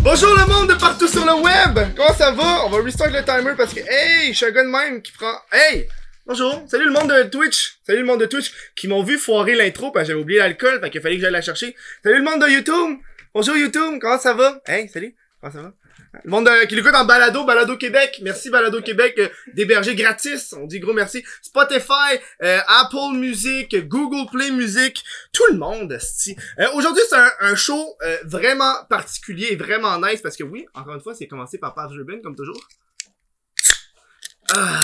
Bonjour le monde de partout sur le web! Comment ça va? On va restart le timer parce que, hey, je suis même qui prend, hey! Bonjour! Salut le monde de Twitch! Salut le monde de Twitch qui m'ont vu foirer l'intro parce que j'avais oublié l'alcool, fait qu'il fallait que j'aille la chercher. Salut le monde de YouTube! Bonjour YouTube! Comment ça va? Hey, salut! Comment ça va? Le monde euh, qui l'écoute en balado, Balado Québec. Merci Balado Québec euh, d'héberger gratis. On dit gros merci. Spotify, euh, Apple Music, Google Play Music, tout le monde. Euh, Aujourd'hui c'est un, un show euh, vraiment particulier et vraiment nice parce que oui, encore une fois, c'est commencé par Paz Ruben comme toujours. Ah.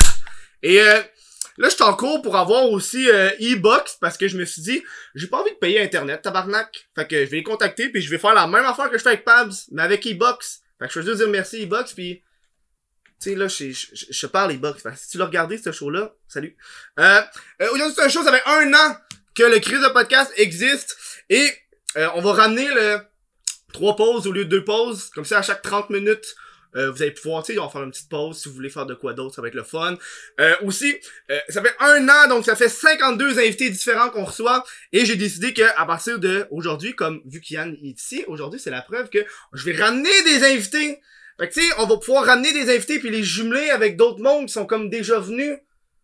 Et euh, là, je suis en cours pour avoir aussi e-box parce que je me suis dit, j'ai pas envie de payer Internet, tabarnak. Fait que je vais les contacter puis je vais faire la même affaire que je fais avec Pabs, mais avec e-box. Fait que je veux juste dire merci e-box puis tu sais là, je, je, je, parle e-box. Si tu l'as regardé ce show-là, salut. Euh, euh, Aujourd'hui, c'est un show, ça fait un an que le crise de podcast existe et euh, on va ramener le trois pauses au lieu de deux pauses. Comme ça, à chaque 30 minutes, euh, vous allez pouvoir, tu sais, on va faire une petite pause si vous voulez faire de quoi d'autre, ça va être le fun. Euh, aussi, euh, ça fait un an, donc ça fait 52 invités différents qu'on reçoit, et j'ai décidé que à partir de aujourd'hui, comme vu qu'Yann est ici, aujourd'hui c'est la preuve que je vais ramener des invités. Fait que tu sais, on va pouvoir ramener des invités puis les jumeler avec d'autres mondes qui sont comme déjà venus.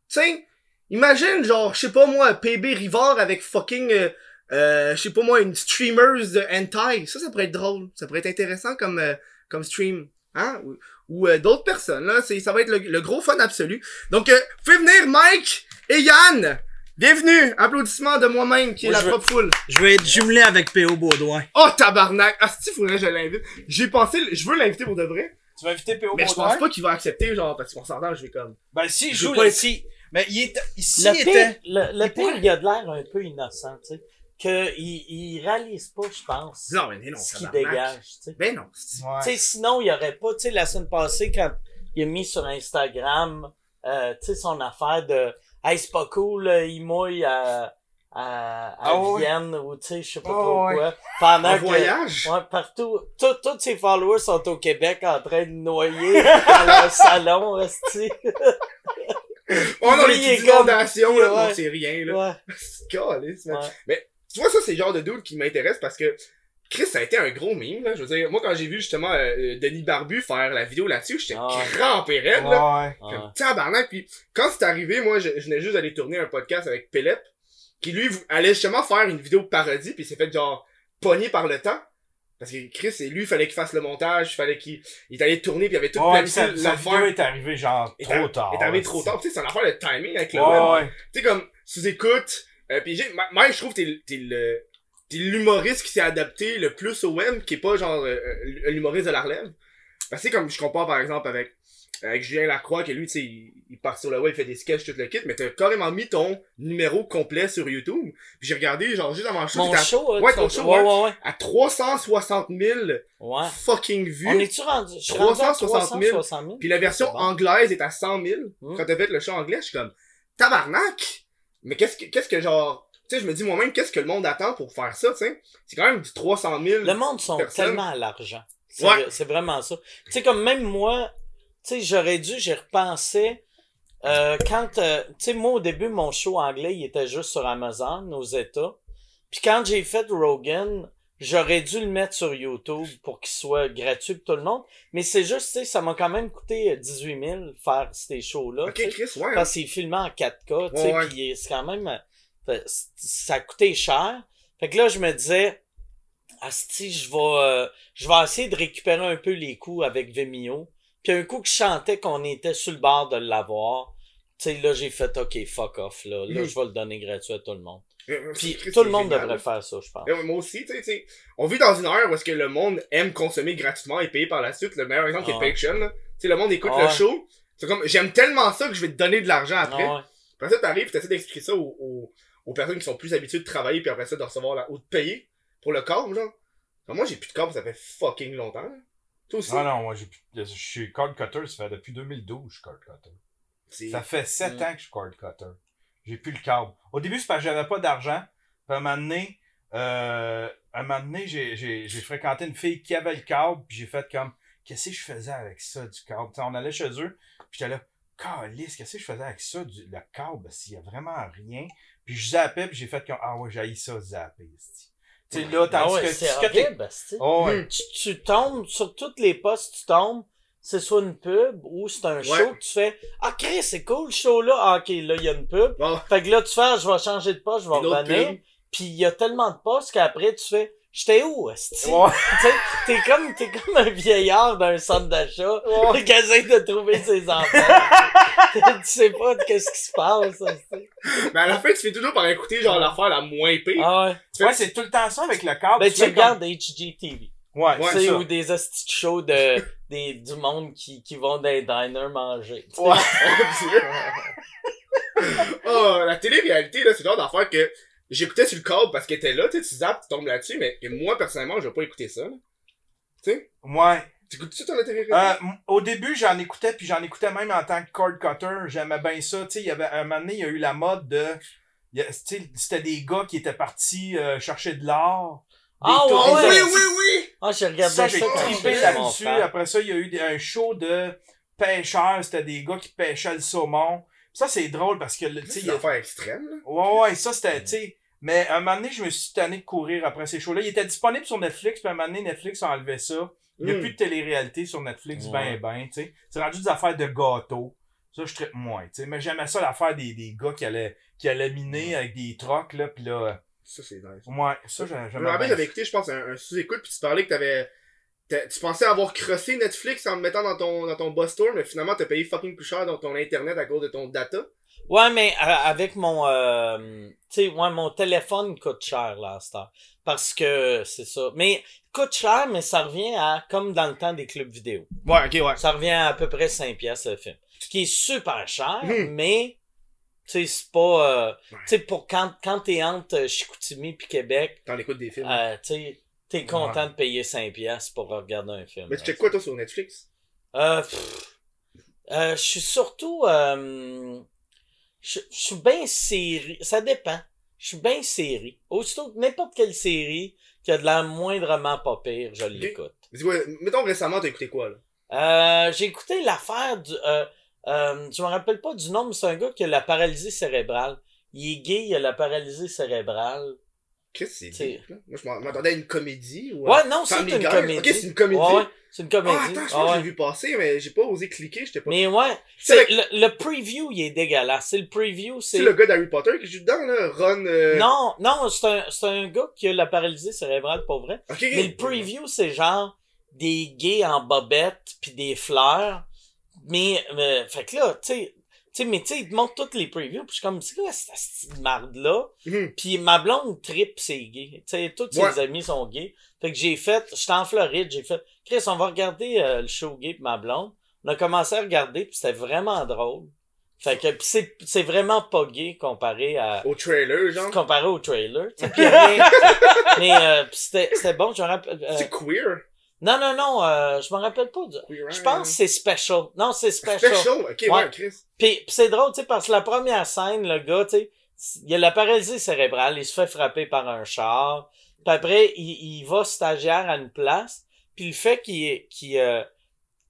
Tu sais, imagine genre, je sais pas moi, PB Rivard avec fucking euh, euh, je sais pas moi, une streameuse de hentai. Ça, ça pourrait être drôle. Ça pourrait être intéressant comme, euh, comme stream. Hein? Ou, ou, euh, d'autres personnes, là. C'est, ça va être le, le gros fun absolu. Donc, euh, fais venir Mike et Yann. Bienvenue. Applaudissements de moi-même, qui est Moi, la je veux- propre foule. Je vais être jumelé avec P.O. Baudouin. Oh, tabarnak. Ah, si, faudrait que je l'invite. J'ai pensé, je veux l'inviter pour de vrai. Tu vas inviter P.O. Mais je Baudouin? pense pas qu'il va accepter, genre, parce qu'on s'entend, je vais comme. Ben, si, Je joue pas être- si. Mais il est, ici, Le il pire, était. le, le il pire, pourrait- il a de l'air un peu innocent, tu sais. Que il, il réalise pas, je pense, Non, mais non, ce qu'il dégage, tu sais. Ben non. c'est- Ouais. Tu sais, sinon, il aurait pas, tu sais, la semaine passée, quand il a mis sur Instagram, euh, tu sais, son affaire de, hey, c'est pas cool, il mouille à, à, à Ah. Vienne, ou tu sais, je sais pas Ah trop quoi. Pendant En que, voyage? Ouais, partout. Tout- Tous ses followers sont au Québec en train de noyer dans leur salon, hostie. Oh non, les inondations, là. ouais. Non, c'est rien, là. Ouais, C'est. Mais tu vois, ça, c'est le genre de dude qui m'intéresse parce que Chris, ça a été un gros meme, là. Je veux dire, moi, quand j'ai vu justement euh, euh, Denis Barbu faire la vidéo là-dessus, j'étais Ah. crampé raide, là. Ouais. Ouais. Comme tabarnak. Puis quand c'est arrivé, moi, je, je venais juste d'aller tourner un podcast avec Pelep, qui lui allait justement faire une vidéo parodie, puis il s'est fait genre pogné par le temps. Parce que Chris, et lui, il fallait qu'il fasse le montage, il fallait qu'il il est allé tourner, puis il avait tout Ouais, planifié sa vidéo est arrivée genre trop tard. est arrivé trop tard. Tu sais, c'est une affaire de timing avec le Ouais, web. ouais. Tu sais, comme, sous-écoute, euh, ma- Mike, je trouve que t'es, le, t'es l'humoriste qui s'est adapté le plus au web, qui est pas genre, euh, euh, l'humoriste de la relève. Parce que comme, je compare par exemple avec, avec Julien Lacroix, que lui, tu sais, il, il part sur le web, il fait des sketchs, tout le kit, mais t'as carrément mis ton numéro complet sur YouTube. Puis j'ai regardé, genre, juste avant le show, Mon à- hein, ouais, ton show, ouais, ouais. ouais, ouais. à 360 000 Ouais. fucking vues. On est-tu rendu? Je suis rendu à 360 000. 360 000. Puis la version bon. anglaise est à 100 000. Mm. Quand t'as fait le show anglais, je suis comme, tabarnak! Mais qu'est-ce que, qu'est-ce que genre, tu sais, je me dis moi-même, qu'est-ce que le monde attend pour faire ça, tu sais? C'est quand même du 300 000. Le monde sont tellement à l'argent. C'est Ouais. c'est vraiment ça. Tu sais, comme même moi, tu sais, j'aurais dû, j'ai repensé, euh, quand, euh, tu sais, moi, au début, mon show anglais, il était juste sur Amazon, aux États. Puis quand j'ai fait Rogan, j'aurais dû le mettre sur YouTube pour qu'il soit gratuit pour tout le monde. Mais c'est juste, tu sais, ça m'a quand même coûté euh, 18 000 faire ces shows-là. Ok. Chris, ouais. Parce qu'il est filmé en 4K, tu sais, Ouais, c'est quand même, euh, ça a coûté cher. Fait que là, je me disais, Asti, je vais, euh, je vais essayer de récupérer un peu les coups avec Vimeo. Puis un coup que je chantais qu'on était sur le bord de l'avoir, tu sais, là, j'ai fait, OK, fuck off, là. Là, Mhm. je vais le donner gratuit à tout le monde. Puis tout le monde génial. devrait faire ça, je pense. Ouais, moi aussi, tu sais, tu sais, on vit dans une ère où est-ce que le monde aime consommer gratuitement et payer par la suite. Le meilleur exemple, Ah c'est ouais. Patreon. Tu sais, le monde écoute Ah le ouais. show. C'est comme, j'aime tellement ça que je vais te donner de l'argent après. Ah ouais. Après ça, t'arrives, t'essaies d'expliquer ça aux, aux, aux personnes qui sont plus habituées de travailler, puis après ça, de recevoir la, ou de payer pour le corps, genre. Moi, j'ai plus de corps, ça fait fucking longtemps. là. Toi aussi. Ah non, moi, j'ai plus- je suis cord cutter, ça fait depuis 2012 que je suis cord cutter. Ça fait 7 Mm. ans que je suis cord cutter. J'ai plus le câble. Au début, c'est parce que j'avais pas d'argent. Puis à un moment donné, euh, à un moment donné, j'ai, j'ai, j'ai fréquenté une fille qui avait le câble, puis j'ai fait comme, qu'est-ce que je faisais avec ça, du câble? T'sais, on allait chez eux, puis j'étais là, Calice, qu'est-ce que je faisais avec ça, du, le câble, s'il y a vraiment rien. Puis je zappais, puis j'ai fait comme, ah ouais, j'ai ça, zapper. Tu sais, là, Ah ouais, que, horrible. Oh, ouais. tu, tu tombes sur toutes les postes, tu tombes, c'est soit une pub ou c'est un show que tu fais Ah Chris, c'est cool le show là, ah, ok, là il y a une pub. Bon, Fait que là tu fais Ah, je vais changer de poste, je vais revenir. Puis il y a tellement de postes qu'après tu fais J'étais où? Ouais. Tu t'es comme, t'es comme un vieillard d'un centre d'achat Ouais. qui essaie de trouver ses enfants. tu sais pas de qu'est-ce qui se passe, mais à la fin, tu fais toujours par écouter genre l'affaire la moins pire. Ah ouais. Ouais, c'est tout le temps ça avec le câble. Ben tu fais regardes HGTV. Ouais, Ouais, Tu sais, c'est ou des hosties de shows de, des, du monde qui, qui vont dans les diners manger. tu sais. Ouais. Oh, la télé-réalité, là, c'est genre d'affaire que j'écoutais sur le câble parce qu'elle était là, tu sais, tu zappes, tu tombes là-dessus, mais que moi, personnellement, je vais pas écouter ça, là. Tu sais? Ouais. Tu écoutes ça, ton la télé-réalité? Euh, au début, j'en écoutais, puis j'en écoutais même en tant que cord cutter. J'aimais bien ça. Tu sais, il y avait un moment donné, il y a eu la mode de. c'était des gars qui étaient partis euh, chercher de l'or. Ah oh, ouais, oui, ouais. oui, oui! Ah, j'ai regardé Ça, ça, j'ai trippé là-dessus. Après ça, il y a eu un show de pêcheurs. C'était des gars qui pêchaient le saumon. Ça, c'est drôle parce que, le- tu sais, C'est il une y a- affaire extrême, là. Ouais, ouais, ça c'était, tu sais. Mais à un moment donné, je me suis tanné de courir après ces shows-là. Il était disponible sur Netflix, puis à un moment donné, Netflix a enlevé ça. Il n'y a Mm. plus de télé-réalité sur Netflix, Ouais. ben, ben, tu sais. C'est rendu des affaires de gâteaux. Ça, je traite moins, tu sais. Mais j'aimais ça, l'affaire des, des gars qui allaient, qui allaient miner avec des trucks, là, puis là, Ça, c'est nice. ouais, ça, j'ai- Je me rappelle, j'avais ça. écouté, je pense, un, un sous-écoute, puis tu parlais que t'avais. Tu pensais avoir crossé Netflix en le mettant dans ton, dans ton bus store, mais finalement, t'as payé fucking plus cher dans ton internet à cause de ton data. Ouais, mais euh, avec mon, euh, tu sais, ouais, mon téléphone coûte cher, là, à cette heure. Parce que, c'est ça. Mais, coûte cher, mais ça revient à, comme dans le temps des clubs vidéo. Ouais, ok, ouais. Ça revient à, à peu près 5 piastres le film. Ce qui est super cher, Mhm. mais, tu sais, c'est pas, euh, Ouais. tu sais, pour quand, quand t'es entre euh, Chicoutimi puis Québec, T'en écoutes des films. euh, tu sais, t'es content de payer 5 piastres pour regarder un film. mais tu là. checkes quoi, toi, sur Netflix? Euh, euh, je suis surtout, euh, je suis bien série, ça dépend. Je suis bien série. Aussitôt que n'importe quelle série qui a de l'air moindrement pas pire, je l'écoute. Dis-moi, mettons récemment, t'as écouté quoi, là? Euh, j'ai écouté l'affaire du, euh, euh, je me rappelle pas du nom, mais c'est un gars qui a la paralysie cérébrale. Il est gay, il a la paralysie cérébrale. Qu'est-ce que c'est? Moi, je m'attendais à une comédie ou. Ouais, non, c'est une comédie. Ok, c'est une comédie. Ouais, ouais, c'est une comédie. Ah, attends, je Ouais, pense que ouais. j'ai vu passer, mais j'ai pas osé cliquer, j'étais pas. Mais ouais, C'est le, le preview, il est dégueulasse. C'est le preview, C'est c'est... le gars d'Harry Potter qui joue dedans, là? Ron. euh, Non, non, c'est un, c'est un gars qui a la paralysie cérébrale, pour vrai. Mais le preview, c'est genre des gays en bobette puis des fleurs. Mais, euh, fait que là, tu sais, tu sais, mais tu sais, il te montre toutes les previews, puis je suis comme, c'est quoi cette marde-là? Mhm. Puis ma blonde trip, c'est gay. Tu sais, tous ses amis sont gays. Fait que j'ai fait, j'étais en Floride, j'ai fait, Chris, on va regarder euh, le show gay pis ma blonde. On a commencé à regarder, puis c'était vraiment drôle. Fait que, pis c'est, c'est vraiment pas gay comparé à, Au trailer, genre? comparé au trailer. tu sais, pis mais euh, pis c'était, c'était bon, je me rappelle. euh, C'est queer. Non, non, non, euh, je me rappelle pas. du- Je pense que c'est special. Non, c'est special. Special. Ok, ouais, Ouais. Chris. Puis, c'est drôle, tu sais, parce que la première scène, le gars, tu sais, il a la paralysie cérébrale, il se fait frapper par un char. Puis après, il, il va stagiaire à une place. Puis le fait qu'il qu'il euh,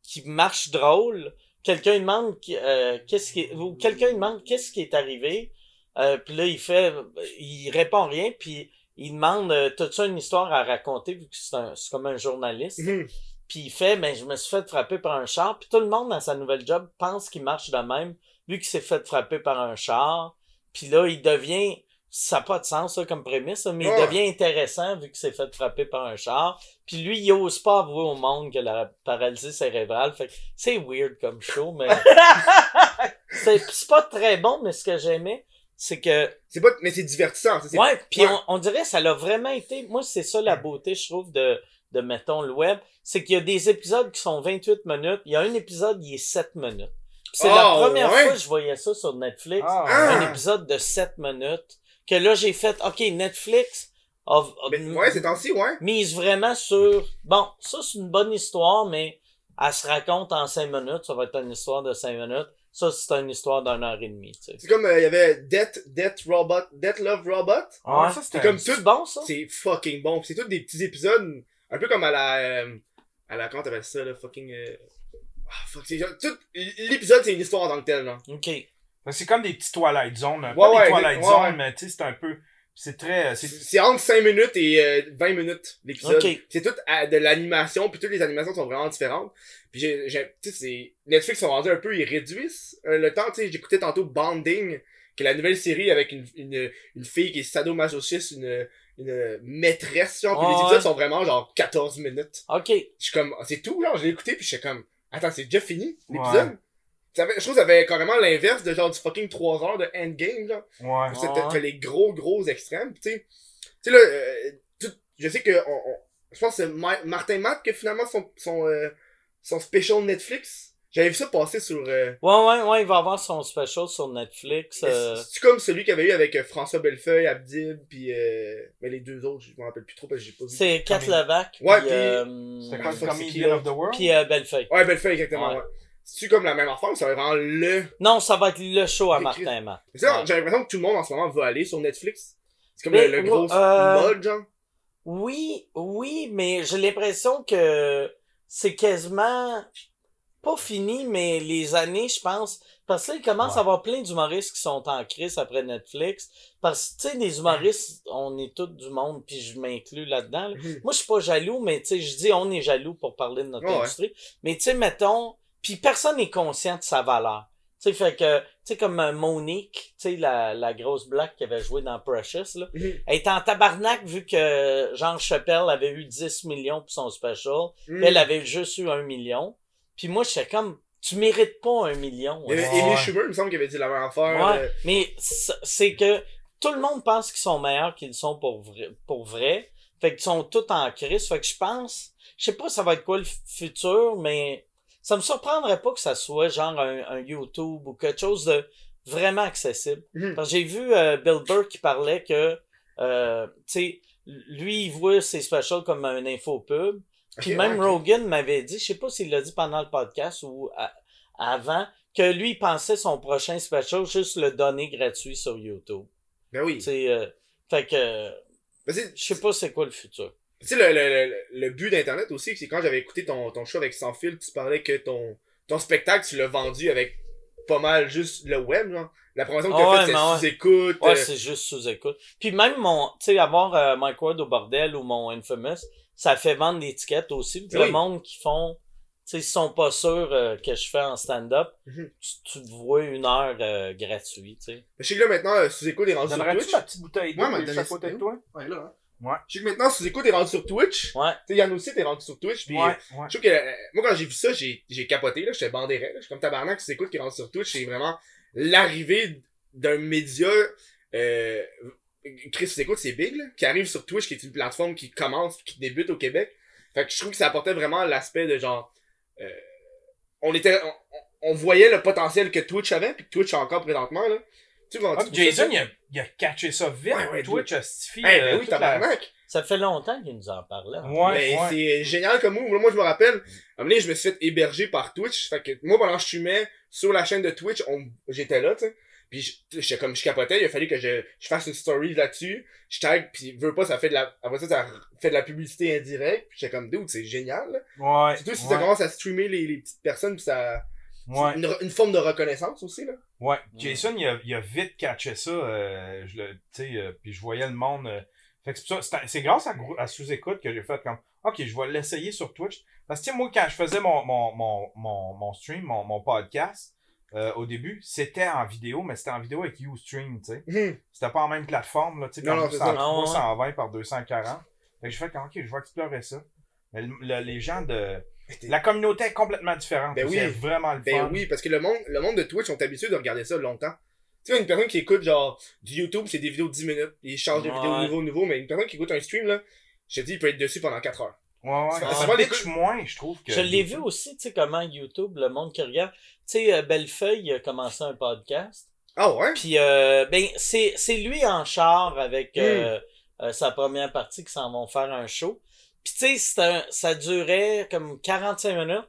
qu'il marche drôle, quelqu'un lui demande euh, qu'est-ce qui ou quelqu'un demande qu'est-ce qui est arrivé. Euh, puis là, il fait, il répond rien. Puis il demande, euh, t'as-tu une histoire à raconter vu que c'est comme un journaliste? Mhm. Puis il fait, ben, je me suis fait frapper par un char. Puis tout le monde dans sa nouvelle job pense qu'il marche de même, vu qu'il s'est fait frapper par un char. Puis là, il devient, ça n'a pas de sens, ça, comme prémisse, mais il devient intéressant vu qu'il s'est fait frapper par un char. Puis lui, il ose pas avouer au monde a la paralysie cérébrale. Fait que c'est weird comme show, mais c'est c'est pas très bon, mais ce que j'aimais, c'est que C'est pas, mais c'est divertissant. c'est- Ouais, puis ouais. on, on dirait ça l'a vraiment été. Moi, c'est ça la beauté, je trouve, de, de mettons le web. C'est qu'il y a des épisodes qui sont 28 minutes. Il y a un épisode, il est 7 minutes. C'est la Oh, première ouais. fois que je voyais ça sur Netflix. Ah, Ah. Un épisode de 7 minutes. Que là, j'ai fait, OK, Netflix a, a Mais, ouais, c'est ouais. mise vraiment sur. Bon, ça, c'est une bonne histoire, mais elle se raconte en 5 minutes. Ça va être une histoire de 5 minutes. Ça, c'est une histoire d'une heure et demie. Tu sais. C'est comme, euh, il y avait Death, Death Robot, Death Love Robot. Ah, Ouais. ça, C'est c'était comme tout, bon, ça? c'est fucking bon. C'est tous des petits épisodes, un peu comme à la, euh, à la, comment t'appelles ça, là, fucking, euh, Ah, fuck, c'est genre- tout, l'épisode, c'est une histoire en tant que telle, genre. OK. Que C'est comme des petits Twilight Zone. Ouais, pas ouais, des Twilight ouais, Zone, ouais. mais tu sais, c'est un peu. C'est très. C'est c'est- entre 5 minutes et euh, 20 minutes, l'épisode. Ok. C'est tout à- de l'animation, puis toutes les animations sont vraiment différentes. Puis j'ai, j'ai- tu sais, c'est, Netflix sont rendus un peu, ils réduisent euh, le temps, tu sais, j'écoutais tantôt Banding, qui est la nouvelle série avec une, une, une fille qui est sadomasochiste, une, une maîtresse, genre, puis les épisodes ouais. sont vraiment genre 14 minutes. OK. Je suis comme, ah, c'est tout, genre, je l'ai écouté, puis j'étais comme, attends, c'est déjà fini, l'épisode? Avait- je trouve que ça avait carrément l'inverse de genre du fucking 3 heures de Endgame, genre. Ouais. Que Ouais. les gros, gros extrêmes. Tu sais, tu sais là, euh, tout- je sais que on, on- je pense que c'est Ma- Martin Matt que finalement son, son, euh, son special Netflix. J'avais vu ça passer sur. Euh, Ouais, ouais, ouais, il va avoir son special sur Netflix. euh, C'est comme celui qu'il y avait eu avec euh, François Bellefeuille, Abdib, puis euh, mais les deux autres, je m'en rappelle plus trop parce que j'ai pas vu. C'est Kat Levac. Ouais, puis, puis- euh, C'était Ah, quoi, Comedian là? of the World? Puis euh, Bellefeuille. Ouais, Bellefeuille, exactement, Ouais. ouais. C'est-tu comme la même affaire ou ça va vraiment le. Non, ça va être le show à. Martin Matt. C'est ça, Ouais. j'ai l'impression que tout le monde en ce moment veut aller sur Netflix. C'est comme Mais, le, le gros euh, mode, genre. Oui, oui, mais j'ai l'impression que c'est quasiment pas fini, mais les années, je pense. Parce que là, il commence Ouais. à avoir plein d'humoristes qui sont en crise après Netflix. Parce que, tu sais, les humoristes, on est tous du monde, puis je m'inclus là-dedans. là. Mhm. Moi, je suis pas jaloux, mais tu sais, je dis on est jaloux pour parler de notre ouais. industrie. Mais tu sais, mettons, puis personne n'est conscient de sa valeur. Tu sais, fait que, tu sais, comme euh, Monique, tu sais, la, la grosse black qui avait joué dans Precious, là. Mhm. Elle était en tabarnak vu que Jean Chappelle avait eu 10 millions pour son special. Mhm. puis Elle avait juste eu un million. Puis moi, j'étais comme, tu mérites pas un million. Il y avait ouais. Amy Ouais. Schumer, il me semble qu'il avait dit la même affaire. Ouais, euh, mais c'est que tout le monde pense qu'ils sont meilleurs qu'ils sont pour vrai, pour vrai. Fait qu'ils sont tous en crise. Fait que je pense, je sais pas ça va être quoi le futur, mais ça me surprendrait pas que ça soit genre un, un YouTube ou quelque chose de vraiment accessible. Mhm. Parce que j'ai vu euh, Bill Burr qui parlait que, euh, tu sais, lui, il voit ses specials comme un infopub. Puis ok, même. Rogan m'avait dit, je sais pas s'il l'a dit pendant le podcast ou à- avant, que lui, il pensait son prochain special juste le donner gratuit sur YouTube. Ben oui. Tu sais, euh, fait que, je sais pas c'est quoi le futur. Tu sais, le, le, le, le but d'Internet aussi, c'est quand j'avais écouté ton, ton show avec Sans Fil, tu parlais que ton, ton spectacle, tu l'as vendu avec pas mal juste le web, genre. La promotion que Ah t'as ouais, faite, mais ouais. c'est sous-écoute. Ouais, euh, c'est juste sous-écoute. Puis même mon, tu sais, avoir euh, Mike Ward au bordel ou mon Infamous, ça fait vendre des tickets aussi. Oui. le monde qui font, tu sais, ils sont pas sûrs euh, que je fais en stand-up, Mhm. tu, tu te vois une heure euh, gratuit, tu sais. Je sais que là, maintenant, euh, sous-écoute est rendu sur Twitch. ma petite bouteille d'eau Ouais, côté de toi? Ouais, là, hein. Ouais. Je sais que maintenant, sous-écoute est rendu sur Twitch. Ouais. Tu sais, Yann aussi, t'es rendu sur Twitch. Puis, Ouais, euh, ouais. Je trouve que, euh, moi, quand j'ai vu ça, j'ai, j'ai capoté, là. J'étais bandé. Je suis comme tabarnak, sous-écoute qui est rendu sur Twitch. C'est vraiment l'arrivée d'un média, euh, Chris sous-écoute, c'est big, là. Qui arrive sur Twitch, qui est une plateforme qui commence, qui débute au Québec. Fait que je trouve que ça apportait vraiment l'aspect de genre, euh, on était, on, on voyait le potentiel que Twitch avait, puis que Twitch a encore présentement, là. Tu comment Ah? Jason, il a, il a catché ça vite. Ouais, ouais, Twitch a stifié. Ben oui, la- tabarnak. Ça fait longtemps qu'il nous en parlait. hein. Ouais, Mais ouais. c'est génial comme move. Moi, je me rappelle, à un moment donné, je me suis fait héberger par Twitch. Fait que moi, pendant que je streamais sur la chaîne de Twitch, on- j'étais là, tu sais. Puis je- comme je capotais, il a fallu que je, je fasse une story là-dessus. Je tag, puis veux pas, ça fait de la. Après ça, ça fait de la publicité indirecte. Puis j'étais comme dude, c'est génial. Là. Ouais. Surtout si ouais, ça commence à streamer les, les petites personnes, puis ça. Ouais. Une, forme de reconnaissance aussi, là. Ouais, Jason, il a, il a vite catché ça. Euh, je le, tu sais, euh, puis je voyais le monde. euh, fait que c'est pour ça- c'est c'est grâce à, sous-écoute que j'ai fait comme, ok, je vais l'essayer sur Twitch. Parce que moi, quand je faisais mon, mon, mon, mon, mon stream, mon, mon podcast, euh, au début, c'était en vidéo, mais c'était en vidéo avec Ustream, tu sais. Hum. C'était pas en même plateforme, là, tu sais, ça. 320 par 240. Fait que j'ai fait comme, ok, je vais explorer ça. Mais le- le- les gens de... La communauté est complètement différente. Ben oui. C'est vraiment le Ben fun. oui, parce que le monde, le monde de Twitch sont habitués de regarder ça longtemps. Tu sais, une personne qui écoute genre du YouTube, c'est des vidéos de 10 minutes. Ils changent de Ouais. vidéo nouveau, nouveau, mais une personne qui écoute un stream, là, je te dis, il peut être dessus pendant 4 heures. Ouais, ouais. Ça bitch coups- moins, je trouve. que Je l'ai vu aussi, tu sais, comment YouTube, le monde qui regarde. Tu sais, euh, Bellefeuille a commencé un podcast. Ah ouais? Puis, euh, ben, c'est, c'est lui en char avec euh, euh, sa première partie qui s'en vont faire un show. Puis, tu sais, c'était un- ça durait comme 45 minutes.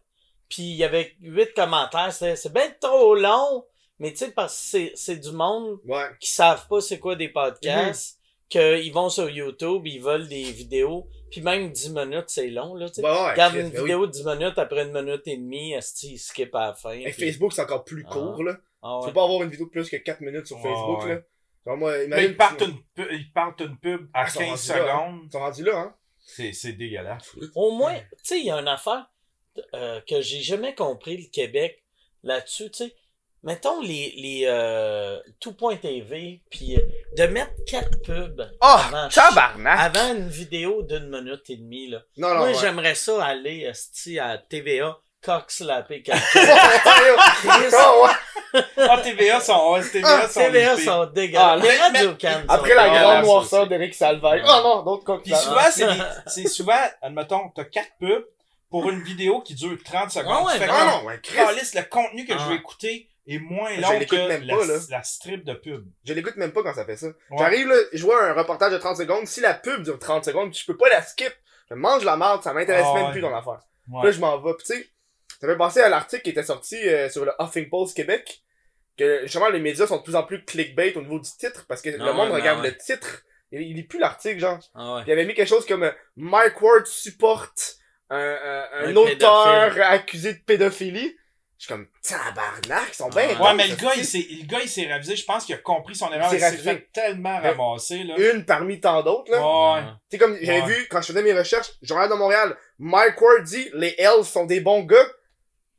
Puis, il y avait 8 commentaires. C'était, c'est bien trop long. Mais, tu sais, parce que c'est, c'est du monde Ouais. qui savent pas c'est quoi des podcasts. qu'ils vont sur YouTube, ils veulent des vidéos, puis même 10 minutes, c'est long, là, tu sais. Bah ouais, Regarde une oui. vidéo de 10 minutes, après une minute et demie, esti, il skip à la fin. Et puis- Facebook, c'est encore plus Ah. court, là. Ah Tu peux pas avoir une vidéo de plus que 4 minutes sur Ouais, Facebook, ouais. là. Genre, moi, Mais imagine. ils partent une, pu- ils partent une pub à Ah, ils sont 15 rendus là, hein. secondes. Ils sont rendus là, hein. C'est, c'est dégueulasse. Au moins, tu sais, il y a une affaire euh, que j'ai jamais compris le Québec là-dessus, tu sais. Mettons les, les euh, tout.tv, puis euh, de mettre quatre pubs avant, Oh, tabarnak! avant une vidéo d'une minute et demie, là. Non, non, Moi, ouais. j'aimerais ça aller, à TVA, quelqu'un. Oh, ouais. Ah, TVA sont, ouais, TVA sont TVA les sont Ah, dégueulasses. mais- Les radio can Après la Ah, grande noirceur Salvaire. Ouais. Oh non, d'autres coques Puis souvent, c'est c'est souvent, admettons, t'as quatre pubs pour une vidéo qui dure 30 secondes. Ah ouais, Tu fais ben Ah comme, non, ouais, le contenu que je Ah. vais écouter est moins Je long l'écoute que même la, pas, là. la strip de pub. Je l'écoute même pas quand ça fait ça. Ouais. J'arrive là, je vois un reportage de 30 secondes. Si la pub dure 30 secondes, je peux pas la skip, je mange la marde, ça m'intéresse Ah même ouais. plus dans l'affaire. Ouais. Là, je m'en vais. Puis tu sais, ça fait penser à l'article qui était sorti euh, sur le Huffington Québec, que justement les médias sont de plus en plus clickbait au niveau du titre, parce que Ah le monde regarde ben ouais. le titre. Il, il lit plus l'article, genre. Ah ouais. Il avait mis quelque chose comme euh, Mike Ward supporte un, un, un Un auteur pédophile. accusé de pédophilie. Je suis comme, tabarnak, ils sont bien Ah. Ouais, mais le gars, il s'est, le gars, il s'est ravisé. Je pense qu'il a compris son erreur. Il s'est fait tellement ramasser, là. Une parmi tant d'autres, là. Ouais. Tu sais, comme j'avais Ouais. vu, quand je faisais mes recherches, Journal de Montréal, Mike Ward dit, les Hells sont des bons gars.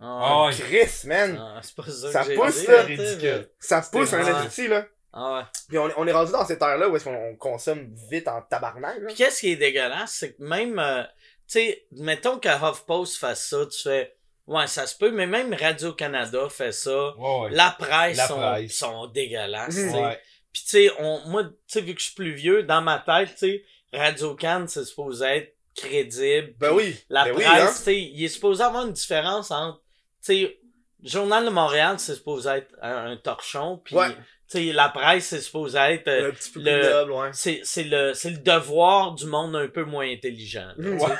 Ah ouais. ouais. Chris, man. Ah, c'est pas ça, Ça que pousse, dit, là. tu sais, Ridicule. Ça pousse un là. Ah ouais. Puis on, on est rendu dans cette ère-là où est-ce qu'on on consomme vite en tabarnak, là. Puis qu'est-ce qui est dégueulasse, c'est que même, euh, tu sais, mettons que HuffPost fasse ça, tu fais, ouais, ça se peut, mais même Radio-Canada fait ça. Ouais, ouais. La presse, La sont, presse. sont dégueulasses, sais. Ouais. Puis tu sais, on, moi, tu sais, vu que je suis plus vieux, dans ma tête, tu sais, Radio-Can, c'est supposé être crédible. Ben oui. La ben presse, oui, hein. tu sais, il est supposé avoir une différence entre, sais, Journal de Montréal, c'est supposé être un, un torchon, puis, Ouais. tu sais, la presse, c'est supposé être, euh, Un petit peu le- noble, ouais. c'est, c'est le, c'est le devoir du monde un peu moins intelligent. là, sais.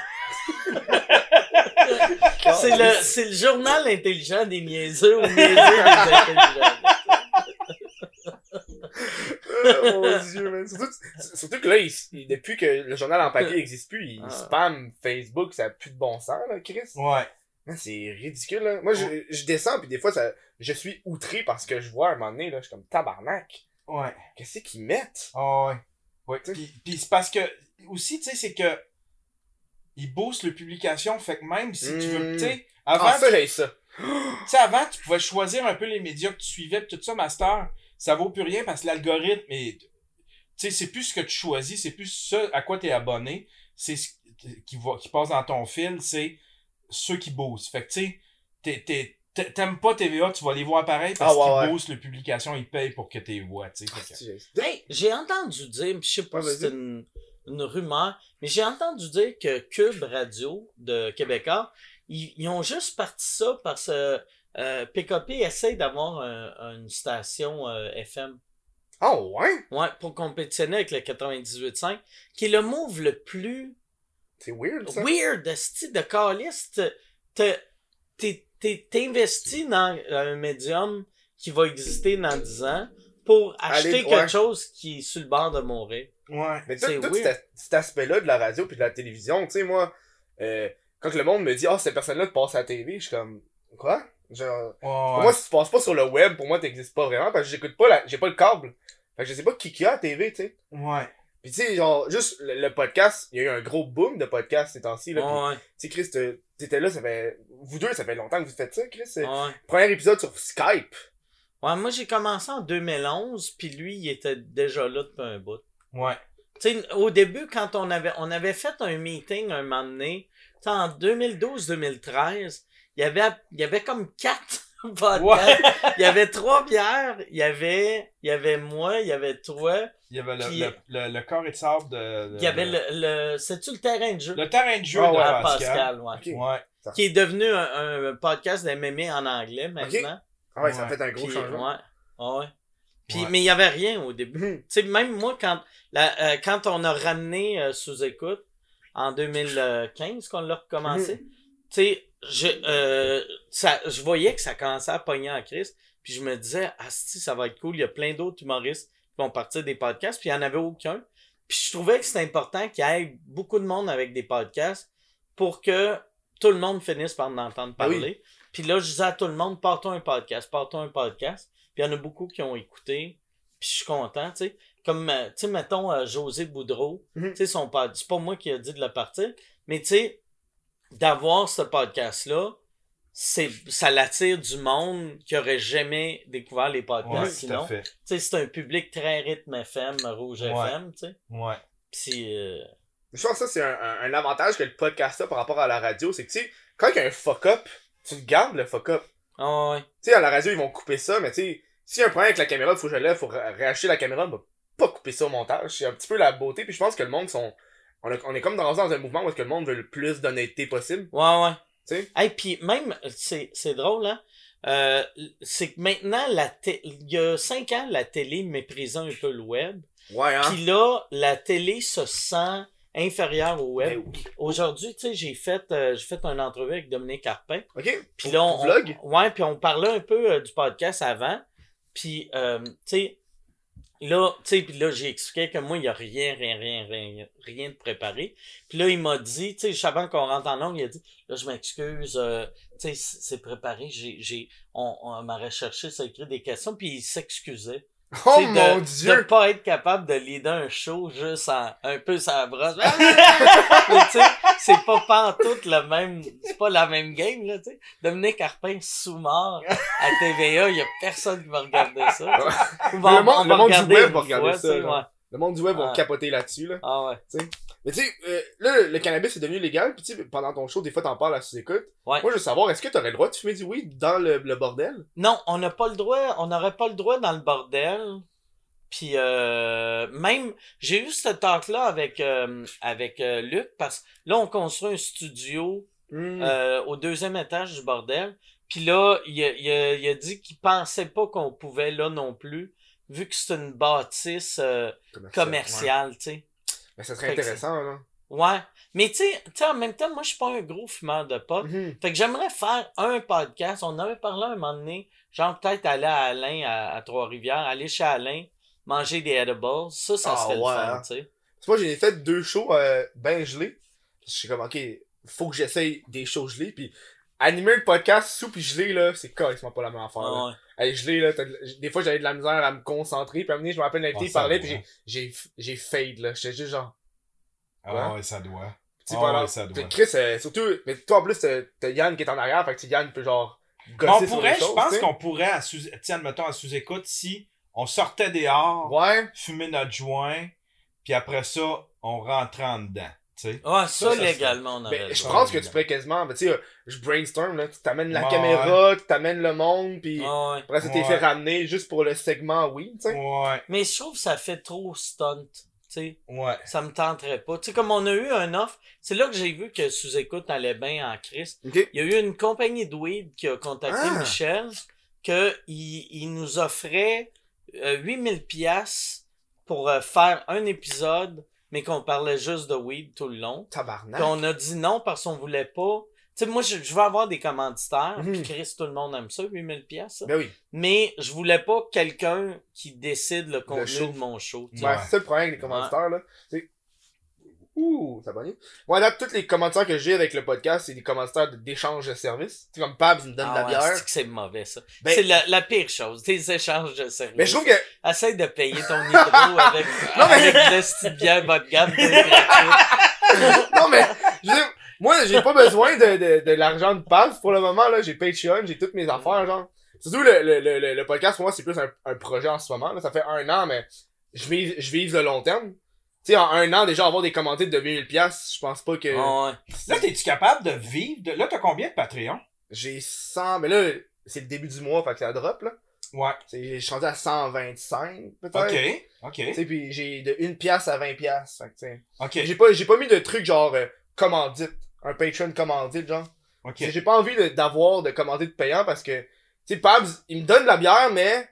C'est le, c'est le journal intelligent des niaiseux ou niaiseux des intelligents. oh mon dieu, man. Surtout, surtout que là, il- il- depuis que le journal en papier n'existe plus, il Ah. spam Facebook, ça a plus de bon sens, là, Chris. Ouais. Man, C'est ridicule, là. Moi, je, je descends, puis des fois, ça, je suis outré parce que je vois à un moment donné, là, je suis comme tabarnak. Ouais. Qu'est-ce qu'ils mettent? Ah ouais. Ouais. Puis, puis c'est parce que, aussi, tu sais, c'est que, ils boostent le publication, fait que même si tu veux, Mm. tu sais, avant, Ah, ça, tu ça. tu sais, avant, tu pouvais choisir un peu les médias que tu suivais, pis tout ça, Master, ça vaut plus rien parce que l'algorithme est, tu sais, c'est plus ce que tu choisis, c'est plus ce à quoi t'es abonné, c'est ce qui va, qui passe dans ton fil, c'est ceux qui boostent. Fait que, tu sais, t'es- t'es- t'a- t'aimes pas TVA, tu vas les voir pareil parce Ah, ouais, qu'ils ouais. boostent le publication, ils payent pour que tu les vois, tu sais. Ah, j'ai ça. Hey, j'ai entendu dire, je sais pas si c'est une, une rumeur, mais j'ai entendu dire que Cube Radio de Québécois, ils, ils ont juste parti ça parce que euh, PKP essaye d'avoir un- une station euh, FM. Oh, ouais? Ouais, pour compétitionner avec le 98.5, qui est le move le plus C'est weird, ça. weird, de style de calice. Te- te- T'es t'es- t'es investi dans un médium qui va exister dans 10 ans pour acheter Allez, quelque ouais. chose qui est sur le bord de mourir. Ouais. Mais tout, C'est tout weird. cet, cet aspect-là de la radio puis de la télévision, tu sais, moi, euh, quand le monde me dit, ah, cette personne-là te passe à la télé, je suis comme, quoi? Genre, Pour Ouais. moi, si tu passes pas sur le web, pour moi, t'existes pas vraiment, parce que j'écoute pas la, j'ai pas le câble. Fait que je sais pas qui qui a à la TV, tu sais. Ouais. Pis tu sais, genre, juste le, le podcast, il y a eu un gros boom de podcasts ces temps-ci, là. Ouais, tu sais, Chris, t'étais là, ça fait, vous deux, ça fait longtemps que vous faites ça, Chris. c'est- ouais. Premier épisode sur Skype. Ouais, moi j'ai commencé en 2011, puis lui il était déjà là depuis un bout. Ouais. Tu sais, au début, quand on avait, on avait fait un meeting un moment donné, tu sais, en 2012-2013, il y avait, il y avait comme quatre Ouais. Il y avait trois bières, il y avait, il y avait moi, il y avait toi, Il y avait le, Puis- le, le, le corps et de sable de, de- il y avait le, le c'est-tu le terrain de jeu? le terrain de jeu Ah de ouais, Pascal. Pascal, ouais. Ok. Ouais. Qui est devenu un, un podcast d'MMA en anglais maintenant. Ah ouais, ça a fait un gros Puis, changement. ouais. Ah ouais. Puis, Ouais. mais il y avait rien au début. Mhm. Tu sais, même moi, quand, la, euh, quand on a ramené euh, sous écoute en 2015, qu'on l'a recommencé, Mhm. tu sais, je, euh, ça, je voyais que ça commençait à pogner en crise. Puis je me disais, ah si, ça va être cool, il y a plein d'autres humoristes qui vont partir des podcasts, puis il n'y en avait aucun. Puis je trouvais que c'était important qu'il y ait beaucoup de monde avec des podcasts pour que tout le monde finisse par en entendre oui. parler. Puis là, je disais à tout le monde, partons un podcast, partons un podcast. Puis il y en a beaucoup qui ont écouté. Puis je suis content, tu sais. Comme, euh, tu sais, mettons euh, José Boudreau, Mhm. tu sais, son pod... c'est pas moi qui a dit de le partir, mais tu sais, d'avoir ce podcast-là, c'est ça l'attire du monde qui aurait jamais découvert les podcasts Ouais, sinon. c'est un public très rythme FM, rouge Ouais. FM, tu sais. Ouais. Puis, euh, Je pense que ça, c'est un, un- un avantage que le podcast a par rapport à la radio. C'est que, tu sais, quand il y a un fuck-up, tu le gardes, le fuck-up. ah ouais. Tu sais, à la radio, ils vont couper ça, mais tu sais, s'il y a un problème avec la caméra, il faut que je lève, faut réacheter la caméra, on va pas couper ça au montage. C'est un petit peu la beauté, puis je pense que le monde sont. On, a- on est comme dans, dans un mouvement où est-ce que le monde veut le plus d'honnêteté possible. Ouais, ouais. Tu sais? Hey, puis même, c'est, c'est drôle, hein? Euh, c'est que maintenant, la té- il y a cinq ans, la télé méprisait un peu le web. Ouais, hein? Puis là, la télé se sent inférieure au web. Ben oui. Aujourd'hui, tu sais, j'ai fait, euh, j'ai fait une entrevue avec Dominique Carpin. Ok? Puis là, on, Vlog? on- ouais, puis on parlait un peu euh, du podcast avant. Puis, euh, tu sais, là, tu sais, puis là, j'ai expliqué que moi, il n'y a rien, rien, rien, rien, rien de préparé. Puis là, il m'a dit, tu sais, avant qu'on rentre en langue, il a dit, là, je m'excuse, euh, tu sais, c'est préparé, j'ai, j'ai, on, on m'a recherché, ça a écrit des questions, puis il s'excusait. Oh sais, mon de, dieu! De pas être capable de leader un show juste en, un peu sans brosse. Mais tu sais, c'est pas pantoute le même, c'est pas la même game, là, tu sais. Dominique Arpin sous-mort à TVA, il y a personne qui va regarder ça. le monde- on le monde du web va regarder ça. Le monde du web va capoter là-dessus, là. Ah ouais. Mais tu sais, euh, là, le cannabis est devenu légal, puis tu sais, pendant ton show, des fois, t'en parles à sous-écoute. Ouais. Moi, je veux savoir, est-ce que t'aurais le droit de fumer du weed dans le, le bordel? Non, on n'a pas le droit, on n'aurait pas le droit dans le bordel. Puis euh, même, j'ai eu ce talk-là avec, euh, avec euh, Luc, parce que là, on construit un studio Hmm. euh, au deuxième étage du bordel. Puis là, il a, il a, il a dit qu'il pensait pas qu'on pouvait là non plus, vu que c'est une bâtisse euh, Ouais. commerciale, tu sais. Mais ça serait Fait intéressant, là. Ouais. Mais tu sais, en même temps, moi, je suis pas un gros fumeur de pot. Mhm. Fait que j'aimerais faire un podcast. On avait parlé un moment donné, genre peut-être aller à Alain, à, à Trois-Rivières, aller chez Alain, manger des edibles. Ça, ça Ah, serait ouais, le fun, hein. tu sais. Moi, j'ai fait deux shows euh, ben gelés. Je suis comme, ok, faut que j'essaye des shows gelés. Puis animer le podcast sous puis gelé, là, c'est carrément pas la même affaire. Ah ouais. Hey, gelé, là, des fois, j'avais de la misère à me concentrer. Puis à un moment donné, je me rappelle l'invité, Ah, il parlait, puis j'ai, j'ai, fade, là. J'étais juste genre, Ah ouais, ça doit. tu Ah ouais, ça doit. Chris, euh, surtout, mais toi, en plus, t'as Yann qui est en arrière, fait que Yann peut genre on pourrait, je pense qu'on pourrait, à sous, tiens, admettons, à sous-écoute, si on sortait dehors, Ouais. fumer notre joint, puis après ça, on rentrait en dedans, Ouais, ça, légalement, on aurait le je pense que tu pourrais quasiment, ben, tu sais, je brainstorm, là, tu t'amènes la Ouais, caméra, tu t'amènes le monde, puis Ah ouais. après ça, t'es Ouais. fait ramener juste pour le segment oui, tu sais. Ouais, Mais je trouve que ça fait trop stunt. Tu sais, ouais. ça me tenterait pas. Tu sais, comme on a eu un offre, c'est là que j'ai vu que sous-écoute allait bien en Christ. Ok. Il y a eu une compagnie de weed qui a contacté Ah. Michel, que il, il nous offrait euh, 8000 pièces pour euh, faire un épisode, mais qu'on parlait juste de weed tout le long. Tabarnak. Puis on a dit non parce qu'on voulait pas. Tu sais, moi, je, je veux avoir des commanditaires. Mhm. Puis Chris, tout le monde aime ça, 8000 pièces. Ben oui. Mais je voulais pas quelqu'un qui décide le contenu de mon show. tu sais. Ouais, c'est ça le problème avec les commanditaires, là. Ouh, ça va bien. Ouais, là, tous les commanditaires que j'ai avec le podcast, c'est des commanditaires de- d'échange de services. Tu sais, comme Pabs, me donne Ah de la ouais, bière. c'est que c'est mauvais, ça. Ben- C'est la, la pire chose, des échanges de services. Mais je trouve que, Essaye de payer ton hydro avec, Non, mais- avec de bière bas de gamme. de- non, mais, je moi, j'ai pas besoin de, de, de l'argent de Pabs pour le moment, là. J'ai Patreon, j'ai toutes mes affaires, genre. Surtout, le, le, le, le- le podcast, pour moi, c'est plus un, un projet en ce moment, là. Ça fait un an, mais je vise, je vise le long terme. Tu sais, en un an, déjà, avoir des commentaires de 8000 pièces, je pense pas que... Ah ouais. Là, t'es-tu capable de vivre de... Là, t'as combien de Patreon? J'ai 100, mais là, c'est le début du mois, fait que ça drop, là. Ouais. Je suis rendu à 125, peut-être. Ok, ok, Tu sais, puis j'ai de 1 pièce à 20 pièces. Fait que, tu sais. ok, J'ai pas, j'ai pas mis de truc genre euh, commandite. Un Patreon commandite, genre. ok. J'ai pas envie de- d'avoir de commandite payant parce que, tu sais, Pabs, il me donne de la bière, mais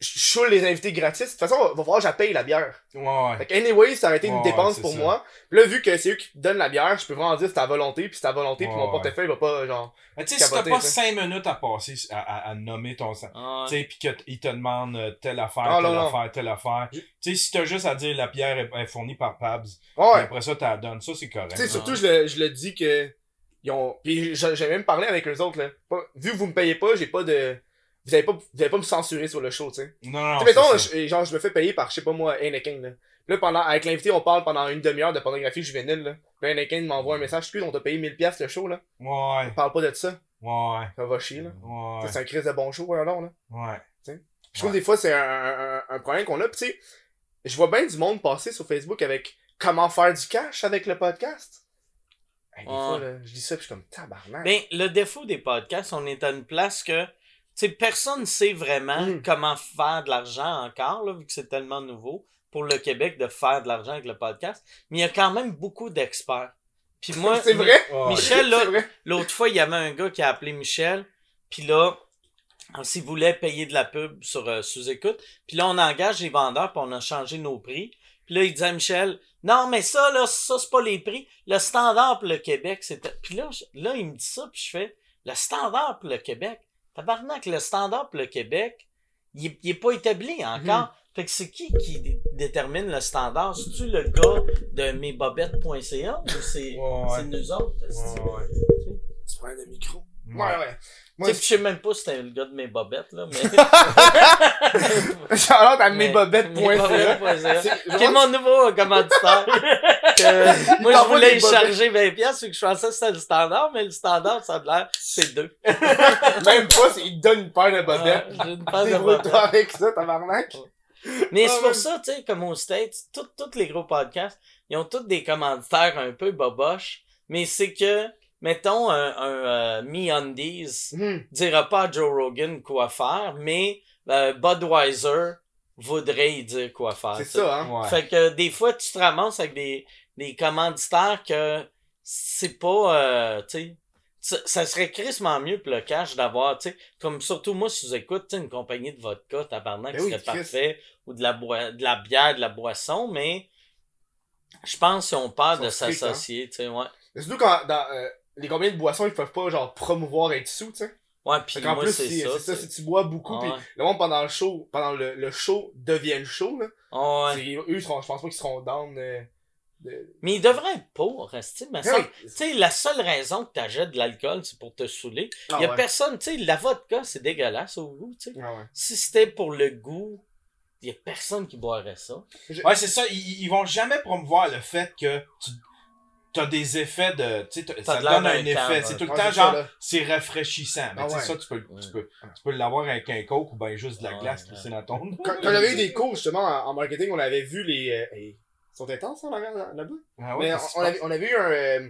je choule les invités gratis. De toute façon, va va falloir que je la paye la bière. Ouais, ouais. Fait que anyway, ça aurait été une Ouais, dépense pour ça. moi. Puis là, vu que c'est eux qui donnent la bière, je peux vraiment dire c'est à volonté, puis c'est à volonté, puis mon ouais. portefeuille va pas, genre... Mais tu sais, si t'as pas ça. 5 minutes à passer à, à, à nommer ton... Tu Ah, sais, pis qu'ils te demandent euh, telle affaire, Ah, telle non, non. affaire, telle affaire. Tu sais, si t'as juste à dire la pierre est, est fournie par Pabs, puis après ça, t'as la donnes. Ça, c'est correct. Tu sais, surtout, je le, je le dis que... Ils ont... Puis j'ai j'ai même parlé avec eux autres, là. Pas- Vu que vous me payez pas, j'ai pas de... Vous allez pas, vous allez pas me censurer sur le show, tu sais. Non, non, mettons, je- genre, je me fais payer par, je sais pas moi, Anakin, là. Là, pendant, avec l'invité, on parle pendant une demi-heure de pornographie juvénile, là. Là, Anakin m'envoie un message, excuse, on t'a payé 1000$ piastres le show, là. Ouais, On parle pas de ça. ouais, Ça va chier, là. ouais, C'est un crise de bon show, ouais, non, là. ouais. Je trouve que des fois, c'est un, un, un problème qu'on a. Pis tu sais, je vois bien du monde passer sur Facebook avec comment faire du cash avec le podcast. Hey, des Ouais. fois, là, je dis ça pis je suis comme tabarnak. Ben, le défaut des podcasts, on est à une place que, sais, personne ne sait vraiment Mm. comment faire de l'argent encore, là, vu que c'est tellement nouveau pour le Québec de faire de l'argent avec le podcast. Mais il y a quand même beaucoup d'experts. Puis moi, c'est vrai? Ouais. Michel, là? L'autre fois, il y avait un gars qui a appelé Michel, puis là, s'il voulait payer de la pub sur euh, sous-écoute, puis là, on engage les vendeurs, puis on a changé nos prix. Puis là, il disait à Michel, non, mais ça, là, ça, c'est pas les prix. Le standard pour le Québec, c'était... Puis là, je- là, il me dit ça, puis je fais, le standard pour le Québec, tabarnak, le standard pour le Québec, il est, il est pas établi encore. Fait que c'est qui qui dé- détermine le standard? C'est-tu le gars de mesbobettes.ca ou c'est Ouais, nous autres? ouais. Tu prends le micro. Ouais. Ouais, ouais. Tu Moi, sais, je sais même pas si c'était le gars de mes bobettes, là, mais. Charlotte à mesbobettes.ca. C'est- Qui est mon nouveau commanditaire. Que moi, je voulais y bobettes. charger 20 pièces, que je pensais que c'était le standard, mais le standard, ça a l'air, c'est deux. Même pas, il te donne une paire de bobettes. Ouais, J'ai une paire de bobettes. avec ça, tabarnak. Mais Ah, c'est pour ouais. ça, tu sais, comme aux States, tous les gros podcasts, ils ont tous des commanditaires un peu boboches, mais c'est que, mettons, un, un euh, MeUndies Hum. dira pas à Joe Rogan quoi faire, mais euh, Budweiser voudrait y dire quoi faire. C'est ça, hein? Ouais. Fait que des fois, tu te ramasses avec des, des commanditaires que c'est pas, euh, tu sais, ça, serait crissement mieux pour le cash d'avoir, tu sais, comme surtout moi, si vous écoute, tu sais, une compagnie de vodka, tabarnak, Ben oui, serait Chris. parfait, ou de la, de la bière, de la boisson, mais je pense qu'ils ont peur de hein. s'associer, tu sais, ouais. Surtout quand, dans, euh, les compagnies de boissons, ils peuvent pas, genre, promouvoir être sous, tu sais? Ouais, puis moi, plus, c'est si, ça. si tu bois beaucoup, Ah pis ouais. le monde pendant le show, pendant le, le show devienne chaud, là. Ah ouais. Eux, ils seront, je pense pas qu'ils seront down euh, de... Mais ils devraient être pour, rester, mais Ah ça, tu sais, la seule raison que t'achètes de l'alcool, c'est pour te saouler. Ah Il y a ouais. personne, tu sais, la vodka, c'est dégueulasse au goût, tu sais. Ah ouais. Si c'était pour le goût, il y a personne qui boirait ça. Ouais, c'est ça. Ils, ils vont jamais promouvoir le fait que tu as des effets de. Tu sais, t'as- ça de te donne un effet. C'est tout le temps c'est ça, genre, c'est rafraîchissant. Mais Ah ça, tu peux, tu peux, tu peux l'avoir avec un coke ou ben juste de la glace ouais. poussée dans ton. Quand, quand j'avais eu des cours, justement, en, marketing, on avait vu les... euh, ils sont intenses, hein, là- là-bas? Ah Mais qui on, avait, on avait eu un, euh,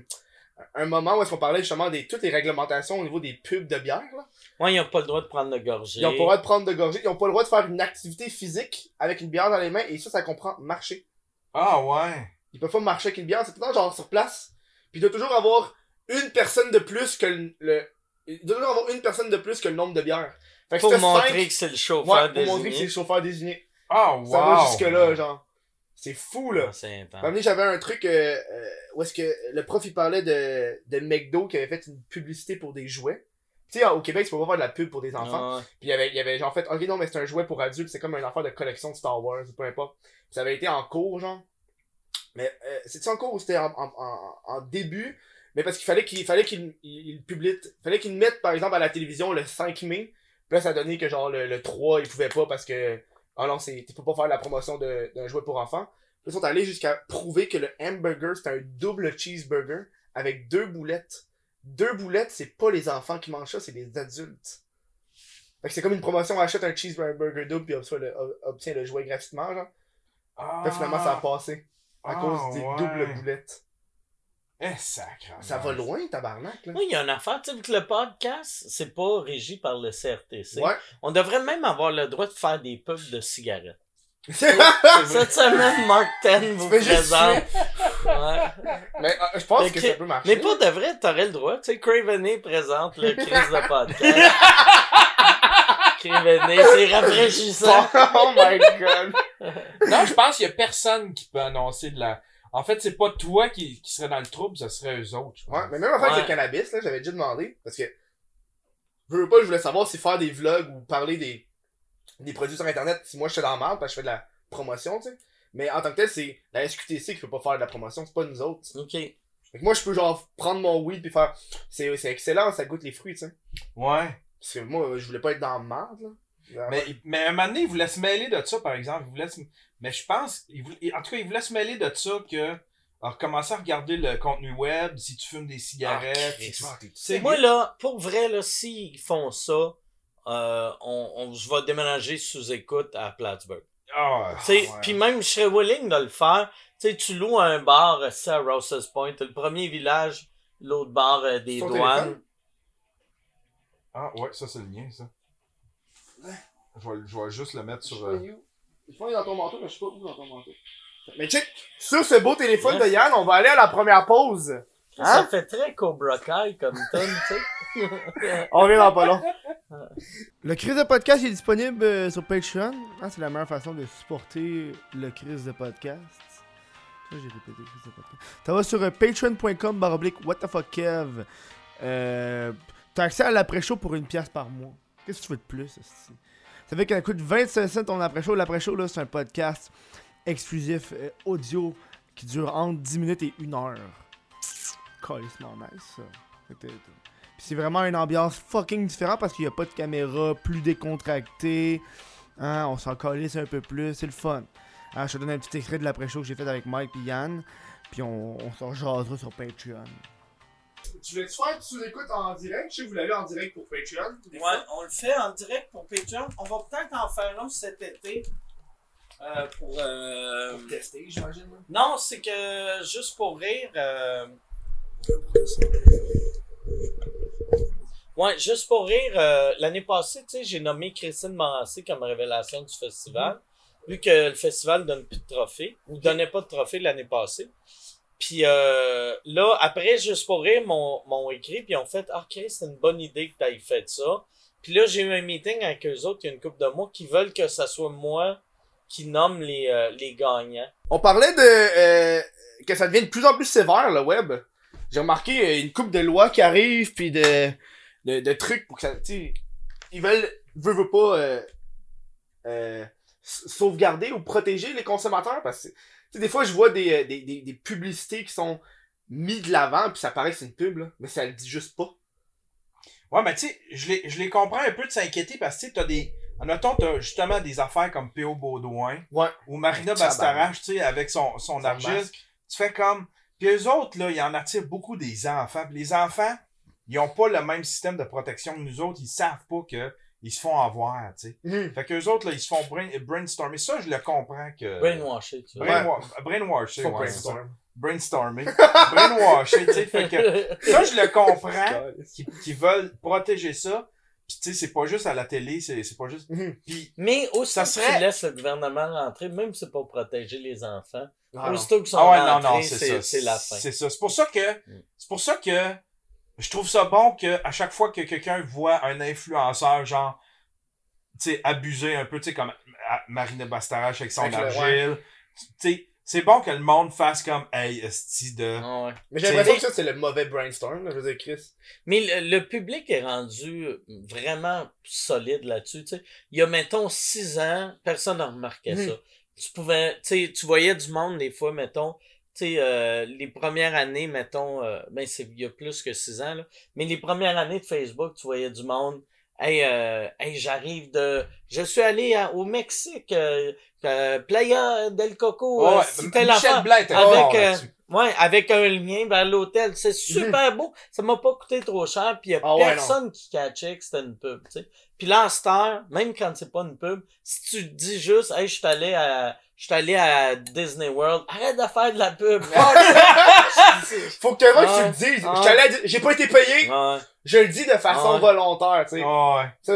un moment où est-ce qu'on parlait justement des toutes les réglementations au niveau des pubs de bière, là. Ouais, ils ont pas le droit de prendre le gorgée. Ils ont pas le droit de prendre de gorgée, ils ont pas le droit de faire une activité physique avec une bière dans les mains, et ça, ça comprend marcher. Ah ouais. Ils peuvent pas marcher avec une bière, c'est tout le temps genre sur place. Puis il doit toujours avoir une personne de plus que le... le- il doit toujours avoir une personne de plus que le nombre de bières. Fait que Pour montrer cinq- que c'est le chauffeur Ouais, pour désigné. montrer que c'est le chauffeur désigné. Ah wow. Ça va jusque là, genre. C'est fou, là. Ah, c'est intense. Un j'avais un truc euh, euh, où est-ce que le prof il parlait de, de McDo qui avait fait une publicité pour des jouets. Tu sais, au Québec, tu peux pas faire de la pub pour des enfants. Ah ouais. Puis il y avait, il y avait genre fait, ok non, mais c'est un jouet pour adultes, c'est comme une affaire de collection de Star Wars, ou peu importe. Puis ça avait été en cours, genre. Mais euh, c'était en cours ou c'était en, en, en, en début? Mais parce qu'il fallait qu'il fallait qu'il il, publie, fallait qu'il mette par exemple à la télévision le 5 mai. Puis là, ça donnait que genre le, le 3, il pouvait pas parce que. Ah non, c'est. Tu peux pas faire la promotion d'un jouet pour enfants. Ils sont allés jusqu'à prouver que le hamburger, c'est un double cheeseburger avec deux boulettes. Deux boulettes, c'est pas les enfants qui mangent ça, c'est les adultes. Fait que c'est comme une promotion, achète un cheeseburger double puis obtient le, obtient le jouet gratuitement, genre. Ah. Fait que finalement, ça a passé. À Ah, cause des ouais. doubles boulettes. Eh, sacre. Ça va loin, tabarnak, là. Oui, il y a une affaire, tu sais, vu que le podcast, c'est pas régi par le CRTC. Ouais. On devrait même avoir le droit de faire des pubs de cigarettes. Cette semaine, Mark Ten vous présente. Ouais. Mais euh, je pense Mais que que- ça peut marcher. Mais pas de vrai, t'aurais le droit. Tu sais, Craveney présente le crise de podcast. C'est rafraîchissant. oh my god. Non, je pense qu'il y a personne qui peut annoncer de la... En fait, c'est pas toi qui, qui serait dans le trouble, ce serait eux autres. je. Ouais, mais même avec Ouais. le cannabis, là, j'avais déjà demandé, parce que, je veux pas, je voulais savoir si faire des vlogs ou parler des, des produits sur internet, si moi j'étais dans le marde, parce que je fais de la promotion, tu sais. Mais en tant que tel, c'est la SQTC qui peut pas faire de la promotion, c'est pas nous autres. Ok. Fait que moi, je peux genre prendre mon weed puis faire, c'est, c'est excellent, ça goûte les fruits, tu sais. Ouais. Parce que moi, je voulais pas être dans le marde, là. Mais, mais un moment donné, il voulait se mêler de ça, par exemple. Il voulait se- Mais je pense, il voulait- en tout cas, il voulait se mêler de ça que, alors, commencer à regarder le contenu web, si tu fumes des cigarettes, tu- tu sais, Moi, là, pour vrai, là, s'ils font ça, euh, on, on, je vais déménager sous écoute à Plattsburgh. Ah, Tu sais, ouais. Puis même, je serais willing de le faire. Tu sais, tu loues un bar, euh, ça, à Rouse's Point, le premier village, l'autre bar euh, des douanes. téléphone? Ah, ouais, ça, c'est le mien, ça. Je vais, je vais juste le mettre sur. euh. Je pense qu'il est dans ton manteau, mais je sais pas où dans ton manteau. Mais check, sur ce beau téléphone Ouais. de Yann, on va aller à la première pause. Ça Hein? fait très Cobra Kai comme tune, tu sais. On revient dans pas long. Le Crise de podcast est disponible euh, sur Patreon. Ah, c'est la meilleure façon de supporter le Crise de podcast. Ça, j'ai répété Crise de podcast. Ça va sur euh, patreon.com baroblique what the fuck Kev. Euh, T'as accès à l'après-show pour une pièce par mois. Qu'est-ce que tu veux de plus, esti? Ça fait qu'elle coûte 25 cents ton après-show. L'après-show, là, c'est un podcast exclusif euh, audio qui dure entre 10 minutes et 1 heure. Calissement nice, ça. C'est vraiment une ambiance fucking différente parce qu'il n'y a pas de caméra, plus décontracté. Hein, on s'en calisse un peu plus, c'est le fun. Je te donne un petit extrait de l'après-show que j'ai fait avec Mike et Yann. Puis on, on s'en jasera sur Patreon. Tu voulais-tu faire sous écoute en direct? Je sais que vous l'avez en direct pour Patreon. Ouais, on le fait en direct pour Patreon. On va peut-être en faire un cet été. euh, pour. euh, Pour tester, j'imagine. là. Non, c'est que juste pour rire. euh, Ouais, juste pour rire, euh, l'année passée, tu sais, j'ai nommé Christine Morancy comme révélation du festival, vu que le festival donne plus de trophées, ou donnait pas de trophées l'année passée. Puis euh, là, après, juste pour rire, m'ont m'ont écrit, puis ils fait « Ah, ok, c'est une bonne idée que tu fait ça. » Puis là, j'ai eu un meeting avec eux autres, il y a une couple de mois, qui veulent que ça soit moi qui nomme les, euh, les gagnants. On parlait de euh, que ça devient de plus en plus sévère le web. J'ai remarqué euh, une coupe de lois qui arrivent puis de, de de trucs pour que ça ils veulent veut veut pas euh, euh, sauvegarder ou protéger les consommateurs parce que sais, des fois je vois des, euh, des, des, des publicités qui sont mis de l'avant puis ça paraît que c'est une pub là, mais ça le dit juste pas. Ouais, mais tu sais, je les, je les comprends un peu de s'inquiéter parce que tu t'as des. Admettons, t'as justement des affaires comme P.O. Baudouin Ouais. ou Marina Ça, Bastarache, tu sais, avec son, son argile. Tu fais comme. Puis eux autres, là, ils en attirent beaucoup des enfants. Puis les enfants, ils ont pas le même système de protection que nous autres. Ils savent pas que ils se font avoir, tu sais. Mhm. Fait qu'eux autres, là, ils se font brain, brainstormer. Ça, je le comprends que. Brainwashed, tu vois. Brainwa brainwasher, ouais, c'est ça. brainstorm. Brainstormer. Brainwasher, tu sais. Fait que. Ça, je le comprends qui, qui veulent protéger ça. Puis tu sais, c'est pas juste à la télé, c'est c'est pas juste. Mhm. Puis Mais aussi, Ça serait- tu laisses le gouvernement rentrer, même si c'est pour protéger les enfants. Ah. Aussitôt qu'ils sont ah ouais, non, rentrés, non, c'est ça. c'est la fin. C'est ça. C'est pour ça que Mm. c'est pour ça que je trouve ça bon que à chaque fois que quelqu'un voit un influenceur genre tu sais abuser un peu, tu sais comme Marina Bastarache avec son Avec tu sais c'est bon que le monde fasse comme hey esti de Ah ouais. Mais j'ai l'impression que ça c'est le mauvais brainstorm, je veux dire Chris. Mais le, le public est rendu vraiment solide là-dessus. tu sais. Il y a, mettons, six ans, personne n'a remarqué Mhm. ça. Tu pouvais, tu sais, tu voyais du monde des fois, mettons, sais, euh, les premières années, mettons, euh, ben c'est il y a plus que six ans, là, mais les premières années de Facebook, tu voyais du monde. Hey, euh, hey j'arrive de. Je suis allé à- au Mexique, euh, euh, Playa del Coco, euh, Ouais, si telle Michel affaire. Blanc était avec, euh. Ouais, avec un lien vers l'hôtel. C'est super beau. Ça m'a pas coûté trop cher. Puis y a Ah ouais, personne qui catchait que c'était une pub, tu sais. Puis là, même quand c'est pas une pub, si tu dis juste, hey, je suis allé à, je suis allé à Disney World, arrête de faire de la pub. Faut que quelqu'un Ouais. tu le dises. Dire- J'ai pas été payé. ouais. Je le dis de façon Ouais. volontaire, tu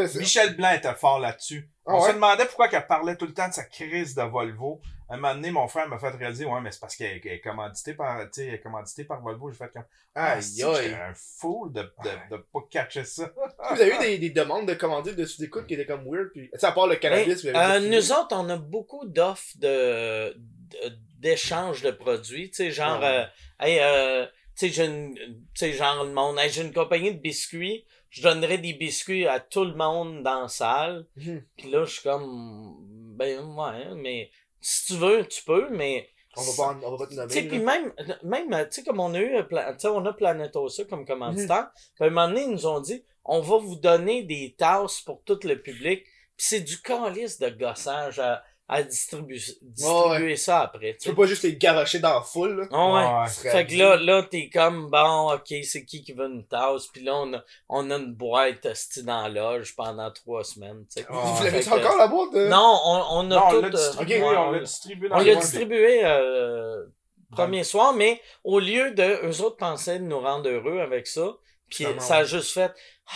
sais. Michel Blanc était fort là-dessus. Ah On ouais? se demandait pourquoi qu'elle parlait tout le temps de sa crise de Volvo un moment donné, mon frère m'a fait réaliser, ouais, mais c'est parce qu'elle elle est commanditée par, tu sais, elle est commanditée par Volvo. J'ai fait comme, ah, aïe. un fool de, de, de pas catcher ça. Vous avez eu des, des demandes de commander de sous-écoute qui étaient comme weird, puis, tu sais, à part le cannabis, Ben, vous avez euh, nous autres, on a beaucoup d'offres de, de- d'échanges de produits. Tu sais, genre, ouais. euh, hey, euh, tu sais, j'ai une, tu sais, genre, le monde, hey, j'ai une compagnie de biscuits, je donnerais des biscuits à tout le monde dans la salle. Mhm. Puis là, je suis comme, ben, ouais, mais si tu veux, tu peux, mais. On va pas, on va pas te Tu sais, nommer. puis même, même, tu sais, comme on a eu, euh, tu sais, on a Planetosa comme commanditaire, puis à un moment donné, ils nous ont dit, on va vous donner des tasses pour tout le public, puis c'est du calice de gossage à, à distribu- distribuer ça après, tu peux pas juste les garocher dans la foule, là. Ah ouais. Fait que là, là, t'es comme, bon, ok, c'est qui qui veut une tasse, puis là, on a, on a une boîte, esti, dans la loge pendant trois semaines, tu sais. Ah, Vous l'avez que- encore la boîte? euh? Non, on, on a Non, on tout... l'a euh, ouais, on l'a distribué dans on le l'a distribué euh, premier soir, mais au lieu de eux autres pensaient de nous rendre heureux avec ça, puis ça a ouais. juste fait ah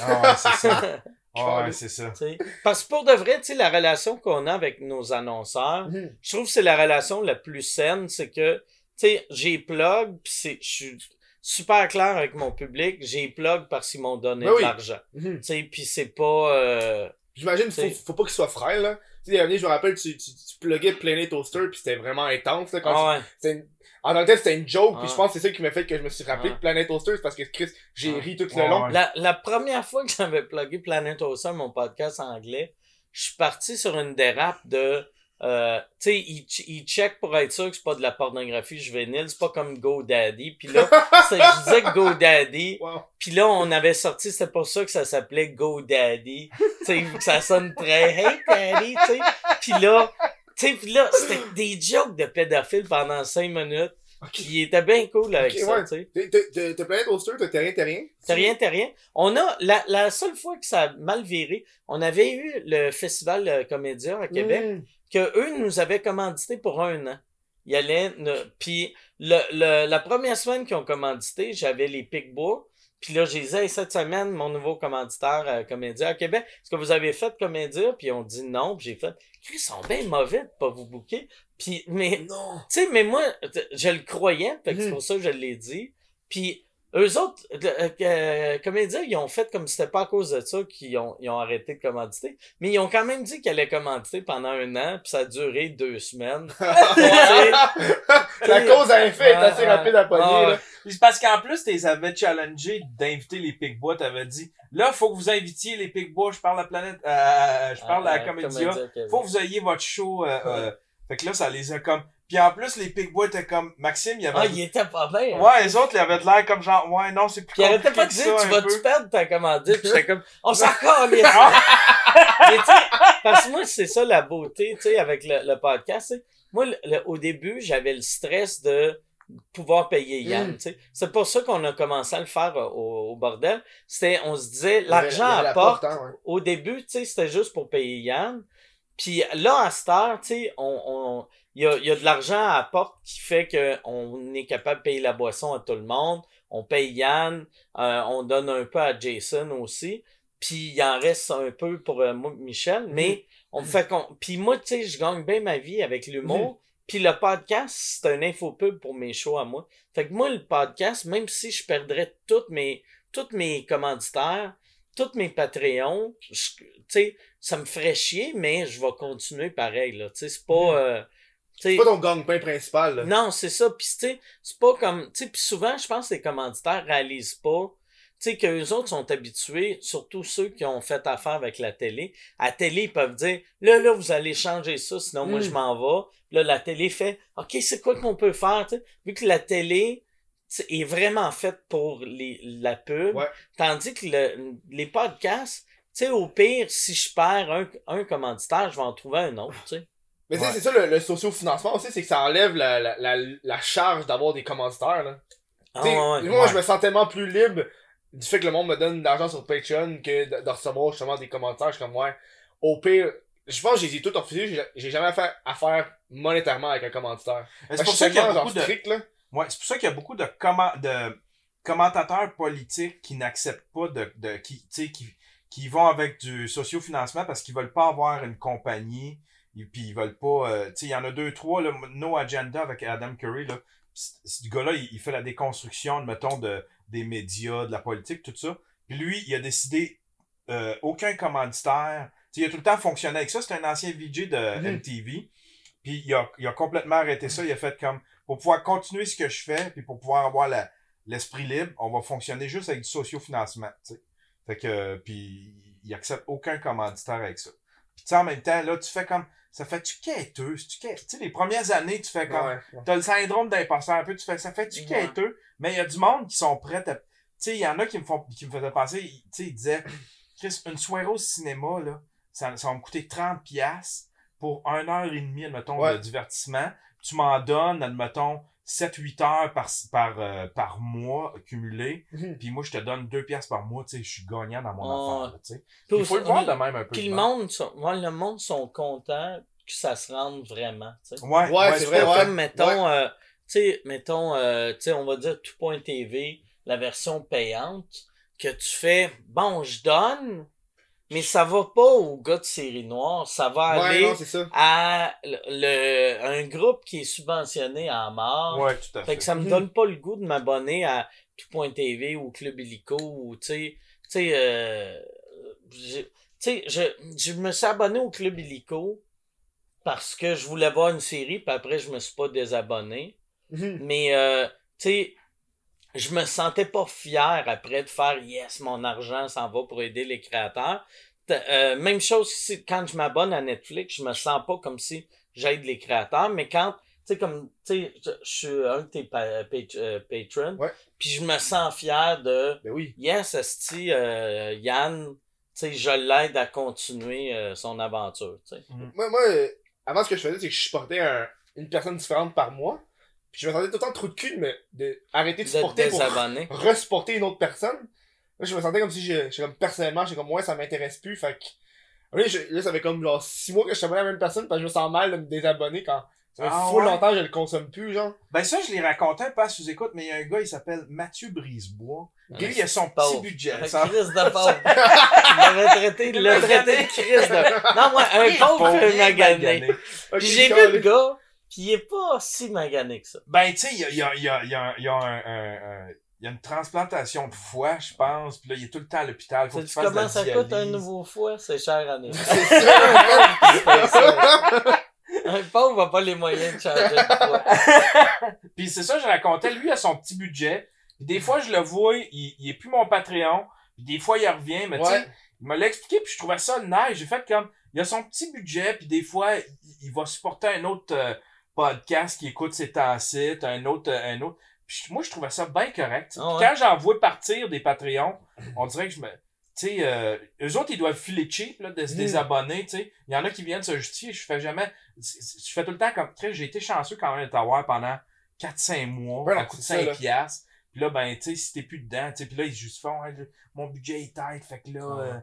Ah, ouais, c'est ça. Ah, ouais, c'est ça. Tu sais. Parce que pour de vrai, la relation qu'on a avec nos annonceurs, Mhm. je trouve que c'est la relation la plus saine, c'est que tu sais, j'ai plug, puis je suis super clair avec mon public, j'ai plug parce qu'ils m'ont donné Ben de l'argent. Mhm. Tu sais, puis c'est pas euh, J'imagine faut, C'est- faut pas qu'il soit frêle, là. Tu sais, dernier, je me rappelle, tu, tu, tu pluguais Planet Toaster, puis c'était vraiment intense, là. Quand ah ouais. c'était une- En tant que tel, c'était une joke, puis Ah. je pense que c'est ça qui m'a fait que je me suis rappelé Ah. de Planet Toaster, c'est parce que Chris, j'ai Ah. ri tout le long. ouais. La, la première fois que j'avais plugué Planet Ocean, mon podcast anglais, je suis parti sur une dérape de... Euh, tu sais, il, il check pour être sûr que c'est pas de la pornographie juvénile, c'est pas comme GoDaddy. Puis là, je disais GoDaddy, Wow. puis là, on avait sorti, c'était pour ça que ça s'appelait GoDaddy. Tu sais, que ça sonne très Hey Daddy, tu sais. Puis là, tu sais, puis là, c'était des jokes de pédophiles pendant cinq minutes. Puis il était bien cool avec ça, ouais. tu sais. T'es Planet Toaster, t'as rien, t'as rien? T'as rien, t'as rien. On a, la, la seule fois que ça a mal viré, on avait eu le festival euh, Comédia à Québec, Mhm. Que eux nous avaient commandité pour un an. Ils allaient, puis le, le, la première semaine qu'ils ont commandité, j'avais les Picbois. Puis là, j'ai dit, Hey, cette semaine, mon nouveau commanditaire à Comédia à Québec, est-ce que vous avez fait Comédia? Puis ils ont dit non. Puis j'ai fait, ils sont bien mauvais de pas vous booker. Puis, mais Non. tu sais, mais moi, je le croyais, fait que c'est Mhm. pour ça que je l'ai dit. Puis eux autres, euh, euh, comédiens, ils ont fait comme si c'était pas à cause de ça qu'ils ont, ils ont arrêté de commanditer. Mais ils ont quand même dit qu'ils allaient commanditer pendant un an, puis ça a duré deux semaines. La cause à effet est assez rapide à pogner, Ah, c'est parce qu'en plus, t'es avais challengé d'inviter les Picbois. T'avais dit, là, faut que vous invitiez les Picbois. Je parle à la planète, euh, je parle à la Comédia. Québec. Faut que vous ayez votre show. Euh, euh. Fait que là, ça les a comme. Puis en plus, les Picbois étaient comme. Maxime, il avait. Ah, il était pas bien. hein. Ouais, les autres, ils avaient de l'air comme genre, ouais, non, c'est plus Puis il arrêtait compliqué pas de dire, tu un vas-tu peu. perdre ta commandite? Puis j'étais comme, on s'en calisse. Mais tu sais, parce que moi, c'est ça la beauté, tu sais, avec le, le podcast. tu sais. Moi, le- le- au début, j'avais le stress de pouvoir payer Yann, Mm. tu sais. C'est pour ça qu'on a commencé à le faire euh, au, au bordel. C'était, on se disait, y l'argent y la apporte. porte, hein, ouais. Au début, tu sais, c'était juste pour payer Yann. Puis là, à cette heure, tu sais, on, on, il y a, y a de l'argent à porte qui fait qu'on est capable de payer la boisson à tout le monde. On paye Yann, euh, on donne un peu à Jason aussi. Puis il en reste un peu pour euh, moi, Michel, mais on me fait con... Puis moi, tu sais, je gagne bien ma vie avec l'humour. Puis le podcast, c'est un infopub pour mes shows à moi. Fait que moi, le podcast, même si je perdrais toutes mes, toutes mes commanditaires, toutes mes Patreons, tu sais, ça me ferait chier, mais je vais continuer pareil, là. Tu sais, c'est pas... euh, sais, C'est pas ton gang-pain principal, là. non, c'est ça. Puis, tu sais, c'est pas comme. Tu sais, puis souvent, je pense que les commanditaires réalisent pas. Tu sais, qu'eux autres sont habitués, surtout ceux qui ont fait affaire avec la télé. À la télé, ils peuvent dire, là, là, vous allez changer ça, sinon moi, Mm. je m'en vais. Là, la télé fait, OK, c'est quoi qu'on peut faire, tu sais? Vu que la télé est vraiment faite pour les, la pub. Ouais. Tandis que le- les podcasts, tu sais, au pire, si je perds un, un commanditaire, je vais en trouver un autre, tu sais. Mais tu sais, Ouais. c'est ça le, le socio-financement aussi, c'est que ça enlève la, la, la, la charge d'avoir des commanditaires, là. Ah, ouais, ouais. moi, ouais. je me sens tellement plus libre du fait que le monde me donne de l'argent sur Patreon que de, de recevoir justement des commentaires. Je suis comme, ouais, au pire, je pense que j'ai tout refusé. J'ai- jamais affaire, affaire monétairement avec un commanditaire. C'est que pour je ça qu'il y a beaucoup de. strict, là. Ouais, c'est pour ça qu'il y a beaucoup de, comment, de commentateurs politiques qui n'acceptent pas de, de qui, qui, qui vont avec du sociofinancement parce qu'ils veulent pas avoir une compagnie ils, puis ils veulent pas. euh, tu sais, il y en a deux, trois, là, No Agenda avec Adam Curry, là. Ce gars-là, il, il fait la déconstruction, mettons, de, des médias, de la politique, tout ça. Puis lui, il a décidé euh, aucun commanditaire. Il a tout le temps fonctionné avec ça. C'est un ancien VJ de Mhm. MTV. Puis il a, il a complètement arrêté ça. Il a fait comme pour pouvoir continuer ce que je fais, puis pour pouvoir avoir la- l'esprit libre, on va fonctionner juste avec du sociofinancement. tu sais. Fait que puis il accepte aucun commanditaire avec ça. Puis tu sais, en même temps, là, tu fais comme ça fait-tu quêteux? Tu sais, les premières années, tu fais comme Ouais, ouais. T'as le syndrome d'imposteur un peu, tu fais ça fait du Ouais. quêteux, mais il y a du monde qui sont prêts à. Tu sais, il y en a qui me font qui me faisaient penser, ils- tu sais, ils disaient Chris, une soirée au cinéma, là, ça, ça va me coûter 30$ piastres pour une heure et demie, admettons, Ouais. de divertissement. Tu m'en donnes, admettons, 7-8 heures par, par, euh, par mois cumulé, Mhm. puis moi je te donne 2 piastres par mois, tu sais, je suis gagnant dans mon Ah. affaire, tu sais. Puis Il faut le voir de même un peu. Puis le monde, sont, ouais, le monde sont contents que ça se rende vraiment, tu sais. Ouais, Ouais, c'est c'est vrai, comme, mettons, euh, tu sais, mettons, euh, tu sais, on va dire tout.tv, la version payante, que tu fais, bon, je donne, mais ça va pas au gars de série noire, ça va Ouais, aller non, c'est ça. à le, le- un groupe qui est subventionné à mort. Ouais, tout à Fait fait. que ça me donne pas le goût de m'abonner à tout.tv ou Club Illico ou tu sais, tu sais, euh, j'ai- tu sais, je, je me suis abonné au Club Illico parce que je voulais voir une série, puis après je me suis pas désabonné. Mais euh, tu sais, je me sentais pas fier après de faire yes, mon argent s'en va pour aider les créateurs. Euh, même chose si, quand je m'abonne à Netflix, je me sens pas comme si j'aide les créateurs, mais quand tu sais comme tu sais je, je suis un de tes pa- pa- euh, patrons, Ouais. puis je me sens fier de Ben oui. yes, esti euh, Yann, tu sais je l'aide à continuer euh, son aventure, tu sais. Moi, moi euh, avant, ce que je faisais, c'est que je supportais un- une personne différente par mois. Puis je me sentais tout le temps trop de cul de, me, de arrêter de De supporter pour resupporter une autre personne. Là, je me sentais comme si je, je comme personnellement, j'étais comme, ouais, ça m'intéresse plus. Fait que. Là, je- là, ça fait comme genre 6 mois que je suis abonné à la même personne, parce que je me sens mal de me désabonner quand. Ça fait Ah ouais? longtemps que je le consomme plus, genre. Ben ça, je l'ai raconté un peu à sous-écoute, mais il y a un gars, il s'appelle Mathieu Brisebois. Lui, il a son petit Pauvre. budget. Un ça- crise de pauvre. Il l'avait traité, il l'a traité de. Non, moi, un pauvre magané. magané. Ok, Puis j'ai vu le gars, puis il est pas si magané que ça. Ben, tu sais, il y a, il y a, il y a, il y a, y a un, un- un- il y a une transplantation de foie, je pense. Puis là, il est tout le temps à l'hôpital. Faut Tu qu'il fasse comment ça coûte un nouveau foie? C'est cher à fait. Un pauvre n'a pas les moyens de changer de foie. Puis c'est ça, je racontais, lui, a son petit budget. Puis des fois, je le vois, il, il est plus mon Patreon. Puis des fois, il revient, mais tu sais, il me l'a expliqué, puis je trouvais ça nice. J'ai fait comme, il a son petit budget, puis des fois, il, il va supporter un autre euh, podcast qui écoute ses temps-ci, un autre, euh, un autre. Puis moi, je trouvais ça bien correct. Ah ouais. quand j'en vois partir des Patreons, on dirait que je me... Tu sais, euh, eux autres, ils doivent filer cheap, là, de se Mm. désabonner, tu sais. Il y en a qui viennent se justifier, je fais jamais... Je fais tout le temps comme... J'ai été chanceux quand même de t'avoir pendant 4-5 mois, Ouais, ça non, coûte c'est ça, 5 là. piastres. Puis là, ben, tu sais, si t'es plus dedans, tu sais, puis là, ils juste font, je- mon budget est tight, fait que là... Ouais. euh,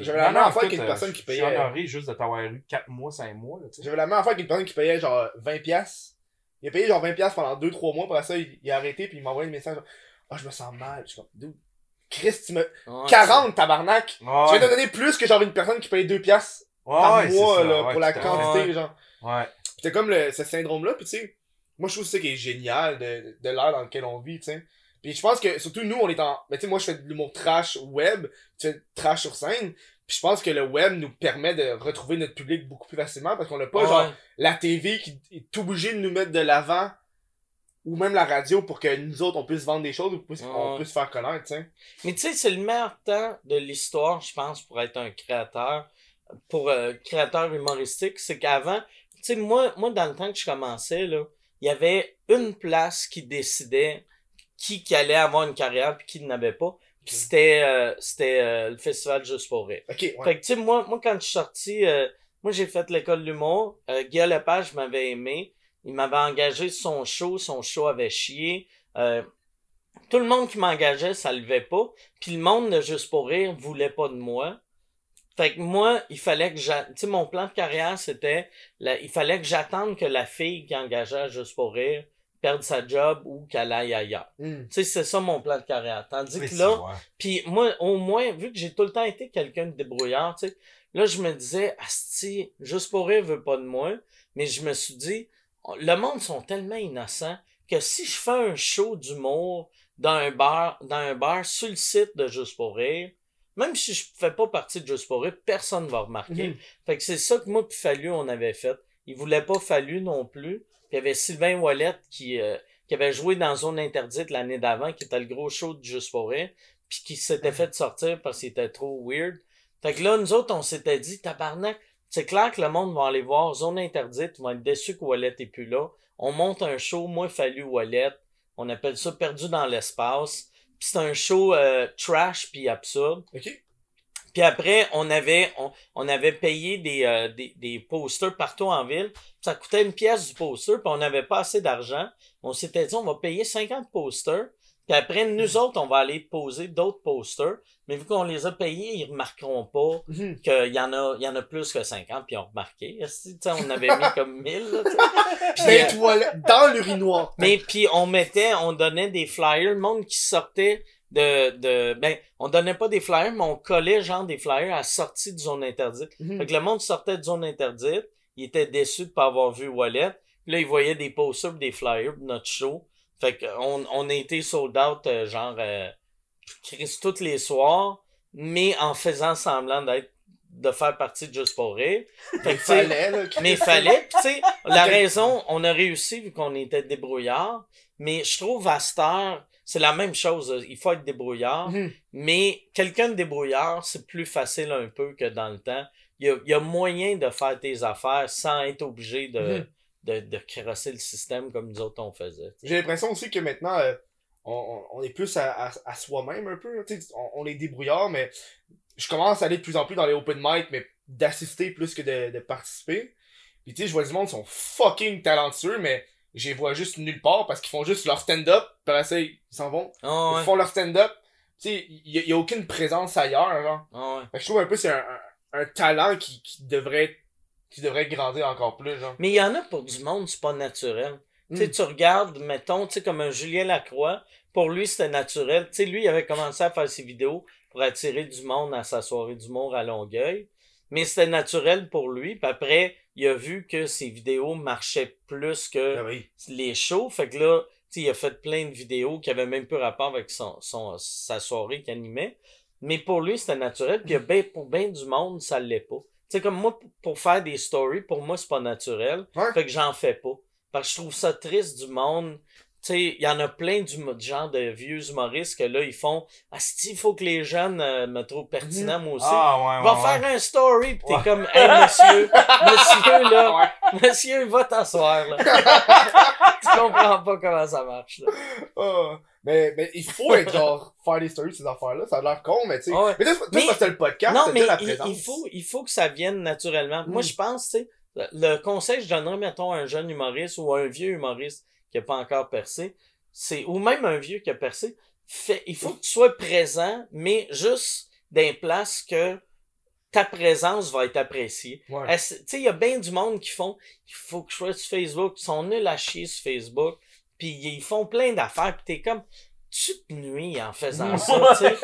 J'avais la même affaire qu'une euh, personne qui Je payait. suis honoré juste de t'avoir eu 4 mois, 5 mois. J'avais la même affaire qu'une personne qui payait genre 20 piastres. Il a payé genre 20 piastres pendant 2-3 mois, après ça, il, il a arrêté, puis il m'a envoyé un message. Ah, je me sens mal. Je suis comme, dude, Chris, tu me. Ouais, 40, tabarnak! Tu viens de donner plus que genre une personne qui paye 2 piastres ouais, par ouais, c'est mois, là, pour la quantité, Ouais. genre. Ouais. Puis t'as comme le, ce syndrome-là, puis tu sais, moi je trouve ça qui est génial de, de l'ère dans laquelle on vit, tu sais. Puis je pense que, surtout nous, on est en, mais tu sais, moi je fais de l'humour trash web, tu fais trash sur scène, puis je pense que le web nous permet de retrouver notre public beaucoup plus facilement, parce qu'on n'a pas Ouais. genre la TV qui est obligée de nous mettre de l'avant, ou même la radio pour que nous autres on puisse vendre des choses, ou puisse- on puisse se faire connaître, tu sais. Mais tu sais, c'est le meilleur temps de l'histoire, je pense, pour être un créateur, pour euh, créateur humoristique. C'est qu'avant, tu sais, moi, moi, dans le temps que je commençais, là, il y avait une place qui décidait qui, qui allait avoir une carrière puis qui n'avait pas. Puis c'était euh, c'était euh, le festival Juste pour rire. Ok, ouais. Fait que, tu sais, moi, moi, quand je suis sorti, euh, moi, j'ai fait l'école de l'humour. Euh, Guy Lepage m'avait aimé. Il m'avait engagé son show. Son show avait chié. Euh, tout le monde qui m'engageait, ça levait pas. Puis le monde de Juste pour rire voulait pas de moi. Fait que moi, il fallait que j'a... Tu sais, mon plan de carrière, c'était... la- Il fallait que j'attende que la fille qui engageait à Juste pour rire perdre sa job ou qu'elle aille ailleurs. Hmm. Tu sais, c'est ça mon plan de carrière. Tandis que là, puis moi, au moins, vu que j'ai tout le temps été quelqu'un de débrouillard, tu sais, là, je me disais, Asti, juste pour rire veut pas de moi, mais je me suis dit, le monde sont tellement innocents que si je fais un show d'humour dans un bar, dans un bar sur le site de Juste pour rire, même si je fais pas partie de Juste pour rire, personne va remarquer. Mhm. Fait que c'est ça que moi puis Fallu, on avait fait. Il voulait pas Fallu non plus. Puis il y avait Sylvain Wallet qui, euh, qui avait joué dans Zone Interdite l'année d'avant, qui était le gros show de Juste pour rire, puis qui s'était fait sortir parce qu'il était trop weird. Fait que là, nous autres, on s'était dit, tabarnak, c'est clair que le monde va aller voir Zone Interdite, ils vont être déçus que Wallet est plus là. On monte un show, moi, Fallu Wallet. On appelle ça Perdu dans l'espace. Puis c'est un show euh, trash puis absurde. Ok. Puis après, on avait, on, on avait payé des, euh, des, des posters partout en ville. Ça coûtait une pièce du poster, puis on n'avait pas assez d'argent. On s'était dit, on va payer 50 posters. Puis après, nous autres, on va aller poser d'autres posters. Mais vu qu'on les a payés, ils remarqueront pas Mhm. qu'il y en a, il y en a plus que 50, puis ils ont remarqué. On avait mis comme 1000, là, tu sais. Puis, euh, dans l'urinoir. mais puis on mettait, on donnait des flyers, le monde qui sortait de, de, ben, on donnait pas des flyers, mais on collait genre des flyers à la sortie de zone interdite. Mhm. Fait que le monde sortait de zone interdite, il était déçu de pas avoir vu Wallet. Puis là, il voyait des posters des flyers de notre show. Fait que on, on a été sold out, euh, genre, euh, tous les soirs, mais en faisant semblant d'être, de faire partie de Juste pour rire. Fait que, Fallait, là. mais fallait, tu sais, la raison, on a réussi vu qu'on était débrouillard, mais je trouve à cette heure, c'est la même chose, il faut être débrouillard, Mhm. mais quelqu'un de débrouillard, c'est plus facile un peu que dans le temps. Il y a, il y a moyen de faire tes affaires sans être obligé de, de, de crosser le système comme nous autres on faisait. J'ai l'impression aussi que maintenant, euh, on, est plus à, à, à soi-même un peu. tu sais, On, on est débrouillard, mais je commence à aller de plus en plus dans les open mic, mais d'assister plus que de, de participer. Puis tu sais, je vois du monde qui sont fucking talentueux, mais je les vois juste nulle part parce qu'ils font juste leur stand-up, puis ça, ils s'en vont. Ah Ils font leur stand-up. Tu sais, il y, a- aucune présence ailleurs, genre. ah ouais. Fait que je trouve un peu que c'est un, un, un talent qui, qui devrait qui devrait grandir encore plus, genre. Mais il y en a pour du monde, c'est pas naturel. Tu sais, Mm. tu regardes, mettons, tu sais, comme un Julien Lacroix, pour lui, c'était naturel. Tu sais, lui, il avait commencé à faire ses vidéos pour attirer du monde à sa soirée d'humour à Longueuil. Mais c'était naturel pour lui. Puis après, il a vu que ses vidéos marchaient plus que Ah oui. les shows. Fait que là, il a fait plein de vidéos qui avaient même peu rapport avec son, son, sa soirée qu'il animait. Mais pour lui, c'était naturel. Puis ben- pour bien du monde, ça l'est pas. Tu sais, comme moi, pour- pour faire des stories, pour moi, c'est pas naturel. Ouais. Fait que j'en fais pas. Parce que je trouve ça triste du monde. Tu sais, il y en a plein du genre de vieux humoristes que là, ils font Ah, il faut que les jeunes euh, me trouvent pertinent, moi aussi. Ah, ouais, Va ouais, ouais. faire un story, pis t'es comme, hey, monsieur, monsieur, là, monsieur, va t'asseoir, là. tu comprends pas comment ça marche, là. Ah, mais, mais il faut être genre faire des stories ces affaires-là, ça a l'air con, mais tu sais. Ah ouais. Mais parce que t'as le podcast, non, mais la il, présence. il faut, il faut que ça vienne naturellement. Moi, Mm. je pense, tu sais, le, le conseil que je donnerais, mettons, à un jeune humoriste ou à un vieux humoriste qui a pas encore percé, c'est, ou même un vieux qui a percé, fait, il faut que tu sois présent, mais juste d'un place que ta présence va être appréciée. Ouais. Tu sais, il y a bien du monde qui font, il faut que je sois sur Facebook, ils sont nuls à chier sur Facebook, puis ils font plein d'affaires, puis t'es comme, tu te nuis en faisant ça, tu sais.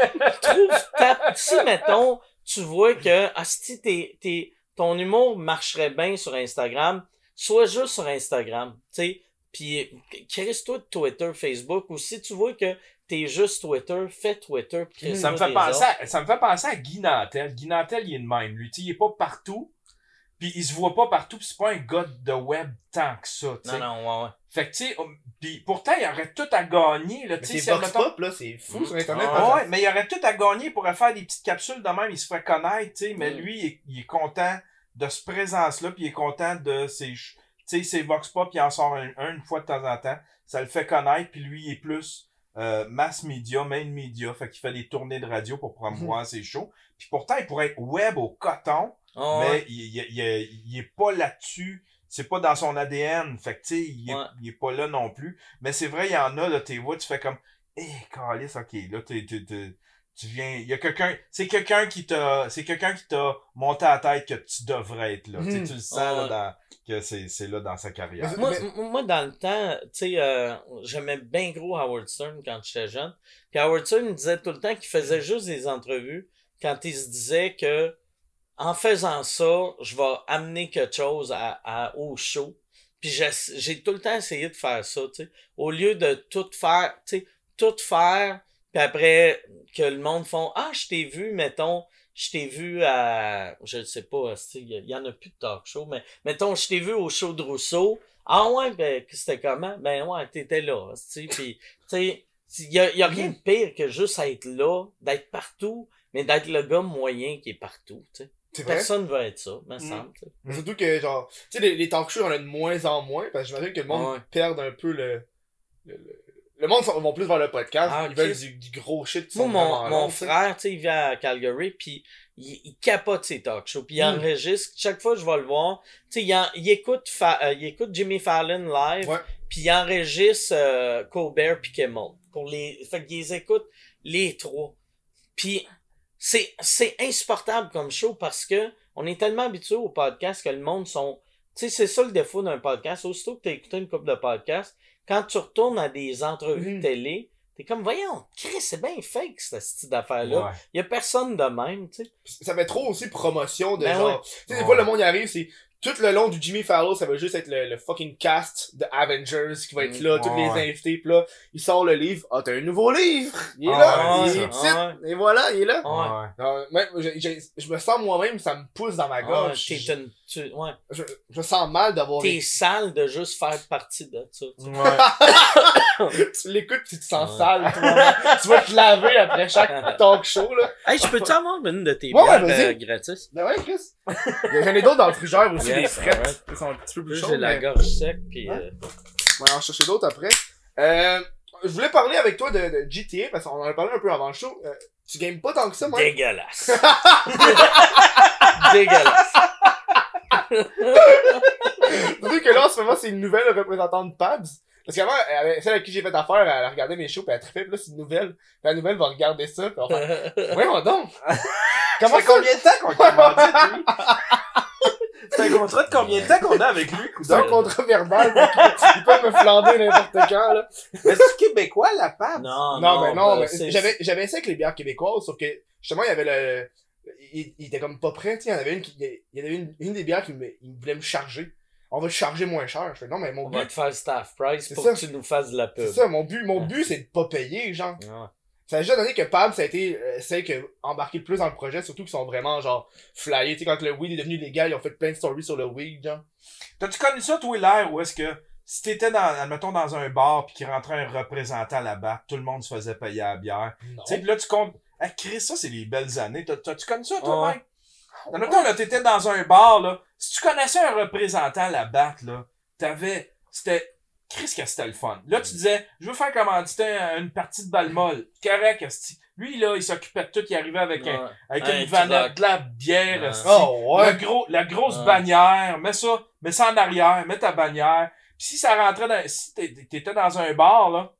Trouve ta, si mettons, tu vois que, asti, t'es, t'es, ton humour marcherait bien sur Instagram, sois juste sur Instagram, tu sais. Puis, crisse-toi de Twitter, Facebook, ou si tu vois que t'es juste Twitter, fais Twitter, puis Ça me fait penser à, ça me fait penser à Guy Nantel. Guy Nantel, il est de même, lui. Il est pas partout. Puis il se voit pas partout, pis c'est pas un gars de web tant que ça. Non, non, ouais, ouais. Fait que, tu sais, um, pis pourtant, il aurait tout à gagner, là, tu c'est sais. Pop, là, c'est fou sur Internet. Ah Ouais, mais il aurait tout à gagner, il pourrait faire des petites capsules de même, il se ferait connaître, tu sais, mais Mm. lui, il est, il est content de ce présence-là, puis il est content de ses, sais, ses Vox Pop, il en sort un, un une fois de temps en temps, ça le fait connaître, puis lui, il est plus euh, mass media, main media, fait qu'il fait des tournées de radio pour promouvoir ses shows, puis pourtant, il pourrait être web au coton, Ah, mais ouais. il, il, il, il est pas là-dessus. C'est pas dans son ADN. Fait que, tu sais, il, est- Ouais. il est pas là non plus. Mais c'est vrai, il y en a, là, t'es vois, tu fais comme, eh, calice, ok, là, t'es, t'es, t'es- tu viens, il y a quelqu'un, c'est quelqu'un qui t'a, c'est quelqu'un qui t'a monté à la tête que tu devrais être là. Tu sais. Tu le sens, là, dans, que c'est, c'est là dans sa carrière. Moi, moi, dans le temps, tu sais, euh, j'aimais bien gros Howard Stern quand j'étais jeune. Puis Howard Stern me disait tout le temps qu'il faisait juste des entrevues quand il se disait que en faisant ça, je vais amener quelque chose à, à- au show. Puis j'ai j'ai tout le temps essayé de faire ça, tu sais. Au lieu de tout faire, tu sais, tout faire, puis après que le monde font Ah, je t'ai vu, mettons, je t'ai vu à. Je ne sais pas, tu sais, il y, y en a plus de talk show, mais mettons, je t'ai vu au show de Rousseau. Ah ouais, ben, que c'était comment? Ben ouais, t'étais là, tu sais, puis, tu sais, il y a, y a rien de pire que juste être là, d'être partout, mais d'être le gars moyen qui est partout, tu sais. Personne veut être ça, me Mm. semble, Surtout que, genre, tu sais, les, les talk shows, on a de moins en moins, parce que j'imagine que le monde Ouais. perd un peu le. Le, le, le monde vont plus vers le podcast. Ah, Ils veulent du, du gros shit. Moi, sont mon, mon tu frère, tu sais, il vit à Calgary, puis il, il capote ses talk shows, puis il Mm. enregistre. Chaque fois que je vais le voir, tu sais, il, il écoute, euh, il écoute Jimmy Fallon live, Ouais. puis il enregistre euh, Colbert puis Kimmel. Pour les, fait qu'ils les écoutent les trois. Puis c'est, c'est insupportable comme show parce que on est tellement habitué au podcast que le monde sont... Tu sais, c'est ça le défaut d'un podcast. Aussitôt que t'as écouté une couple de podcasts, quand tu retournes à des entrevues Mhm. télé, t'es comme, voyons, Chris, c'est bien fake, cette style d'affaire-là. Ouais. Il y a personne de même, tu sais. Ça fait trop aussi promotion de Ben genre. Tu sais, des Ouais. fois, le monde y arrive, c'est. Tout le long du Jimmy Fallon, ça va juste être le, le fucking cast de Avengers qui va être Mm, là, tous ouais. les invités, pis là, il sort le livre. Ah, t'as un nouveau livre! Il est Ah, là! ouais, il est petit! Et voilà, il est là! Ouais. Ouais. Non, même, je, je- je me sens moi-même, ça me pousse dans ma Ah, gorge. t'es je, une- tu- ouais. je, je sens mal d'avoir. T'es sale de juste faire partie de ça. tu. Ouais. tu l'écoutes pis tu te sens Ouais. sale, toi. tu vas te laver après chaque talk show, là. Hey, je peux-tu avoir une de tes Ouais, ouais, bières vas-y. euh, gratis? Ben ouais, Chris. J'en ai d'autres dans le frigère aussi, Yes, des frettes. Ils sont un petit peu plus Là, chauds. j'ai la gorge sec, puis... Ouais. euh, On va en chercher d'autres après. Euh, je voulais parler avec toi de, de GTA, parce qu'on en a parlé un peu avant le show. Euh, tu games pas tant que ça, moi? Dégueulasse. Dégueulasse. Surtout que là, en ce moment, c'est une nouvelle représentante de Pabs. Parce qu'avant, elle avait- celle avec qui j'ai fait affaire, elle regardait mes shows, puis elle trippait, puis là, c'est une nouvelle. Puis la nouvelle va regarder ça, puis on va faire, voyons donc! Comment ça? fait combien de temps qu'on lui? C'est un contrat de combien de temps qu'on a avec lui, C'est un contrat verbal, donc il peut me flander n'importe quand, là. Mais c'est québécois, la pâte? Non, Non, mais non, ben, mais c'est- j'avais, j'avais essayé avec les bières québécoises, sauf que, justement, il y avait le, il, il était comme pas prêt, tu sais, il y en avait une qui, il y avait une, une des bières qui me, il voulait me charger. On va te charger moins cher. Je fais, non, mais mon On va but, te faire le staff price C'est pour ça. que tu nous fasses de la pub. c'est ça, mon but, mon but, c'est de pas payer, genre. Ouais. Ça a déjà donné que Pab, ça a été euh, celle qui a embarqué le plus dans le projet, surtout qu'ils sont vraiment, genre, flyés. Tu sais, quand le weed est devenu légal, ils ont fait plein de stories sur le weed, genre. T'as-tu connu ça, toi, l'air, où est-ce que si t'étais dans, admettons, dans un bar pis qu'il rentrait un représentant là-bas, tout le monde se faisait payer à la bière? Tu sais, pis là, tu comptes. Ah, Chris, ça, c'est les belles années. T'as- T'as-tu connu ça, toi, Ouais. mec? Admettons, là, t'étais dans un bar, là. Si tu connaissais un représentant là-bas, là, t'avais. C'était. Chris, que c'était le fun. Là, tu disais, je veux faire commanditer un- une partie de balle molle. Correct. Lui, là, il s'occupait de tout. Il arrivait avec, un, avec Un une vanette de la bière, Ouais. Oh, Le ouais. gros, la grosse Ouais. bannière, mets ça, mets ça en arrière, mets ta bannière. Puis si ça rentrait dans, si t'é- t'étais dans un bar, là,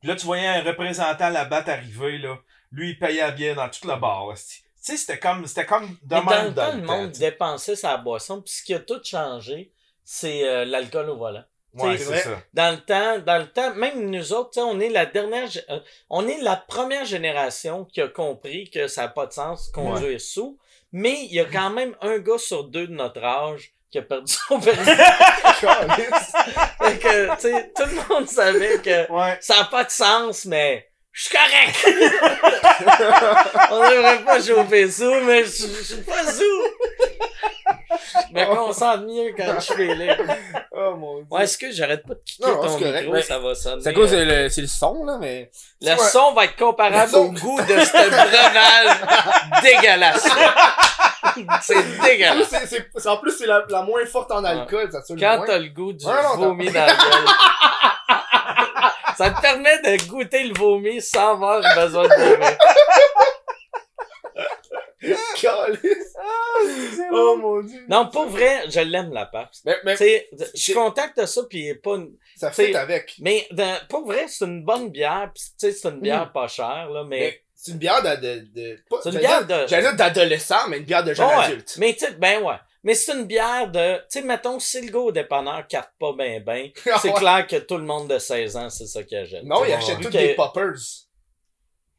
puis là, tu voyais un représentant là-bas arriver, là, lui, il payait bien dans tout le bar. Tu sais, c'était comme, c'était comme de Mais dans même le temps, le monde dépensait sa boisson, puis ce qui a tout changé, c'est euh, l'alcool au volant. Ouais, c'est ça. Dans le temps, dans le temps, même nous autres, on est la dernière, euh, on est la première génération qui a compris que ça n'a pas de sens conduire sous, mais il y a quand même un gars sur deux de notre âge qui a perdu son permis. Fait que, tu sais, tout le monde savait que Ouais. ça n'a pas de sens, mais je suis correct. on devrait pas chauffer sous, mais je suis pas sous. Je me concentre mieux quand je fais là. Oh, mon dieu. Ouais, est-ce que j'arrête pas de kicker Non, ton correct, micro, mais ça va sonner. C'est à cause de le, c'est le son, là, mais. Le Ouais. son va être comparable Le au goût de ce breuvage dégueulasse. C'est dégueulasse. C'est, c'est, c'est- en plus, c'est la, la moins forte en alcool, ça tue le Quand moins. t'as le goût du vomi dans la gueule. Ça te permet de goûter le vomi sans avoir besoin de vomir. Calisse. Oh mon dieu. Non, pour vrai, je l'aime la Pabst. Mais, mais je suis content que t'as ça, pis il est pas une... ça fait avec. Mais dans- pour vrai, c'est une bonne bière, tu sais, c'est une bière pas chère, là, mais... Mais C'est une bière de, de, de C'est une bière de- J'allais dire d'adolescent, mais une bière de jeune adulte. Mais tu sais, ben ouais. Mais c'est une bière de, tu sais, mettons, si le gars au dépanneur carte pas ben ben, Ah c'est ouais. clair que tout le monde de 16 ans, c'est ça qu'il achète. Non, ils achètent tous que- des poppers.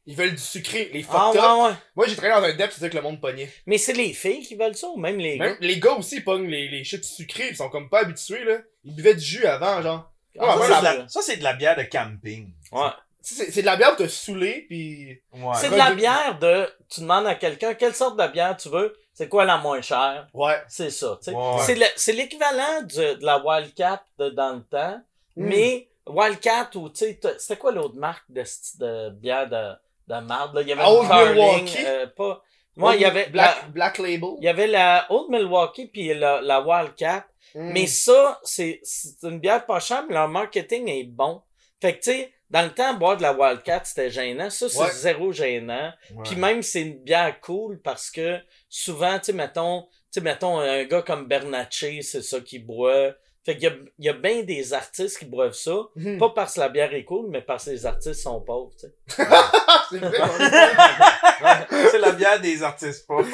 Ils veulent du sucré, les Ah fucked up. ouais, ouais. Moi, j'ai travaillé dans un dep, c'est ça que le monde pognait. Mais c'est les filles qui veulent ça ou même les Même les gars aussi, ils pognent les, les shit sucrés, ils sont comme pas habitués, là. Ils buvaient du jus avant, genre. Ouais, Ah, ouais, ça, c'est de- la- ça, c'est de la bière de camping. Ouais. C'est c'est de la bière pour te saouler, pis... Ouais. C'est de la bière de, tu demandes à quelqu'un quelle sorte de bière tu veux, c'est quoi la moins chère? Ouais. C'est ça, tu sais. Ouais. C'est le- C'est l'équivalent de, de la Wildcat de dans le temps, Mm. mais Wildcat ou, tu sais, c'était quoi l'autre marque de, de bière de, de marde, là? Il y avait Old Carling, Milwaukee? euh, pas... Ouais, il y avait Black, la, Black Label. il y avait la Old Milwaukee puis la, la Wildcat. Mm. Mais ça, c'est c'est une bière pas chère, mais leur marketing est bon. Fait que, tu sais, dans le temps, boire de la Wildcat, c'était gênant. Ça, c'est Ouais. zéro gênant. Ouais. Puis même, c'est une bière cool parce que souvent, tu sais, mettons, tu sais, mettons, un gars comme Bernatchez, c'est ça qu'il boit. Fait qu'il y a, il y a bien des artistes qui boivent ça. Mhm. Pas parce que la bière est cool, mais parce que les artistes sont pauvres, tu sais. c'est vrai. on est- c'est la bière des artistes pauvres.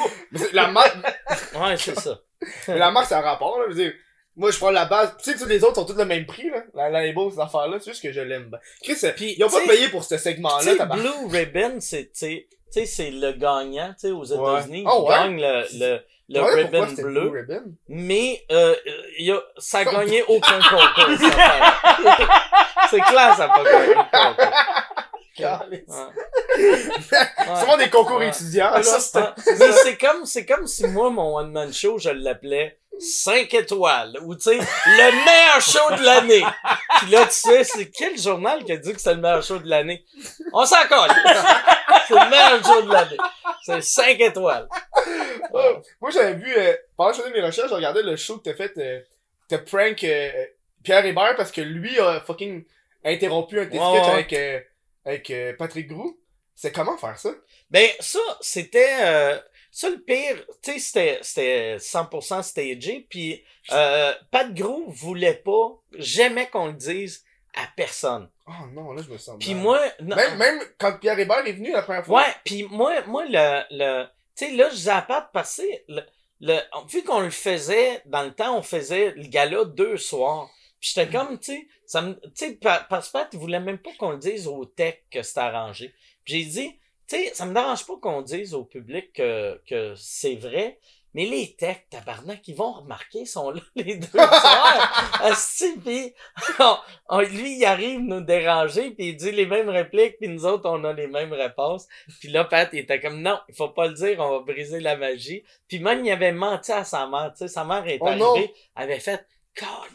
La marque, Ouais, c'est ça. mais la marque, c'est un rapport, là. Je veux dire, moi, je prends la base. Tu sais que tous les autres sont tous le même prix, là. La, la label, ces affaires-là. C'est juste que je l'aime. Chris, euh, Puis, ils ont pas payé pour ce segment-là, tabarnak. Blue Ribbon, c'est, tu sais, c'est le gagnant, tu sais, aux Ouais. États-unis. Oh, il ouais? gagne le, le, le Ouais, ribbon bleu. Blue Ribbon? Mais, euh, y a, ça a gagné aucun concours. C'est clair, ça a pas gagné de concours. Calice. Ouais. C'est vraiment des concours Ouais. étudiants, Ah, là. ça, Ouais. Mais c'est comme, c'est comme si moi, mon one-man show, je l'appelais 5 étoiles, ou tu sais, le meilleur show de l'année. Puis là, tu sais, c'est quel journal qui a dit que c'était le meilleur show de l'année? On s'en colle. C'est le meilleur show de l'année. C'est 5 étoiles. Oh, moi, j'avais vu, euh, pendant que je faisais mes recherches, je regardais le show que t'as fait, euh, t'as prank euh, Pierre Hébert parce que lui a fucking interrompu un de tes Ouais, sketchs ouais. avec, euh, avec euh, Patrick Groux. C'est comment faire ça? Ben, ça, c'était, euh, ça le pire, tu sais, c'était, c'était 100% stagé, puis euh, Pat Gros voulait pas, jamais qu'on le dise à personne. Oh non, là, je me sens Puis moi, non, Même, même quand Pierre Hébert est venu la première fois. Ouais, puis moi, moi le, le tu sais, là, je Pat, parce que le, le, vu qu'on le faisait, dans le temps, on faisait le gala deux soirs. Puis j'étais comme, tu sais, ça me, tu sais, pa- parce que Pat, il voulait même pas qu'on le dise au tech que c'était arrangé. Puis j'ai dit, tu sais, ça me dérange pas qu'on dise au public que, que c'est vrai, mais les techs, tabarnak, ils vont remarquer, ils sont là les deux soirs. Puis on- on- lui, il arrive nous déranger, puis il dit les mêmes répliques, puis nous autres, on a les mêmes réponses. Puis là, Pat, il était comme, non, il faut pas le dire, on va briser la magie. Puis même, il avait menti à sa mère, tu sais, sa mère est Oh non. arrivée, elle avait fait,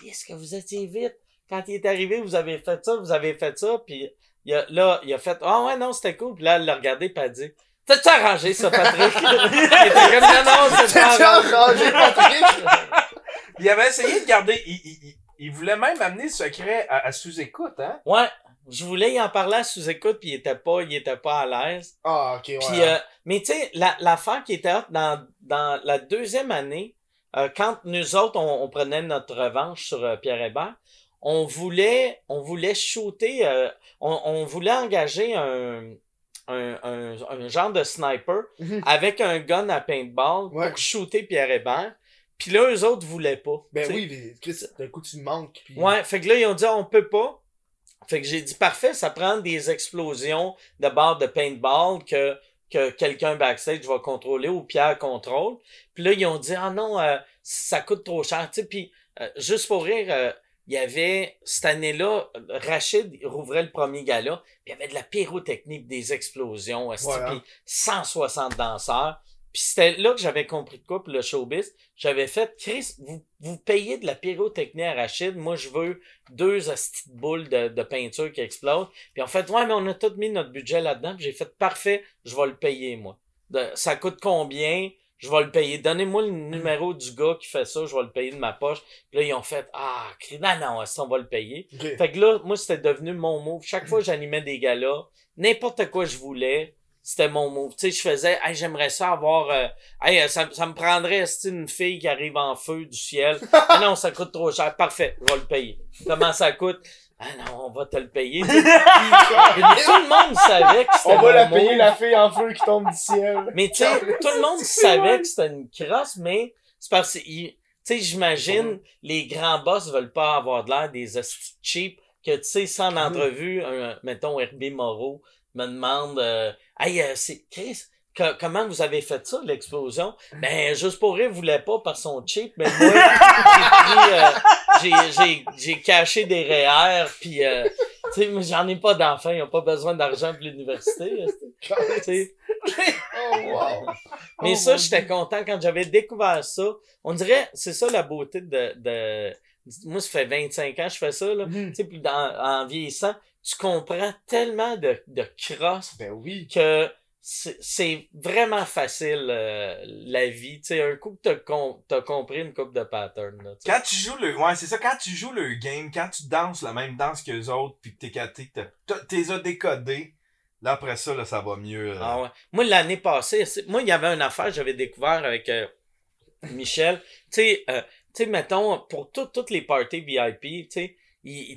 est-ce que vous étiez vite? Quand il est arrivé, vous avez fait ça, vous avez fait ça, puis il a, là, il a fait, ah ouais, non, c'était cool. Puis là, elle l'a regardé, puis elle a dit, t'as-tu arrangé ça, Patrick? il était comme, non, non, c'est pas arrangé. Patrick! Il avait essayé de garder. Il, il, il, il voulait même amener le secret à, à sous-écoute, hein? Ouais, je voulais y en parler à sous-écoute, puis il était pas, il était pas à l'aise. Ah, ok, ouais. Puis, euh, mais tu sais, la, l'affaire qui était hot dans, dans la deuxième année, euh, quand nous autres, on, on prenait notre revanche sur euh, Pierre Hébert, on voulait, on voulait shooter, euh, on, on voulait engager un, un, un, un genre de sniper Mhm. avec un gun à paintball Ouais. pour shooter Pierre Hébert. Puis là, eux autres voulaient pas. Ben oui, mais Chris, d'un coup, tu manques. Puis... Ouais, fait que là, ils ont dit, on peut pas. Fait que j'ai dit, parfait, ça prend des explosions de barres de paintball que, que quelqu'un backstage va contrôler ou Pierre contrôle. Puis là, ils ont dit, ah non, euh, ça coûte trop cher. Tu sais, puis euh, juste pour rire, euh, il y avait, cette année-là, Rachid rouvrait le premier gala, puis il y avait de la pyrotechnie, puis des explosions, Ouais, hein. puis 160 danseurs. Puis c'était là que j'avais compris de quoi pour le showbiz. J'avais fait, Chris, vous, vous payez de la pyrotechnie à Rachid. Moi, je veux deux de boules de, de peinture qui explosent. Puis en fait, ouais, mais on a tout mis notre budget là-dedans. Puis j'ai fait, parfait, je vais le payer, moi. De- ça coûte combien? Je vais le payer. Donnez-moi le numéro du gars qui fait ça, je vais le payer de ma poche. Puis là, ils ont fait, ah, cri- non, non, qu'on va le payer? Fait que là, moi, c'était devenu mon move. Chaque fois que j'animais des galas, n'importe quoi je voulais, c'était mon move. Tu sais, je faisais, hey, j'aimerais ça avoir, euh, hey, euh, ça, ça me prendrait, c'est une fille qui arrive en feu du ciel? Ah non, ça coûte trop cher. Parfait, je vais le payer. Comment ça coûte? Ah non, on va te le payer. Tout le monde savait que c'était On va la payer, la fille en feu qui tombe du ciel. Mais tu sais, tout le monde savait que c'était une crosse, mais c'est parce que, tu sais, j'imagine, les grands boss veulent pas avoir de l'air des hosties cheap, que tu sais, sans Mhm. entrevue, un, mettons, Herbie Moreau me demande, euh, hey, euh, c'est, Chris, co- comment vous avez fait ça, l'explosion? Ben, juste pour rire, voulait pas par son cheap, mais moi, j'ai euh, j'ai, caché des REER, puis, euh, tu sais, mais j'en ai pas d'enfants, ils ont pas besoin d'argent pour l'université, tu sais. Oh, wow. Mais Oh, ça, j'étais content quand j'avais découvert ça. On dirait, c'est ça la beauté de, de, moi, ça fait 25 ans que je fais ça, là. Mhm. Tu sais, puis dans- en vieillissant, tu comprends tellement de, de cross Ben oui. que c'est vraiment facile, euh, la vie. Tu sais, un coup que t'as com- compris une coupe de patterns, là. Quand tu joues le, ouais, c'est ça, quand tu joues le game, quand tu danses la même danse que les autres, pis que t'es caté, t'es as décodé, là, après ça, là, ça va mieux. euh. Ah ouais. Moi, l'année passée, moi, il y avait une affaire que j'avais découvert avec euh, Michel. Tu sais, euh, tu sais, mettons, pour tout- toutes les parties VIP, tu sais,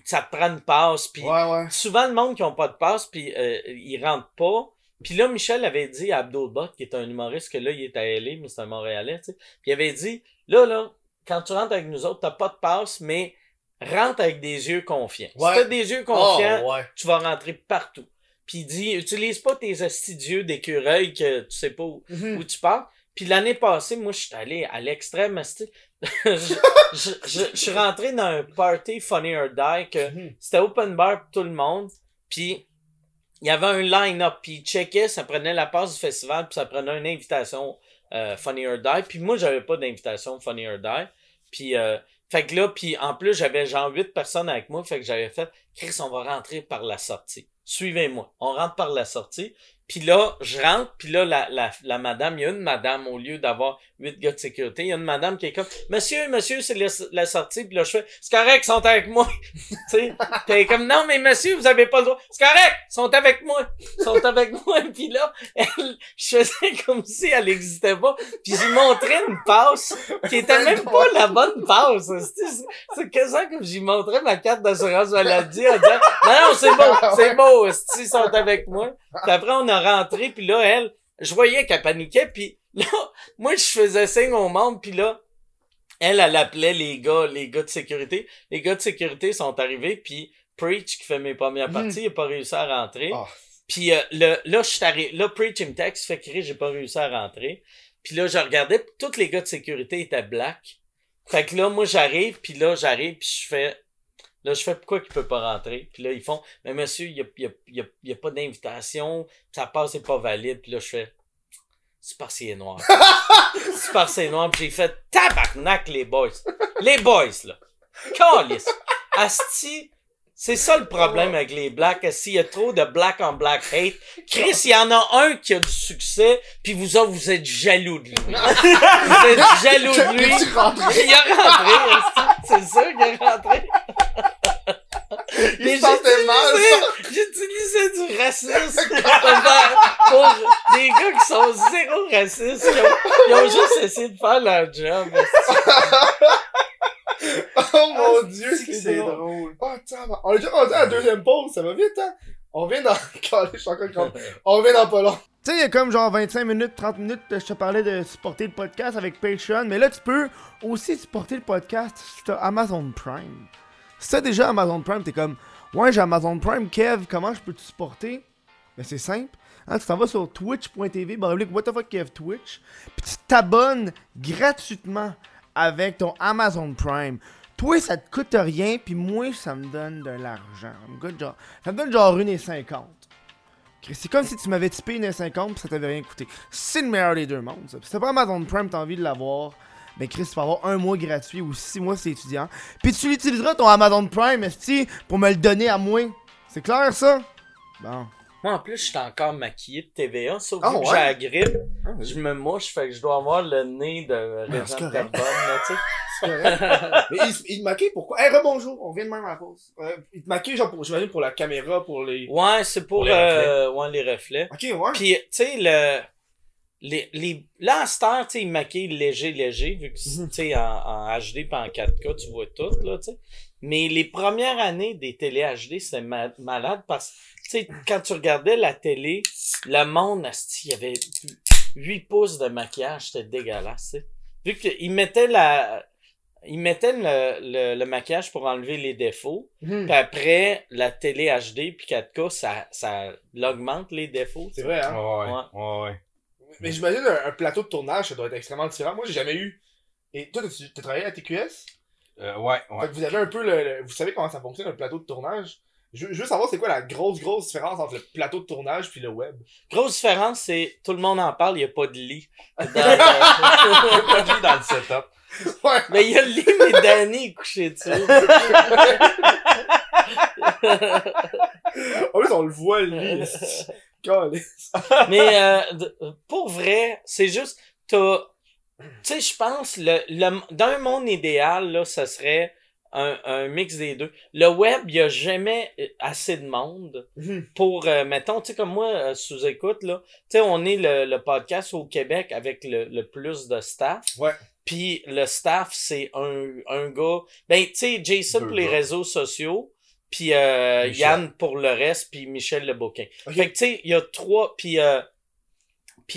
ça te prend une passe, puis Ouais, ouais. souvent, le monde qui ont pas de passe, puis ils rentrent pas. Puis là, Michel avait dit à Abdul qui est un humoriste, que là, il est à LA, mais c'est un Montréalais, tu sais. Puis il avait dit, là, là, quand tu rentres avec nous autres, t'as pas de passe, mais rentre avec des yeux confiants. Ouais. Si t'as des yeux confiants, Oh, ouais. tu vas rentrer partout. Puis il dit, utilise pas tes astidieux d'écureuil que tu sais pas où, Mhm. où tu pars. Puis l'année passée, moi, je suis allé à l'extrême, je, je, je, je suis rentré dans un party Funny or Die que Mhm. c'était open bar pour tout le monde. Puis il y avait un line-up. Puis il checkait, ça prenait la passe du festival, puis ça prenait une invitation euh, Funny or Die. Puis moi, j'avais pas d'invitation Funny or Die. Puis, euh, fait que là, puis en plus, j'avais genre huit personnes avec moi. Fait que j'avais fait, Chris, on va rentrer par la sortie. Suivez-moi. On rentre par la sortie. Puis là, je rentre, puis là, la, la, la madame, il y a une madame, au lieu d'avoir huit gars de sécurité, il y a une madame qui est comme, monsieur, monsieur, c'est la, sortie, puis là, je fais, c'est correct, ils sont avec moi. tu sais, est comme, non, mais monsieur, vous avez pas le droit. C'est correct, ils sont avec moi. Ils sont avec moi. Puis là, elle, je faisais comme si elle existait pas. Puis j'ai montré une passe qui était même pas la bonne passe. C'est- quasiment comme j'y montrais ma carte d'assurance maladie en disant, non, non, c'est beau, c'est esti, ils sont avec moi. Puis après, on a rentré, puis là, elle, je voyais qu'elle paniquait, puis là, moi, je faisais signe au monde, puis là, elle, elle appelait les gars, les gars de sécurité. Les gars de sécurité sont arrivés, puis Preach, qui fait mes premières Mhm. parties, il a pas réussi à rentrer. Ah. Puis euh, le, là, je suis arrivé, là, Preach, il me texte, fait crier, j'ai pas réussi à rentrer. Puis là, je regardais, puis tous les gars de sécurité étaient black. Fait que là, moi, j'arrive, puis là, j'arrive, puis je fais... Là, je fais pourquoi qu'il peut pas rentrer? Puis là, ils font, mais monsieur, il y a, il y a, il y a, y a pas d'invitation, sa passe est pas valide. Puis là, je fais, c'est parce qu'il est noir. c'est parce qu'il est noir. Puis j'ai fait, tabarnak, les boys. Les boys, là. Calice. Asti, c'est ça le problème avec les blacks. S'il y a trop de black on black hate, Chris, il y en a un qui a du succès, puis vous autres, vous êtes jaloux de lui. vous êtes jaloux de lui. Il a rentré, c'est sûr qu'il est rentré? Il Mais sentait mal. J'utilisais du racisme pour, des gars qui sont zéro racistes, qui ont, qui ont juste essayé de faire leur job. Oh mon dieu, c'est drôle. drôle. Oh, tabarnak. On est déjà rendu à la deuxième pause, ça va vite, hein? On vient dans. Je suis encore. On vient dans pas long. Tu sais, il y a comme genre 25 minutes, 30 minutes, je te parlais de supporter le podcast avec Patreon, mais là, tu peux aussi supporter le podcast si t'as Amazon Prime. Si t'as déjà Amazon Prime, t'es comme, ouais, j'ai Amazon Prime, Kev, comment je peux te supporter? Ben, c'est simple. Hein, tu t'en vas sur twitch.tv, what the fuck, Kev Twitch, puis tu t'abonnes gratuitement avec ton Amazon Prime. Toi, ça te coûte rien, puis moi, ça me donne de l'argent. Ça me donne genre 1,50. Chris, C'est comme si tu m'avais typé 1,50 puis ça t'avait rien coûté. C'est le meilleur des deux mondes, si t'as pas Amazon Prime, t'as envie de l'avoir, ben Chris, tu vas avoir un mois gratuit ou six mois t'es étudiant. Puis tu l'utiliseras ton Amazon Prime, esti, pour me le donner à moi. C'est clair, ça? Bon. Moi, en plus, je suis encore maquillé de TVA, sauf Ah, que ouais? j'ai la grippe. Je me mouche, fait que je dois avoir le nez de Ben, Régent c'est. Carbone, là, tu sais. C'est. Mais il, il te maquille pourquoi? Hey, rebonjour, on vient de même à la pause. Euh, il te maquille genre pour, j'imagine pour la caméra, pour les... Ouais, c'est pour, Pour les euh, ouais, les reflets. Ok, ouais. Puis, tu sais, le, les, les, là, à cette heure, tu sais, il maquille léger, léger, vu que, Mhm. tu sais, en, en HD pis en 4K, tu vois tout, là, tu sais. Mais les premières années des télé HD, ma- malade parce sais, quand tu regardais la télé, le monde, il y avait 8 pouces de maquillage, c'était dégueulasse, tu sais. Vu qu'ils mettaient la, ils mettaient le, le, le maquillage pour enlever les défauts, Mhm. puis après, la télé HD puis 4K, ça, ça l'augmente les défauts. C'est vrai, hein? Ouais, Ouais. ouais, ouais. Mais j'imagine un, un plateau de tournage, ça doit être extrêmement différent. Moi, j'ai jamais eu. Et toi, t'as- t'as travaillé à TQS? Euh, ouais, ouais. Fait que vous avez un peu le, le- Vous savez comment ça fonctionne, un plateau de tournage? Je, veux savoir c'est quoi la grosse, grosse différence entre le plateau de tournage puis le web. Grosse différence, c'est tout le monde en parle, il n'y a pas de lit. Dans le- Pas de lit dans le setup. Ouais. mais il y a le lit, mais Danny est couché dessus. En plus, on le voit, lui. Mais euh, pour vrai, c'est juste, t'as, tu sais, je pense, le, le, dans un monde idéal, là, ça serait un, un mix des deux. Le web, il y a jamais euh, assez de monde Mhm. pour, euh, mettons, tu sais, comme moi, euh, sous écoute, là, tu sais, on est le, le podcast au Québec avec le, le plus de staff. Ouais. Puis le staff, c'est un, un gars, ben, tu sais, Jason Deux pour les gars. réseaux sociaux, puis euh. Yann pour le reste, puis Michel Lebouquin. Ok. Fait que, tu sais, il y a trois, puis euh,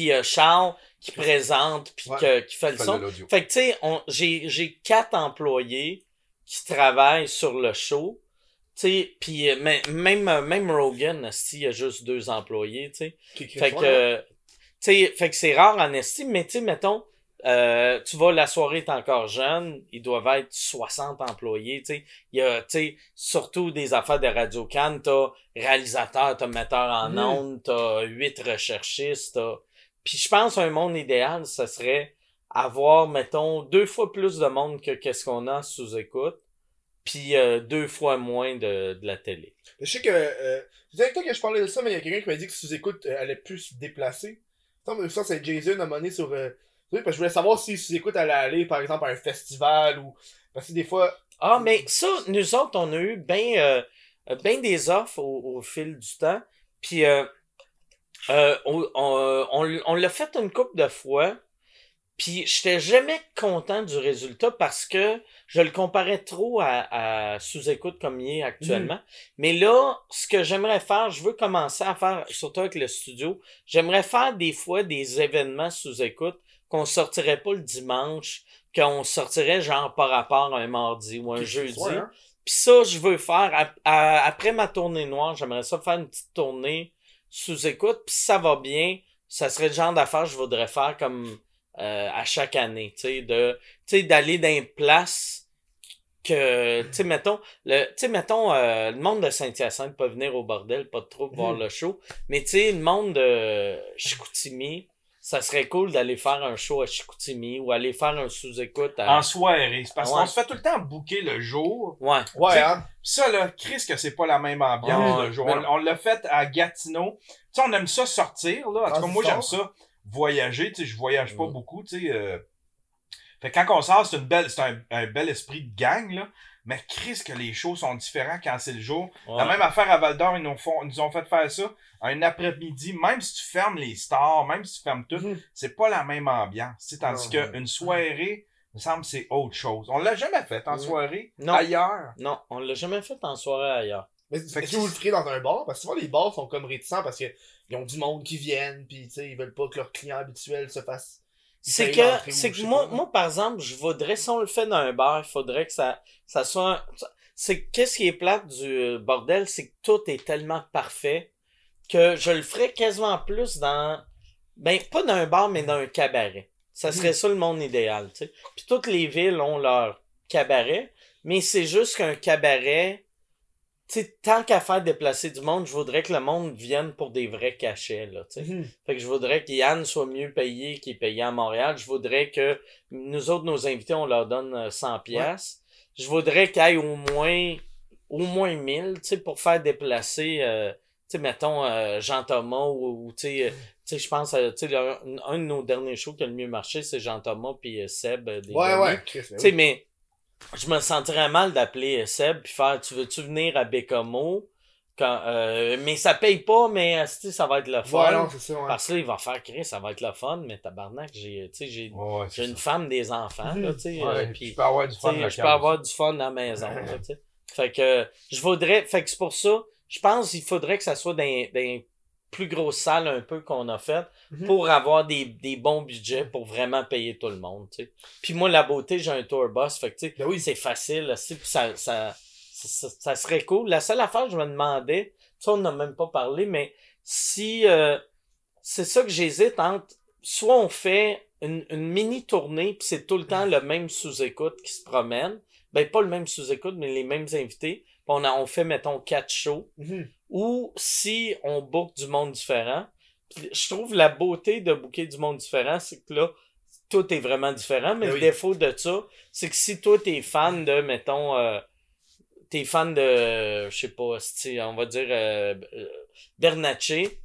euh, Charles qui présente, puis Ouais. qui fait le son. Fait que, tu sais, j'ai quatre employés qui travaillent sur le show. Tu puis euh, mais- même, euh, même Rogan, il y a juste deux employés, tu sais. Fait que, tu fait que c'est rare en estime, mais tu sais, mettons, euh, tu vas, la soirée est encore jeune, ils doivent être 60 employés, tu sais. Il y a, tu sais, surtout des affaires de Radio Can, t'as réalisateur, t'as metteur en ondes, t'as huit recherchistes, t'as... Puis je pense un monde idéal, ce serait avoir, mettons, deux fois plus de monde que qu'est-ce qu'on a sous écoute, puis euh, deux fois moins de, de la télé. Je sais que. Euh, je disais avec toi que je parlais de ça, mais il y a quelqu'un qui m'a dit que sous-écoute euh, allait plus se déplacer. Mais ça, c'est Jason à un moment donné sur. Euh, parce que je voulais savoir si sous-écoute allait aller, par exemple, à un festival ou. Parce que des fois. Ah, mais ça, nous autres, on a eu bien euh, ben des offres au, au fil du temps. Puis euh, euh, on, on, on, on l'a fait une couple de fois. Puis j'étais jamais content du résultat parce que je le comparais trop à, à sous-écoute comme il est actuellement. Mais là, ce que j'aimerais faire, je veux commencer à faire, surtout avec le studio, j'aimerais faire des fois des événements sous-écoute qu'on sortirait pas le dimanche, qu'on sortirait genre par rapport à un mardi ou un jeudi. Hein? Puis ça, je veux faire, à- après ma tournée noire, j'aimerais ça faire une petite tournée sous écoute. Puis ça va bien, ça serait le genre d'affaires que je voudrais faire comme euh, à chaque année, tu sais, de, tu sais, d'aller dans une place que, tu sais, mettons, le, tu sais, mettons, euh, le monde de Saint-Hyacinthe peut venir au bordel, pas de trouble, voir Mhm. le show. Mais tu sais, le monde de Chicoutimi, ça serait cool d'aller faire un show à Chicoutimi ou aller faire un sous-écoute à... En soirée. C'est parce Ouais. qu'on se fait tout le temps booker le jour. Ouais. Ouais, hein? Ça, là, Chris, que c'est pas la même ambiance Ouais, le jour. On, on l'a fait à Gatineau. Tu sais, on aime ça sortir, là. En tout Ah, cas, c'est moi, j'aime ça voyager. Tu sais, je voyage pas beaucoup, tu sais. euh. Fait que quand on sort, c'est une belle, c'est un, un bel esprit de gang, là. Mais Chris, que les shows sont différents quand c'est le jour. La même affaire à Val d'Or, ils nous, font, nous ont fait faire ça un après-midi. Même si tu fermes les stars, même si tu fermes tout, Mhm. c'est pas la même ambiance. tu sais, Tandis qu'une soirée, il me semble que c'est autre chose. On l'a jamais fait en Mhm. soirée. Non. Ailleurs. Non, on l'a jamais fait en soirée ailleurs. Mais Fait que vous le ferez dans un bar? Parce que souvent, les bars sont comme réticents parce qu'ils ont du monde qui viennent, pis tu sais, ils veulent pas que leurs clients habituels se fassent. C'est que, c'est que moi, par exemple, je voudrais, si on le fait dans un bar, il faudrait que ça, ça soit, un- c'est, qu'est-ce qui est plate du bordel, c'est que tout est tellement parfait que je le ferais quasiment plus dans, ben, pas dans un bar, mais dans un cabaret. Ça Mhm. serait ça le monde idéal, tu sais. Puis toutes les villes ont leur cabaret, mais c'est juste qu'un cabaret, sais, tant qu'à faire déplacer du monde, je voudrais que le monde vienne pour des vrais cachets, là, tu sais. Mhm. Fait que je voudrais qu'Yann soit mieux payé qu'il est payé à Montréal. Je voudrais que nous autres, nos invités, on leur donne euh, 100 pièces. Je voudrais qu'il y ait au moins, au moins 1000, tu sais, pour faire déplacer, euh, tu sais, mettons, euh, Jean-Thomas ou, ou, tu sais, euh, je pense, euh, tu sais, un, un de nos derniers shows qui a le mieux marché, c'est Jean-Thomas puis euh, Seb. euh, des Ouais, ouais, Chris, sais, oui. mais je me sentirais mal d'appeler Seb puis faire Tu veux-tu venir à Bécamo? Quand, euh, mais ça paye pas, mais ça va être le fun. Ouais, non, c'est ça, ouais. Parce que là, il va faire créer, ça va être le fun, mais tabarnak, j'ai, tu sais, j'ai, Ouais, une ça. femme, des enfants, là, tu sais, Ouais, euh, tu peux avoir du fun je peux avoir du fun à la maison, là, tu sais. Fait que je voudrais, fait que c'est pour ça, je pense qu'il faudrait que ça soit dans, dans plus grosses salles un peu qu'on a fait Mhm. pour avoir des, des bons budgets pour vraiment payer tout le monde, tu sais. Puis moi, la beauté, j'ai un tour bus, fait que tu sais, Ben oui. c'est facile, c'est- puis ça, ça, ça, ça serait cool. La seule affaire, je me demandais, ça on n'a même pas parlé, mais si euh, c'est ça que j'hésite entre soit on fait une, une mini tournée puis c'est tout le temps le même sous-écoute qui se promène, ben pas le même sous-écoute mais les mêmes invités, on a, on fait mettons quatre shows Mhm. ou si on book du monde différent. Puis je trouve la beauté de booker du monde différent, c'est que là tout est vraiment différent, mais Ben le défaut de ça, c'est que si toi t'es fan de mettons euh, t'es fan de je sais pas, si on va dire euh, Bernatchez,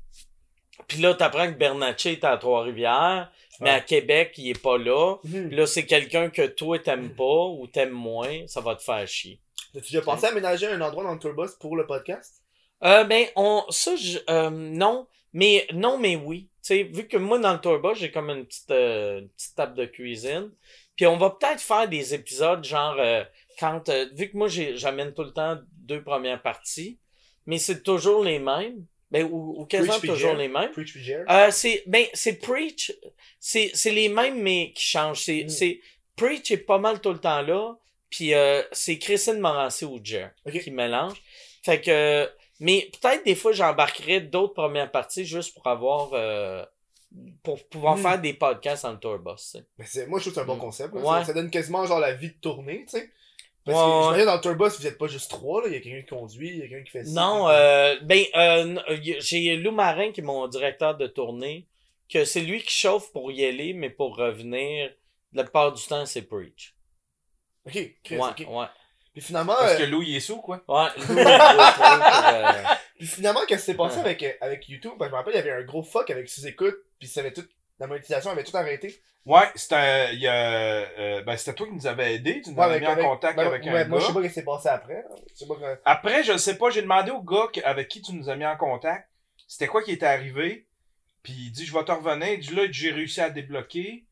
puis là t'apprends que Bernatchez est à Trois-Rivières, mais Ouais. à Québec, il est pas là. Mhm. Puis là, c'est quelqu'un que toi t'aimes pas ou t'aimes moins, ça va te faire chier. As-tu déjà pensé à aménager un endroit dans le tourbus pour le podcast? Euh, ben, on, ça, je, euh, non, mais, non, mais oui. Tu sais, vu que moi, dans le tourbus, j'ai comme une petite, euh, une petite table de cuisine. Puis on va peut-être faire des épisodes, genre, euh, quand, euh, vu que moi, j'amène tout le temps deux premières parties, mais c'est toujours les mêmes. Ben, ou, ou quasiment toujours les mêmes. Preach? Euh, c'est ben c'est Preach, c'est c'est les mêmes mais qui changent. C'est Mm. c'est Preach est pas mal tout le temps là, puis euh, c'est Christine Morancy ou Jer qui mélange. Fait que mais peut-être des fois j'embarquerais d'autres premières parties juste pour avoir euh, pour pouvoir Mm. faire des podcasts en tour boss. tu sais. Mais c'est, moi, je trouve que c'est un bon Mm. concept. là. Ouais. Ça, ça donne quasiment genre la vie de tournée, tu sais. Parce Ouais, que ouais. dans le tourbus, vous êtes pas juste trois, là. Il y a quelqu'un qui conduit, il y a quelqu'un qui fait ça. Non, euh, ben euh, euh, j'ai Lou Marin qui est mon directeur de tournée, que c'est lui qui chauffe pour y aller, mais pour revenir, la plupart du temps c'est Preach. Ok, Chris, Ouais, ok. ouais. Puis finalement, Parce euh, que Lou, il est sous, quoi. Ouais, Lou, euh, puis finalement, qu'est-ce qui s'est passé avec, euh, avec YouTube? Ben, je me rappelle, il y avait un gros fuck avec sous-écoute, puis ça avait tout, la monétisation avait tout arrêté. Ouais, c'était, il y a, euh, ben, c'était toi qui nous avais aidé. Tu nous Ouais, avais avec- mis en avec- contact ben, avec ouais, un Moi, je gars. sais pas ce qui s'est passé après. là. Je sais pas que- Après, je ne sais pas, j'ai demandé au gars que- avec qui tu nous as mis en contact, c'était quoi qui était arrivé. Puis il dit, je vais te revenir. Il dit, là, j'ai réussi à débloquer.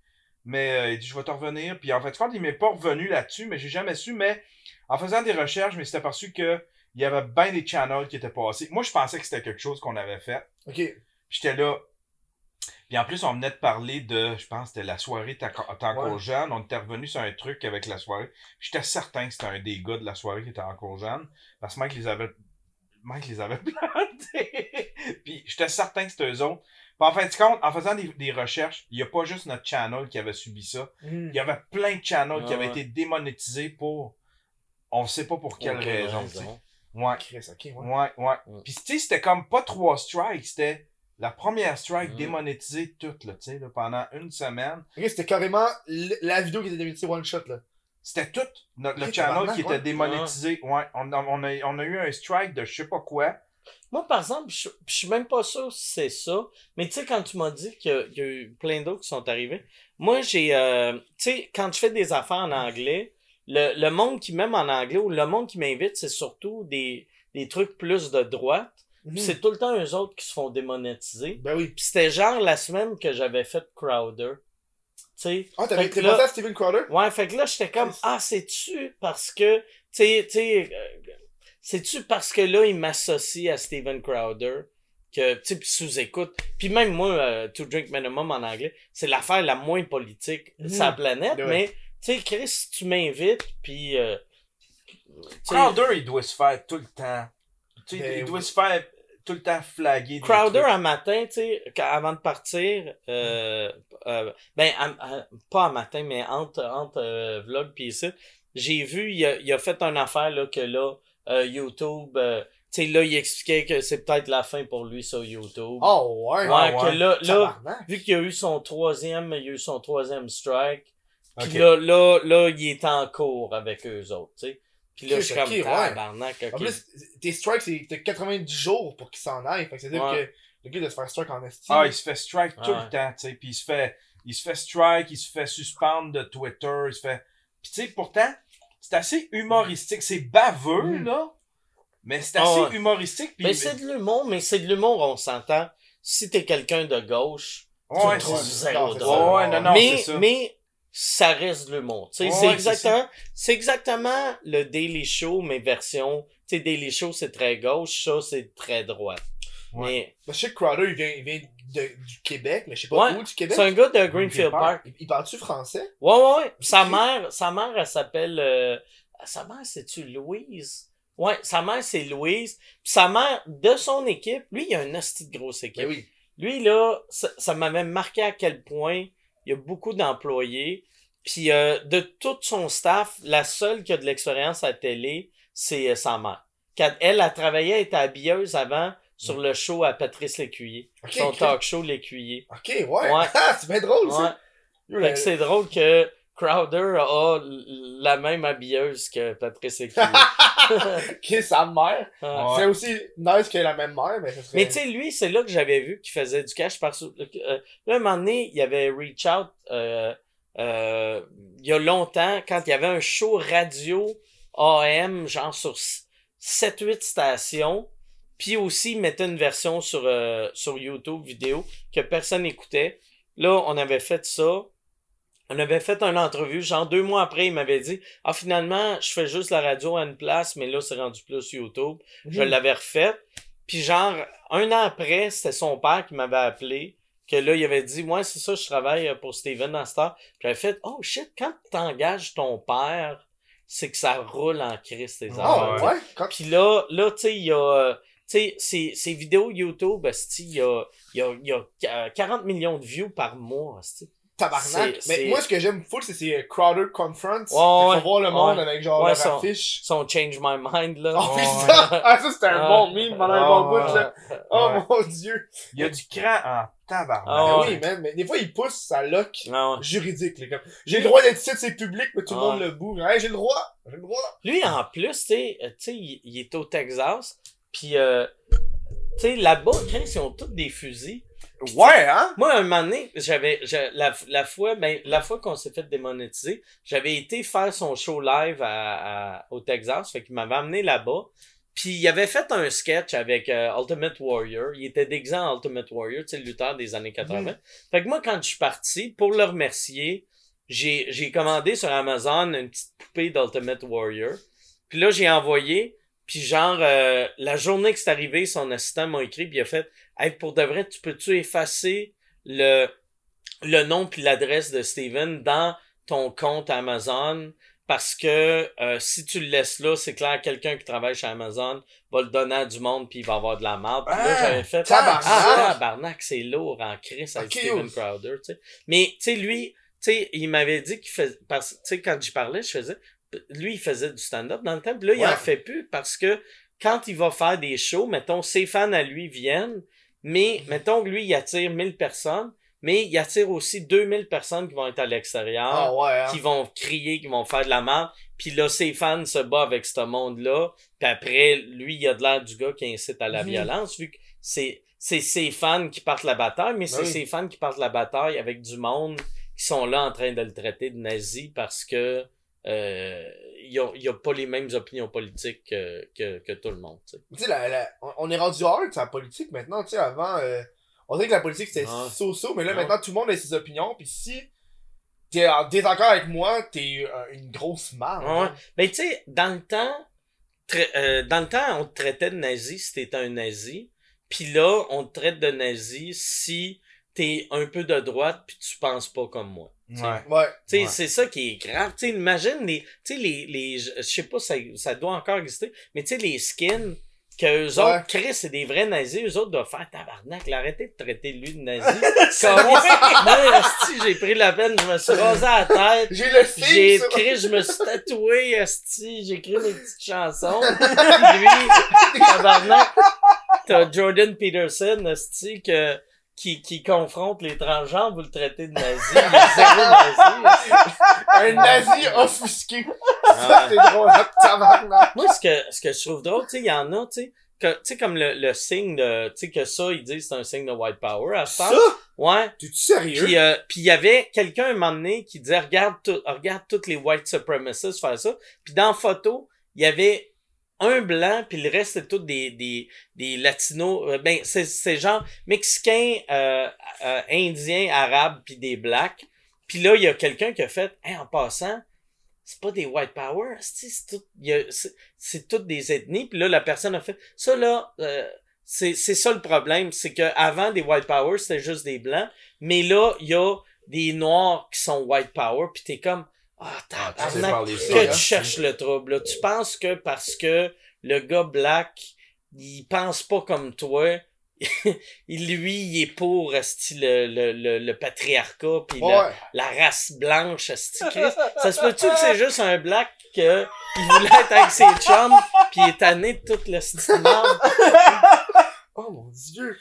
Mais euh, il dit, je vais te revenir. Puis en fait, compte, il m'est pas revenu là-dessus, mais j'ai jamais su. Mais en faisant des recherches, je me suis aperçu que il y avait bien des channels qui étaient passés. Moi, je pensais que c'était quelque chose qu'on avait fait. Ok. J'étais là. Puis en plus, on venait de parler de, je pense, c'était la soirée t'es encore Ouais. jeune. On était revenu sur un truc avec la soirée. J'étais certain que c'était un des gars de la soirée qui était encore jeune. Parce que Mike les avait, Mike les avait plantés. Puis j'étais certain que c'était eux autres. Puis en fin de compte, en faisant des, des recherches, il n'y a pas juste notre channel qui avait subi ça. Hmm. Il y avait plein de channels qui Ah avaient ouais. été démonétisés pour, on sait pas pour quelle raison. raison. Ouais. Chris, ok, ouais. Ouais, ouais. Mm. Puis, tu sais, c'était comme pas trois strikes, c'était la première strike Mm. démonétisée toute, là, tu sais, là, pendant une semaine. C'était carrément la vidéo qui était démonétisée one shot, là. C'était tout notre, le channel qui était démonétisé. Ouais, on, a- on, a, on a eu un strike de je sais pas quoi. Moi, par exemple, je, je suis même pas sûr si c'est ça. Mais tu sais, quand tu m'as dit qu'il y, a- qu'il y a eu plein d'autres qui sont arrivés, moi, j'ai... euh, tu sais, quand je fais des affaires en anglais, le, le monde qui m'aime en anglais ou le monde qui m'invite, c'est surtout des, des trucs plus de droite. Mhm. c'est tout le temps eux autres qui se font démonétiser. Ben oui. Puis c'était genre la semaine que j'avais fait Crowder. Tu sais? Ah, t'avais t'es là- à Steven Crowder? Ouais, fait que là, j'étais comme, ah, c'est-tu parce que, tu sais, tu sais, euh, c'est-tu parce que là, il m'associe à Steven Crowder que, tu sais, puis sous-écoute? Puis même moi, euh, To Drink Minimum en anglais, c'est l'affaire la moins politique Mhm. sur la planète, Ouais. mais, tu sais, Chris, tu m'invites, puis, euh, Crowder, il doit se faire tout le temps. Tu sais, Ben il doit oui. se faire tout le temps flaguer. Crowder un matin, tu sais, avant de partir, euh, euh, ben, à- à- pas un matin, mais entre, entre euh, vlog pis ici, j'ai vu, il a, il a fait une affaire, là, que là, euh, YouTube, euh, tu sais, là, il expliquait que c'est peut-être la fin pour lui sur YouTube. Oh, ouais. ouais, ouais, que ouais. là, là, vu qu'il a eu son troisième, il a eu son troisième strike, puis là, là, là, il est en cours avec eux autres, tu sais. Puis là, Ok, je suis comme, ok, ouais. tabarnak. En plus, tes strikes, c'est t'as 90 jours pour qu'ils s'en aillent. Fait que c'est-à-dire Ouais. que le gars de se faire strike en estime. Ah, il se fait strike tout le temps, tu sais. Puis il se fait, il se fait strike, il se fait suspendre de Twitter, il se fait. Puis tu sais, pourtant, c'est assez humoristique. C'est baveux, Mm. là. Mais c'est Ah assez humoristique. Mais c'est de l'humour, mais c'est de l'humour, on s'entend. Si t'es quelqu'un de gauche, ouais, tu trouves c'est- zéro drôle. ça. Ouais, non, non, mais, c'est ça. mais ça reste de l'humour. Tu sais, Ouais, c'est ouais, exactement, c'est exactement le Daily Show, mais version, tu sais, Daily Show, c'est très gauche, ça, c'est très droite. Ouais. Mais, Ben, je sais que Crowder, il vient, il vient de- du Québec, mais je sais pas Ouais, où du Québec. c'est un gars de Greenfield Park. Il, il parle-tu français? Ouais, ouais, ouais. Sa mère, sa mère, elle s'appelle, euh, sa mère, c'est-tu Louise? Ouais, sa mère, c'est Louise. Puis sa mère, de son équipe, lui, il a une hostie de grosse équipe. Ben oui. Lui, là, ça, ça m'avait marqué à quel point il y a beaucoup d'employés. Puis euh, de tout son staff, la seule qui a de l'expérience à la télé, c'est euh, sa mère. Quand elle a travaillé, elle était habilleuse avant sur le show à Patrice Lécuyer. Ok, son talk show Lécuyer. Ok, ouais. Ouais. Ah, c'est bien drôle, ça. Fait que c'est drôle que Crowder a la même habilleuse que Patrice Lécuyer. Ok, sa mère. Ouais. C'est aussi nice qu'il ait la même mère, mais ça serait... Mais tu sais, lui, c'est là que j'avais vu qu'il faisait du cash parce que euh, là, un moment donné, il y avait Reach Out euh, euh, il y a longtemps, quand il y avait un show radio AM, genre sur 7-8 stations, puis aussi il mettait une version sur, euh, sur YouTube vidéo que personne n'écoutait. Là, on avait fait ça. On avait fait une entrevue, genre deux mois après, il m'avait dit Ah finalement, je fais juste la radio à une place, mais là c'est rendu plus YouTube. Je Mhm. l'avais refait. Puis genre, un an après, c'était son père qui m'avait appelé. Que là, il avait dit, moi, c'est ça, je travaille pour Steven dans Star. Puis j'avais fait, oh shit, quand t'engages ton père, c'est que ça roule en Christ, tes affaires. ouais. Quand... Puis là, là, tu sais, il y a, euh, tu sais, ces, ces vidéos YouTube, il y a, il y a, y a euh, 40 millions de views par mois, esti. Tabarnak. C'est- Mais c'est- moi, ce que j'aime full, c'est ces Crowder Confronts. Ouais, Faut ouais. voir le monde Ouais. avec genre Ouais, leur ça- affiche. Son Change My Mind, là. Oh, putain! Ah, ça, c'était un Ah. bon meme pendant un Ah, bon bout, là. Oh, mon dieu. Il y a du cran en tabarnak. Ah, ouais. oui, man. Mais des fois, il pousse sa lock Non. juridique, là. Comme, j'ai le droit d'être ici, c'est public, mais tout le Ah. monde le boue. Hey, j'ai le droit. J'ai le droit. Lui, en plus, tu sais, euh, tu sais, il, il est au Texas, puis euh, tu sais, là-bas, ils ont tous des fusils. Ouais, hein? Moi, un moment donné, j'avais, la, la fois, ben, la fois qu'on s'est fait démonétiser, j'avais été faire son show live à, à- au Texas, fait qu'il m'avait amené là-bas. Puis il avait fait un sketch avec euh, Ultimate Warrior. Il était déguisé en Ultimate Warrior, tu sais, le lutteur des années 80. Mhm. Fait que moi, quand je suis parti, pour le remercier, j'ai, j'ai commandé sur Amazon une petite poupée d'Ultimate Warrior. Puis là, j'ai envoyé. Puis genre, euh, la journée que c'est arrivé, son assistant m'a écrit, puis il a fait « Hey, pour de vrai, tu peux-tu effacer le, le nom puis l'adresse de Steven dans ton compte Amazon? Parce que euh, si tu le laisses là, c'est clair, quelqu'un qui travaille chez Amazon va le donner à du monde puis il va avoir de la merde. Puis là, Ah, j'avais fait tabarnak! Ah, tabarnak, c'est lourd en crise avec Ok, Steven ouf. Crowder, tu sais. Mais, tu sais, lui, tu sais, il m'avait dit qu'il faisait, parce, tu sais, quand j'y parlais, je faisais, lui, il faisait du stand-up dans le temps, puis là, il en fait plus parce que quand il va faire des shows, mettons, ses fans à lui viennent, mais, mettons que lui, il attire 1000 personnes, mais il attire aussi 2000 personnes qui vont être à l'extérieur, Ah, ouais, hein? qui vont crier, qui vont faire de la merde, puis là, ses fans se battent avec ce monde-là, puis après, lui, il a de l'air du gars qui incite à la Mhm. violence, vu que c'est, c'est ses fans qui partent la bataille, mais c'est oui. ses fans qui partent la bataille avec du monde qui sont là en train de le traiter de nazi parce que euh, il a, il a pas les mêmes opinions politiques que, que, que tout le monde. la, la- on- est rendu hard sur la politique maintenant. Tu sais, avant, euh, on dirait que la politique c'était Ouais. so-so, mais là Ouais. maintenant tout le monde a ses opinions. Puis si t'es en désaccord avec moi, t'es euh, une grosse. Ouais, ouais. Ben, tu sais, dans le temps, euh, dans le temps, on te traitait de nazi si t'étais un nazi. Puis là, on te traite de nazi si t'es un peu de droite puis tu penses pas comme moi. Ouais. Ouais. Tu sais, Ouais. c'est ça qui est grave. Tu sais, imagine les, tu sais, les, les, je sais pas, ça, ça doit encore exister, mais tu sais, les skins, que eux Ouais. autres, Chris, c'est des vrais nazis, eux autres doivent faire tabarnak, là, arrêtez de traiter lui de nazi. Comme, moi. esti, j'ai pris la peine, je me suis rasé à la tête. J'ai le J'ai écrit, je me suis tatoué, esti, j'ai écrit mes petites chansons. Lui, tabarnak, t'as Jordan Peterson, esti, que, qui, qui confronte les transgenres, vous le traitez de nazi. Zéro nazi. Un nazi offusqué. Ça, c'est drôle. tabarnak. Moi, ce que, ce que je trouve drôle, tu sais, il y en a, tu sais, que, tu sais, comme le, le signe de, tu sais, que ça, ils disent c'est un signe de white power à ce Ça? Ouais. T'es-tu sérieux? Puis, euh, puis il y avait quelqu'un un moment donné qui disait regarde tout, regarde toutes les white supremacists faire ça. Puis dans la photo, il y avait un blanc puis le reste c'était tout des des des latinos euh, ben c'est c'est genre mexicains euh, euh, indiens arabes puis des blacks Puis là, il y a quelqu'un qui a fait, hey, en passant, c'est pas des white power, c'est c'est c'est c'est toutes des ethnies. Puis là, la personne a fait, ça là, euh, c'est c'est ça le problème, c'est que avant des white power, c'était juste des blancs, mais là, il y a des noirs qui sont white power, puis t'es comme, ah, Ah, tu sais parler que ça, hein? tu cherches le trouble. là. Tu penses que parce que le gars black, il pense pas comme toi, il, lui, il est pour le, le, le, le patriarcat puis la, Ouais. la race blanche. Ça se peut-tu que c'est juste un black que il voulait être avec ses chums puis il est tanné de toute le Oh mon dieu.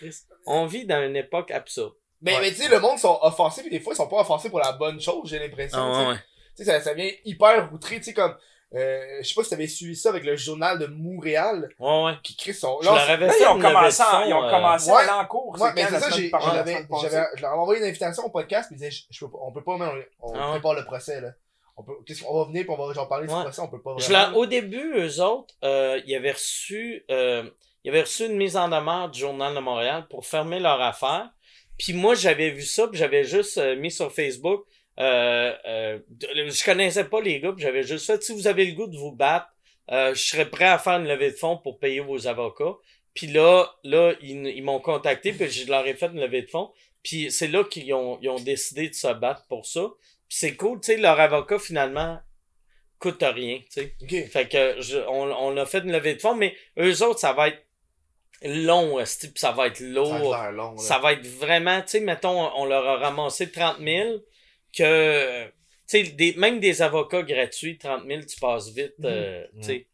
On vit dans une époque absurde. Mais, Ouais. mais tu sais, le monde sont offensifs et des fois, ils sont pas offensifs pour la bonne chose, j'ai l'impression. sais. Tu sais, ça, ça vient hyper outré, tu sais, comme, euh, je sais pas si t'avais suivi ça avec le journal de Montréal, Ouais, ouais. qui crie son... Je Là, avais Là, ils ont commencé, à- ils ont euh, commencé ouais. à aller en cours. Ouais, mais c'est la ça, j'ai, la j'avais, j'avais, je leur ai envoyé une invitation au podcast, puis ils disaient, je, je peux pas, on peut pas, mais on, on Ah ouais. prépare le procès, là. On peut, qu'est-ce qu'on va venir, puis on va, genre, parler Ouais. du procès, on peut pas Je l'ai- au début, eux autres, euh, ils avaient reçu, euh, ils avaient reçu une mise en demeure du Journal de Montréal pour fermer leur affaire. Puis moi, j'avais vu ça, puis j'avais juste euh, mis sur Facebook. Euh, euh, je connaissais pas les gars, puis j'avais juste fait, si vous avez le goût de vous battre, euh, je serais prêt à faire une levée de fonds pour payer vos avocats. Puis là, là, ils, ils m'ont contacté, puis je leur ai fait une levée de fonds. Puis c'est là qu'ils ont, ils ont décidé de se battre pour ça. Puis c'est cool, tu sais, leur avocat, finalement, coûte rien, tu sais. Ok. Fait que je, on, on a fait une levée de fonds, mais eux autres, ça va être long, ça va être Ça a lourd. l'air long. Ça va être vraiment, tu sais, mettons, on leur a ramassé 30 000, que, tu sais, des, même des avocats gratuits, 30 000, tu passes vite, euh, tu sais,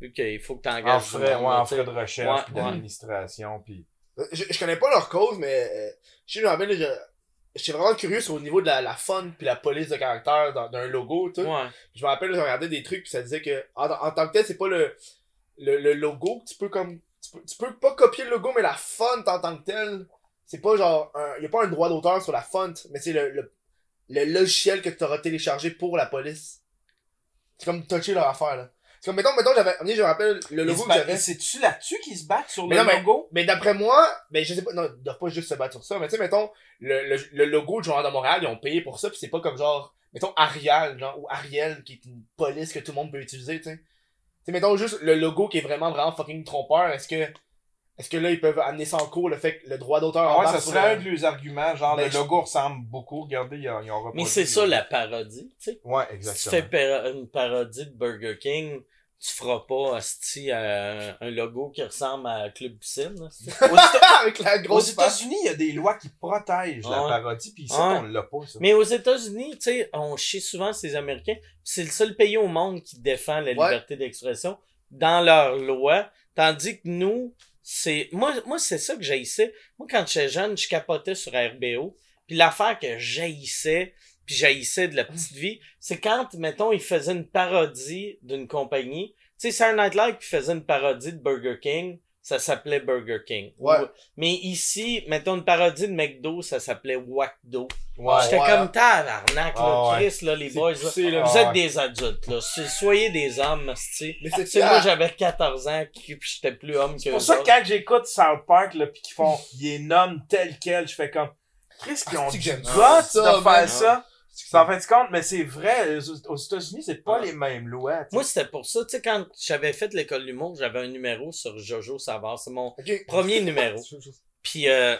vu qu'il faut que tu En engages frais, ouais, en frais de recherche, puis d'administration, puis... Je, je connais pas leur cause, mais euh, je je me rappelle, je, j'étais vraiment curieux sur au niveau de la, la fun puis la police de caractère d'un logo, tu sais. Ouais. Je me rappelle, je regardais des trucs puis ça disait que en, en tant que tel, c'est pas le, le, le logo que tu peux comme. Tu peux, tu peux pas copier le logo, mais la font en tant que tel, c'est pas genre. Il y a pas un droit d'auteur sur la font, mais c'est le, le, le logiciel que tu auras téléchargé pour la police. C'est comme toucher leur affaire, là. C'est comme, mettons, mettons, j'avais. Je me rappelle le logo que j'avais. C'est-tu là-dessus qu'ils se battent sur Mais le non, mais- logo? Mais d'après moi, ben je sais pas, non, ils doivent pas juste se battre sur ça, mais tu sais, mettons, le, le, le logo du Journal de Montréal, ils ont payé pour ça, pis c'est pas comme genre, mettons Arial, genre, ou Ariel, qui est une police que tout le monde peut utiliser, tu sais. Tu sais, mettons juste le logo qui est vraiment, vraiment fucking trompeur, est-ce que, est-ce que là, ils peuvent amener ça en cours, le fait que le droit d'auteur Ah ouais, ça serait un le- de leurs arguments, genre Ben, le je- logo ressemble beaucoup, regardez, ils ont, ils ont Mais c'est ça la parodie, tu sais. Ouais, Si tu exactement. fais une parodie de Burger King, tu feras pas, asti, euh, un logo qui ressemble à Club Piscine. Aux avec la Aux grosse face. États-unis, il y a des lois qui protègent la parodie, puis ici, Ouais. on l'a pas, ça. Mais aux États-Unis, tu sais, on chie souvent ces Américains. C'est le seul pays au monde qui défend la Ouais. liberté d'expression dans leurs lois. Tandis que nous, c'est. Moi, moi c'est ça que j'haïssais. Moi, quand j'étais jeune, je capotais sur RBO. Puis l'affaire que j'haïssais, puis j'haïssais de la petite vie, c'est quand, mettons, ils faisaient une parodie d'une compagnie. Tu sais, Saturday Night Live qui faisait une parodie de Burger King, ça s'appelait Burger King. Ouais. Ou- mais ici, mettons une parodie de McDo, ça s'appelait Wackdo. Ouais. J'étais ouais. comme tabarnak, là, Ah ouais. Chris, là, les boys, là. poussé, là. Vous Ah êtes ouais. des adultes, là. Soyez des hommes, Tu c'est sais, ça. moi, j'avais 14 ans, puis j'étais plus homme que C'est pour ça que quand j'écoute South Park, là, pis qu'ils font, ils les nomment tel quel, je fais comme, Chris, qui ont c'est que du ça, de faire man. ça. Ça en fait du compte, mais c'est vrai, aux États-Unis, c'est pas Ouais. les mêmes lois. Moi, c'était pour ça. Tu sais, quand j'avais fait l'école de l'humour, j'avais un numéro sur Jojo Savard. C'est mon premier numéro. Puis euh,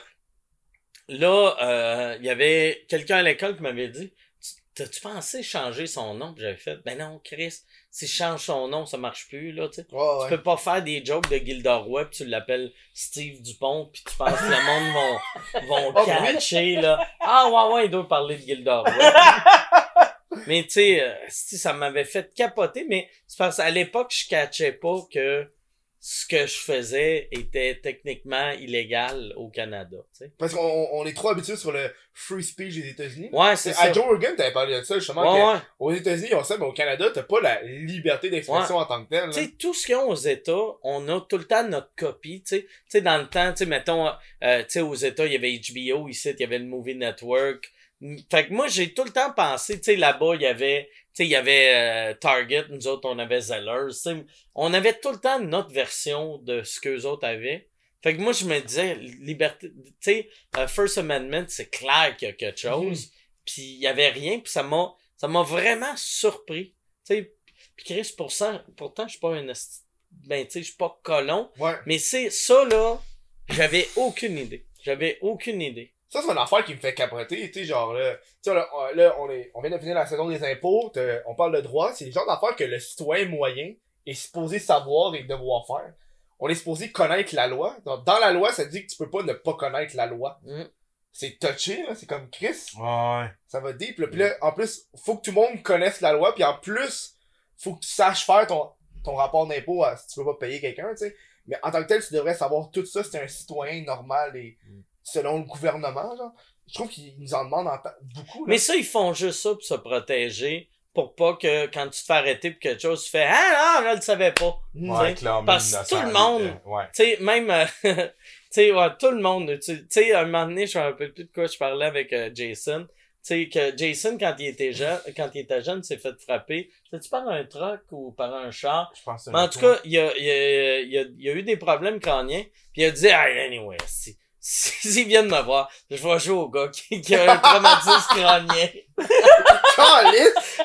là, euh, il y avait quelqu'un à l'école qui m'avait dit T'as-tu pensé changer son nom? Puis j'avais fait? Ben non, Chris, si je change son nom, ça marche plus, là, tu sais. Ouais. Tu peux pas faire des jokes de Gilderoy pis tu l'appelles Steve Dupont pis tu penses que le monde vont, vont Oh, ben catcher, là. Ah ouais, ouais, il doit parler de Gilderoy. mais tu sais, euh, ça m'avait fait capoter, mais c'est parce qu'à l'époque, je catchais pas que ce que je faisais était techniquement illégal au Canada, tu sais. Parce qu'on on est trop habitués sur le free speech des États-Unis. Ouais, c'est ça. À Joe Rogan, t'avais parlé de ça, justement, que Ouais, ouais. aux États-Unis, ont ça, mais au Canada, t'as pas la liberté d'expression en tant que telle. Tu sais, tout ce qu'ils ont aux États, on a tout le temps notre copie, tu sais. Tu sais, dans le temps, tu sais, mettons, euh, tu sais, aux États, il y avait HBO, ici, il y avait le Movie Network. Mm, Fait que moi, j'ai tout le temps pensé, tu sais, là-bas, il y avait, tu sais, il y avait euh, Target, nous autres, on avait Zellers, tu sais. On avait tout le temps notre version de ce qu'eux autres avaient. Fait que moi, je me disais, liberté, tu sais, euh, First Amendment, c'est clair qu'il y a quelque chose. puis il y avait rien, puis ça m'a ça m'a vraiment surpris. Tu sais, puis Chris, pour ça, pourtant, je suis pas un ben tu sais, je suis pas colon, Ouais. mais c'est ça là, j'avais aucune idée. J'avais aucune idée. Ça, c'est une affaire qui me fait capoter, tu sais, genre, là, tu sais, là, on- là, on, est, on vient de finir la saison des impôts, on parle de droit, c'est le genre d'affaires que le citoyen moyen est supposé savoir et devoir faire. On est supposé connaître la loi. Donc, dans la loi, ça dit que tu peux pas ne pas connaître la loi. Mm. C'est touché, là, c'est comme Chris, Ouais. ça va deep, là. Puis là, en plus, faut que tout le monde connaisse la loi, puis en plus, faut que tu saches faire ton, ton rapport d'impôt à- si tu veux pas payer quelqu'un, tu sais. Mais en tant que tel, tu devrais savoir tout ça, c'est un citoyen normal et selon le gouvernement, genre. Je trouve qu'ils nous en demandent en beaucoup. là. Mais ça, ils font juste ça pour se protéger, pour pas que quand tu te fais arrêter pour quelque chose, tu fais Ah non, je le savais pas. Ouais, parce que tout le monde- Ouais. Tu sais, même, euh, tu sais, ouais, tout le monde, tu sais, à un moment donné, je me rappelle plus de quoi je parlais avec euh, Jason. Tu sais, que Jason, quand il était jeune, quand il était jeune, s'est fait frapper. C'est-tu par un truck ou par un char? Je pense que c'est Mais en tout cas, il a, il, a, il, a, il a eu des problèmes crâniens. Puis il a dit, ah, anyway, si, s'ils viennent me voir, je vais jouer au gars qui, qui a un traumatisme crânien.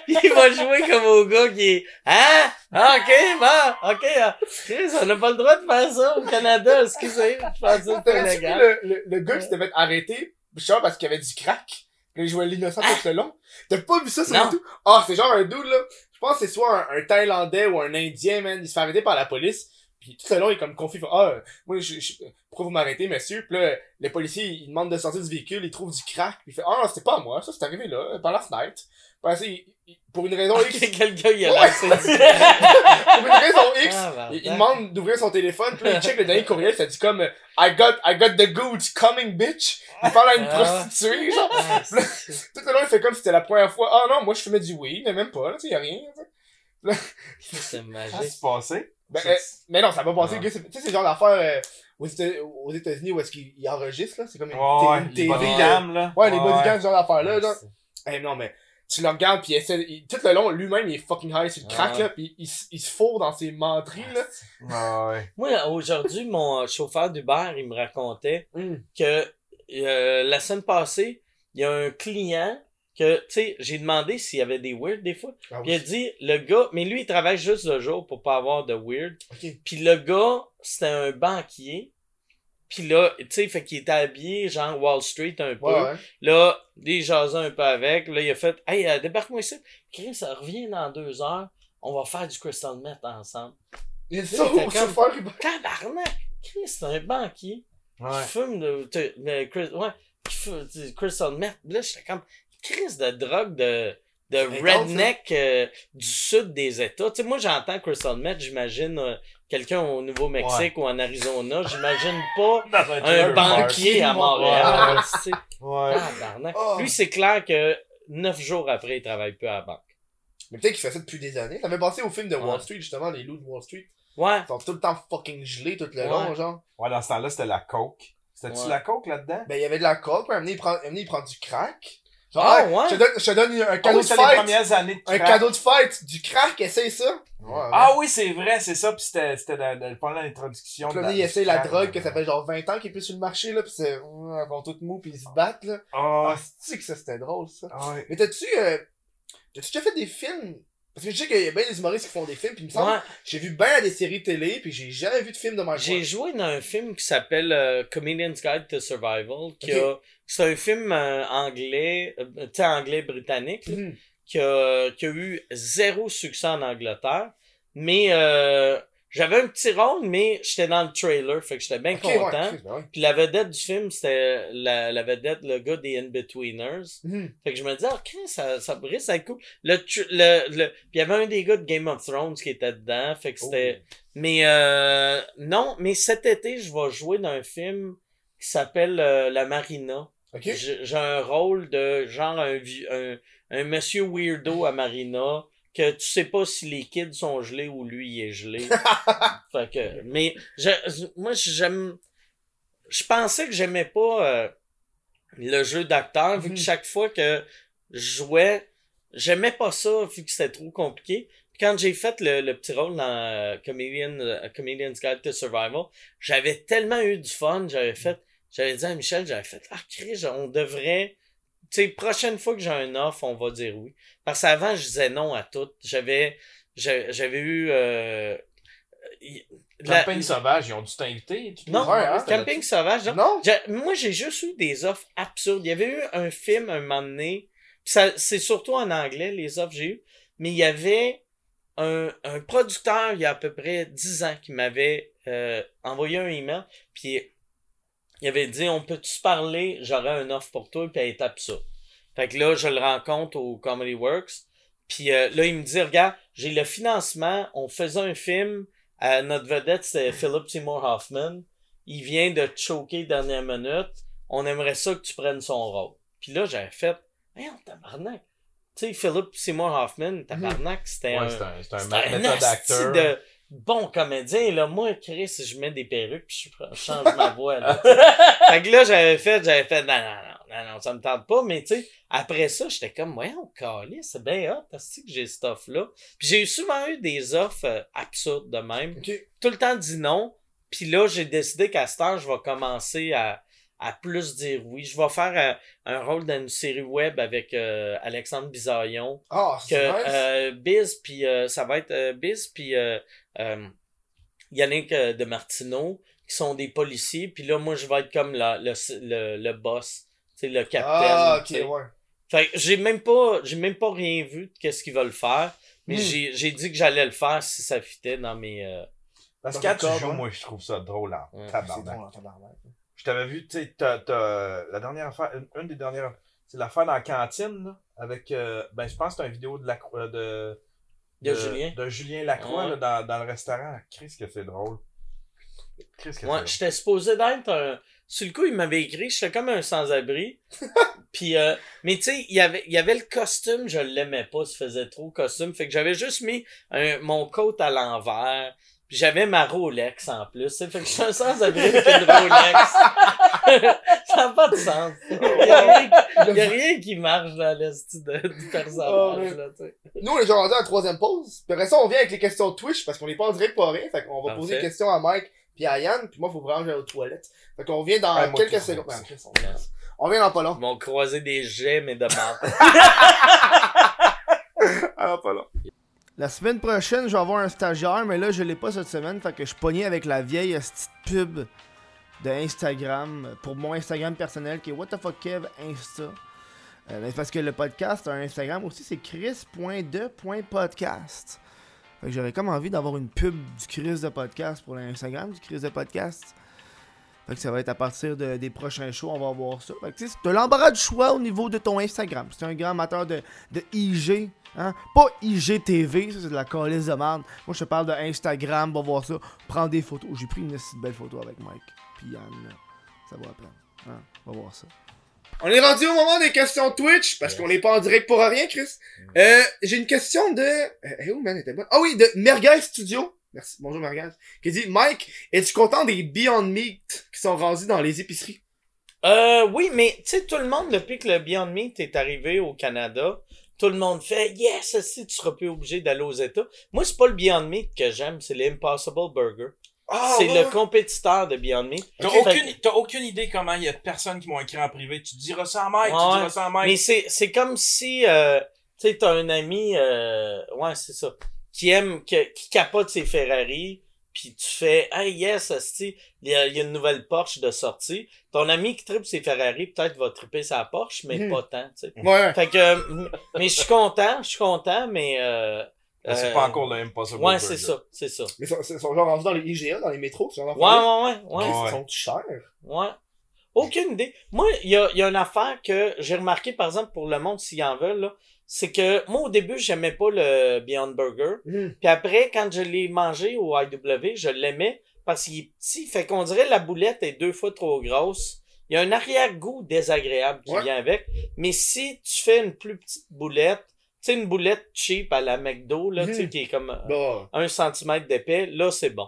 Il va jouer comme au gars qui est, hein? Ah, ok, bon, ok, ah, Chris, on n'a pas le droit de faire ça au Canada, excusez, je pensais que illégal. le, le, le gars qui s'était fait arrêter, genre parce qu'il avait du crack, puis il jouait l'innocent tout le long? T'as pas vu ça sur. YouTube? Ah, c'est genre un dude, là. Je pense que c'est soit un, un Thaïlandais ou un Indien, man. Il se fait arrêter par la police. Puis tout le long, il est comme confus. il fait, Ah, euh, moi, je, je- pourquoi vous m'arrêtez, monsieur? Puis là, les policiers, ils demandent de sortir du véhicule, ils trouvent du crack. Puis il fait, ah, c'était pas à moi, ça, c'est arrivé là, par la fenêtre. Puis après, il- il- pour une raison X, Ok, quelqu'un, il a lancé pour une raison X, Ah, il, demande d'ouvrir son téléphone, puis là, il check le dernier courriel, ça dit comme, I got, I got the goods coming, bitch. Il parle à une Ah. prostituée, genre. Ah, Tout le long, il fait comme si c'était la première fois. Ah non, moi, je fumais du weed, mais même pas, là, tu sais, y a rien. tu sais. C'est Qu'est-ce magique. qui s'est passé? Ben, euh, mais non, ça va passer, Ah. tu sais, c'est le genre d'affaire, euh, aux Éta- aux États-Unis où est-ce qu'ils ils enregistrent, là. C'est comme une, ouais, une les TV. bodycams, euh, là. Ouais, les bodycams, ce genre d'affaire, là, Eh non, mais tu le regardes, puis essaie, il- tout le long, lui-même, il est fucking high sur le crack, Ah. là, puis il, il se fourre dans ses menteries, là. Ouais, ouais. Moi, aujourd'hui, mon chauffeur d'Uber, il me racontait Mm. que euh, la semaine passée, il y a un client que, tu sais, j'ai demandé s'il y avait des weird des fois. Ah Puis il a dit, le gars, mais lui, il travaille juste le jour pour pas avoir de weird. Puis le gars, c'était un banquier. Puis là, tu sais, fait qu'il était habillé genre Wall Street un peu. Ouais, ouais. Là, des jasons un peu avec. Là, il a fait, hey, euh, débarque-moi ici. Chris, ça revient dans deux heures. On va faire du crystal meth ensemble. Il dit ça t'es comme- chauffeur, il Tabarnak! Chris, c'est un banquier Ouais. qui fume Chris- ouais, qui fume du crystal meth. Là, j'étais comme, Chris de drogue de, de redneck euh, du sud des États. Tu sais, moi, j'entends crystal meth, j'imagine euh, quelqu'un au Nouveau-Mexique ou en Arizona. J'imagine pas un banquier à Montréal. tu sais. Ouais. Oh. Lui, c'est clair que neuf jours après, il travaille plus à la banque. Mais peut-être qu'il fait ça depuis des années. Ça fait penser au film de Wall Ouais. Street, justement, les loups de Wall Street. Ouais. Ils sont tout le temps fucking gelés tout le Ouais. long, genre. Ouais, dans ce temps-là, c'était la coke. C'était-tu Ouais. la coke là-dedans? Ben, il y avait de la coke, puis il prend, il prend du crack. Genre, Ah, ouais? Je te donne, je te donne un Ah cadeau oui, de c'était les fête. premières années de Un cadeau de fête, du crack, essaye ça. Ouais, Ah oui, c'est vrai, c'est ça, pis c'était, pendant l'introduction. Puis là, il essaie la drogue, que ça fait genre 20 ans qu'il est plus sur le marché, là, pis c'est, ils vont tout mou, pis ils se battent, là. Ah, Ah, c'est que ça, c'était drôle, ça? ouais. Mais t'as-tu, euh, t'as-tu déjà fait des films? Parce que je sais qu'il y a bien des humoristes qui font des films, pis il me semble, Ouais. j'ai vu bien des séries télé, pis j'ai jamais vu de film de Mike J'ai joué dans un film qui s'appelle euh, Comedian's Guide to Survival. Qui a, c'est un film euh, anglais, euh, anglais-britannique, Mhm. qui, a, qui a eu zéro succès en Angleterre. Mais euh, j'avais un petit rôle, mais j'étais dans le trailer, fait que j'étais bien content. Ouais. Puis la vedette du film, c'était la, la vedette, le gars des In-Betweeners. Mhm. Fait que je me disais, ok, ça, ça pourrait être cool. Le, le, le, puis il y avait un des gars de Game of Thrones qui était dedans, fait que c'était... Mais euh, non, mais cet été, je vais jouer dans un film qui s'appelle euh, La Marina. Ok? J'ai un rôle de genre un, vieux- un, un monsieur weirdo à Marina que tu sais pas si les kids sont gelés ou lui il est gelé. fait que, mais je, moi j'aime, je pensais que j'aimais pas euh, le jeu d'acteur vu que Mhm. chaque fois que je jouais, j'aimais pas ça vu que c'était trop compliqué. Quand j'ai fait le, le petit rôle dans euh, Comedian, euh, Comedian's Guide to Survival, j'avais tellement eu du fun, j'avais fait, j'avais dit à Michel, j'avais fait, ah, Chris, on devrait sais, prochaine fois que j'ai un offre, on va dire oui. Parce qu'avant, je disais non à tout. J'avais, j'a- j'avais eu, euh, la- Campagne sauvage, ils ont dû t'inviter. tu te non, hein, camping sauvage, non. Moi, j'ai juste eu des offres absurdes. Il y avait eu un film un moment donné. c'est surtout en anglais, les offres que j'ai eues. Mais il y avait un, un producteur, il y a à peu près 10 ans, qui m'avait euh, envoyé un email. Puis il avait dit, on peut-tu se parler? J'aurais une offre pour toi. Puis elle tape ça. Fait que là, je le rencontre au Comedy Works. Puis euh, là, il me dit, regarde, j'ai le financement. On faisait un film. Euh, notre vedette, c'est Philip Seymour Hoffman il vient de te choquer dernière minute, on aimerait ça que tu prennes son rôle. Puis là, j'avais fait, Voyons, tabarnak. Tu sais, Philip Seymour Hoffman, tabarnak, c'était Ouais, un, c'est un, un c'était un asti acteur. de bon comédien. Là. Moi, Chris, je mets des perruques puis je change ma voix. Là, fait que là, j'avais fait, j'avais fait, non, non, non, non, ça me tente pas. Mais tu sais, après ça, j'étais comme, voyons, calé, c'est bien hot, t'as que j'ai cette offre-là. Puis j'ai souvent eu des offres euh, absurdes de même tout le temps dit non. Puis là, j'ai décidé qu'à cette heure, je vais commencer à, à plus dire oui. Je vais faire euh, un rôle dans une série web avec euh, Alexandre Bisaillon. Ah, Que c'est nice. euh, Biz, puis euh, ça va être euh, Biz, puis euh, euh, Yannick euh, de Martineau, qui sont des policiers. Puis là, moi, je vais être comme la- le, le, le boss, tu sais, le capitaine. Ah, ok, ouais. Fait que j'ai même pas, j'ai même pas rien vu de qu'est-ce qu'ils veulent faire. Mais Hmm. j'ai, j'ai dit que j'allais le faire si ça fitait dans mes... euh, Parce que quand tu joues, moi, je trouve ça drôle en Ouais, C'est tabarnak. Je t'avais vu, tu sais, la dernière affaire, une, une des dernières, c'est l'affaire dans la cantine, là, avec, euh, ben, je pense que c'est une vidéo de la de, De Julien. De Julien Lacroix, Ouais. là, dans, dans le restaurant. Chris, que c'est drôle. Chris, que Ouais, j'étais supposé d'être un. Sur le coup, il m'avait écrit, j'étais comme un sans-abri. Puis, euh, mais tu sais, il y avait, il y avait le costume, je l'aimais pas, ça faisait trop costume. Fait que j'avais juste mis un, mon coat à l'envers. J'avais ma Rolex en plus. Fait que je suis un sans-abri avec une Rolex. ça n'a pas de sens. Il y a rien, il y a rien qui marche dans l'esti de- du personnage, Oh, là, tu sais. Nous, on est déjà rendu à la troisième pause. Puis après ça, on vient avec les questions de Twitch parce qu'on est pas en direct pour rien. Fait qu'on va poser des questions à Mike puis à Yann. Puis moi, faut vraiment que j'aille aux toilettes. Fait qu'on vient dans Ouais, moi, quelques secondes. Ah, on vient- On vient dans pas long. Ils m'ont croisé des jets, mais de marde. Alors, pas long. La semaine prochaine, je vais avoir un stagiaire, mais là, je l'ai pas cette semaine. Fait que je pogné avec la vieille petite pub de Instagram pour mon Instagram personnel qui est What the fuck Kev Insta. Euh, mais parce que le podcast un Instagram aussi, c'est chris.de.podcast. Fait que j'aurais comme envie d'avoir une pub du Chris de podcast pour l'Instagram du Chris de podcast. Fait que ça va être à partir de- des prochains shows, on va voir ça. Fait que tu t'as l'embarras du choix au niveau de ton Instagram. C'est un grand amateur de, de IG, hein. Pas IGTV, ça c'est de la calice de merde. Moi je te parle de Instagram, va voir ça. Prends des photos. J'ai pris une petite belle photo avec Mike. Puis Yann, là. ça va apprendre. Hein? Va voir ça. On est rendu au moment des questions Twitch, parce qu'on n'est pas en direct pour rien, Chris. Euh, j'ai une question de... Euh, eh, où, man, était bonne? Ah oui, de Merguez Studio. Merci, bonjour Merguez. Qui dit, Mike, es-tu content des Beyond Meat qui sont rendus dans les épiceries? Euh, oui, mais tu sais, tout le monde, depuis que le Beyond Meat est arrivé au Canada, tout le monde fait Yes, si tu seras plus obligé d'aller aux États. Moi, c'est pas le Beyond Meat que j'aime, c'est l'Impossible Burger. Ah, c'est ouais. le compétiteur de Beyond Meat. T'as Fait aucune, t'as aucune idée comment il y a personne qui m'ont écrit en privé. Tu diras ça à Mike, Ouais, tu diras ça à Mike. Mais c'est, c'est comme si, euh, tu sais, t'as un ami, euh, ouais, c'est ça, qui aime, que- qui capote ses Ferrari, puis tu fais, hey, yes, asti, il y a, il y a une nouvelle Porsche de sortie. Ton ami qui tripe ses Ferrari, peut-être va triper sa Porsche, mais Mhm. pas tant, tu sais. Ouais. Fait que, mais je suis content, je suis content, mais, euh, c'est euh, pas encore le Impossible Ouais, c'est ça, c'est ça. Mais ils sont, ils sont genre rendus dans les IGA, dans les métros, ce genre Ouais, ouais, ouais, ouais. Ils sont chers. Ouais. Aucune idée. Moi, il y a, il y a une affaire que j'ai remarqué, par exemple, pour le monde, s'ils en veulent, là, c'est que moi, au début, j'aimais pas le Beyond Burger. Mhm. Puis après, quand je l'ai mangé au IW, je l'aimais parce qu'il est petit. Fait qu'on dirait la boulette est deux fois trop grosse. Il y a un arrière-goût désagréable qui Ouais. vient avec. Mais si tu fais une plus petite boulette, tu sais, une boulette cheap à la McDo, là, tu sais, Mhm. qui est comme euh, un centimètre d'épais, là, c'est bon.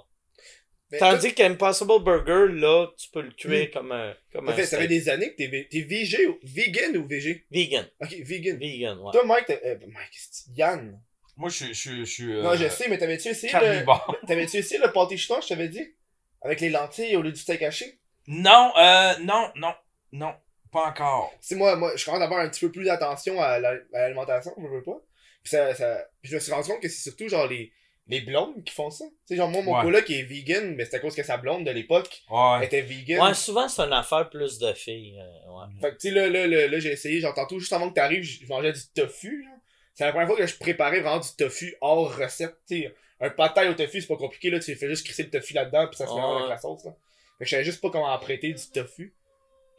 Mais Tandis qu'Impossible Burger, là, tu peux le cuire comme un, comme un fait, ça fait des années que t'es, t'es VG ou, vegan ou VG? Vegan. Ok, vegan. Vegan, ouais. Toi, Mike, euh, Mike, c'est- Yann? Moi, je suis, je suis, je suis, euh, Non, je sais, mais t'avais-tu essayé le, t'avais-tu essayé le pâté chiton, je t'avais dit? Avec les lentilles au lieu du steak haché? Non, euh, non, non, non. Pas encore. Si moi, moi, je commence à avoir un petit peu plus d'attention à la- à l'alimentation, je veux pas. Puis ça, ça, puis je me suis rendu compte que c'est surtout genre les, les blondes qui font ça. Tu sais, genre moi, mon Ouais. coloc est vegan, mais c'est à cause que sa blonde de l'époque Ouais. était vegan. Ouais, souvent, c'est une affaire plus de filles. euh, ouais. Fait que tu sais, là, là, là, là, j'ai essayé, genre tantôt, juste avant que t'arrives, je je mangeais du tofu. C'est la première fois que je préparais vraiment du tofu hors recette, tu sais. Un pâté au tofu, c'est pas compliqué, là, tu fais juste crisser le tofu là-dedans, puis ça se Ouais. mélange avec la sauce, là. Fait que je savais juste pas comment apprêter du tofu.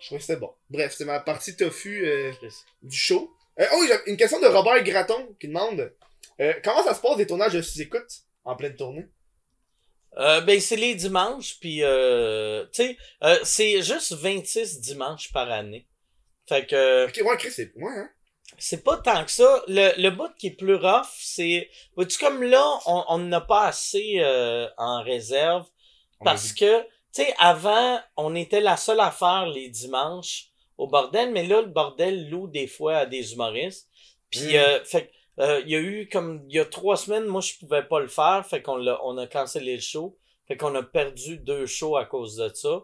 Je trouvais que c'était bon. Bref, c'était ma partie tofu euh, du show. Euh, oh, une question de Robert Graton qui demande euh, comment ça se passe des tournages de sous-écoute en pleine tournée? Euh, ben, c'est les dimanches, puis, euh, tu sais, euh, c'est juste 26 dimanches par année. Fait que, Ok, ouais, Chris, c'est. Ouais, hein? c'est pas tant que ça. Le, le bout qui est plus rough, c'est, vois-tu, comme là, on on n'a pas assez euh, en réserve, On parce que, tu sais, avant, on était la seule à faire les dimanches au bordel, mais là, le bordel loue des fois à des humoristes. Puis, Mm. euh, fait que, euh, il y a eu comme, il y a trois semaines, moi, je pouvais pas le faire, fait qu'on l'a, on a cancellé le show. Fait qu'on a perdu deux shows à cause de ça.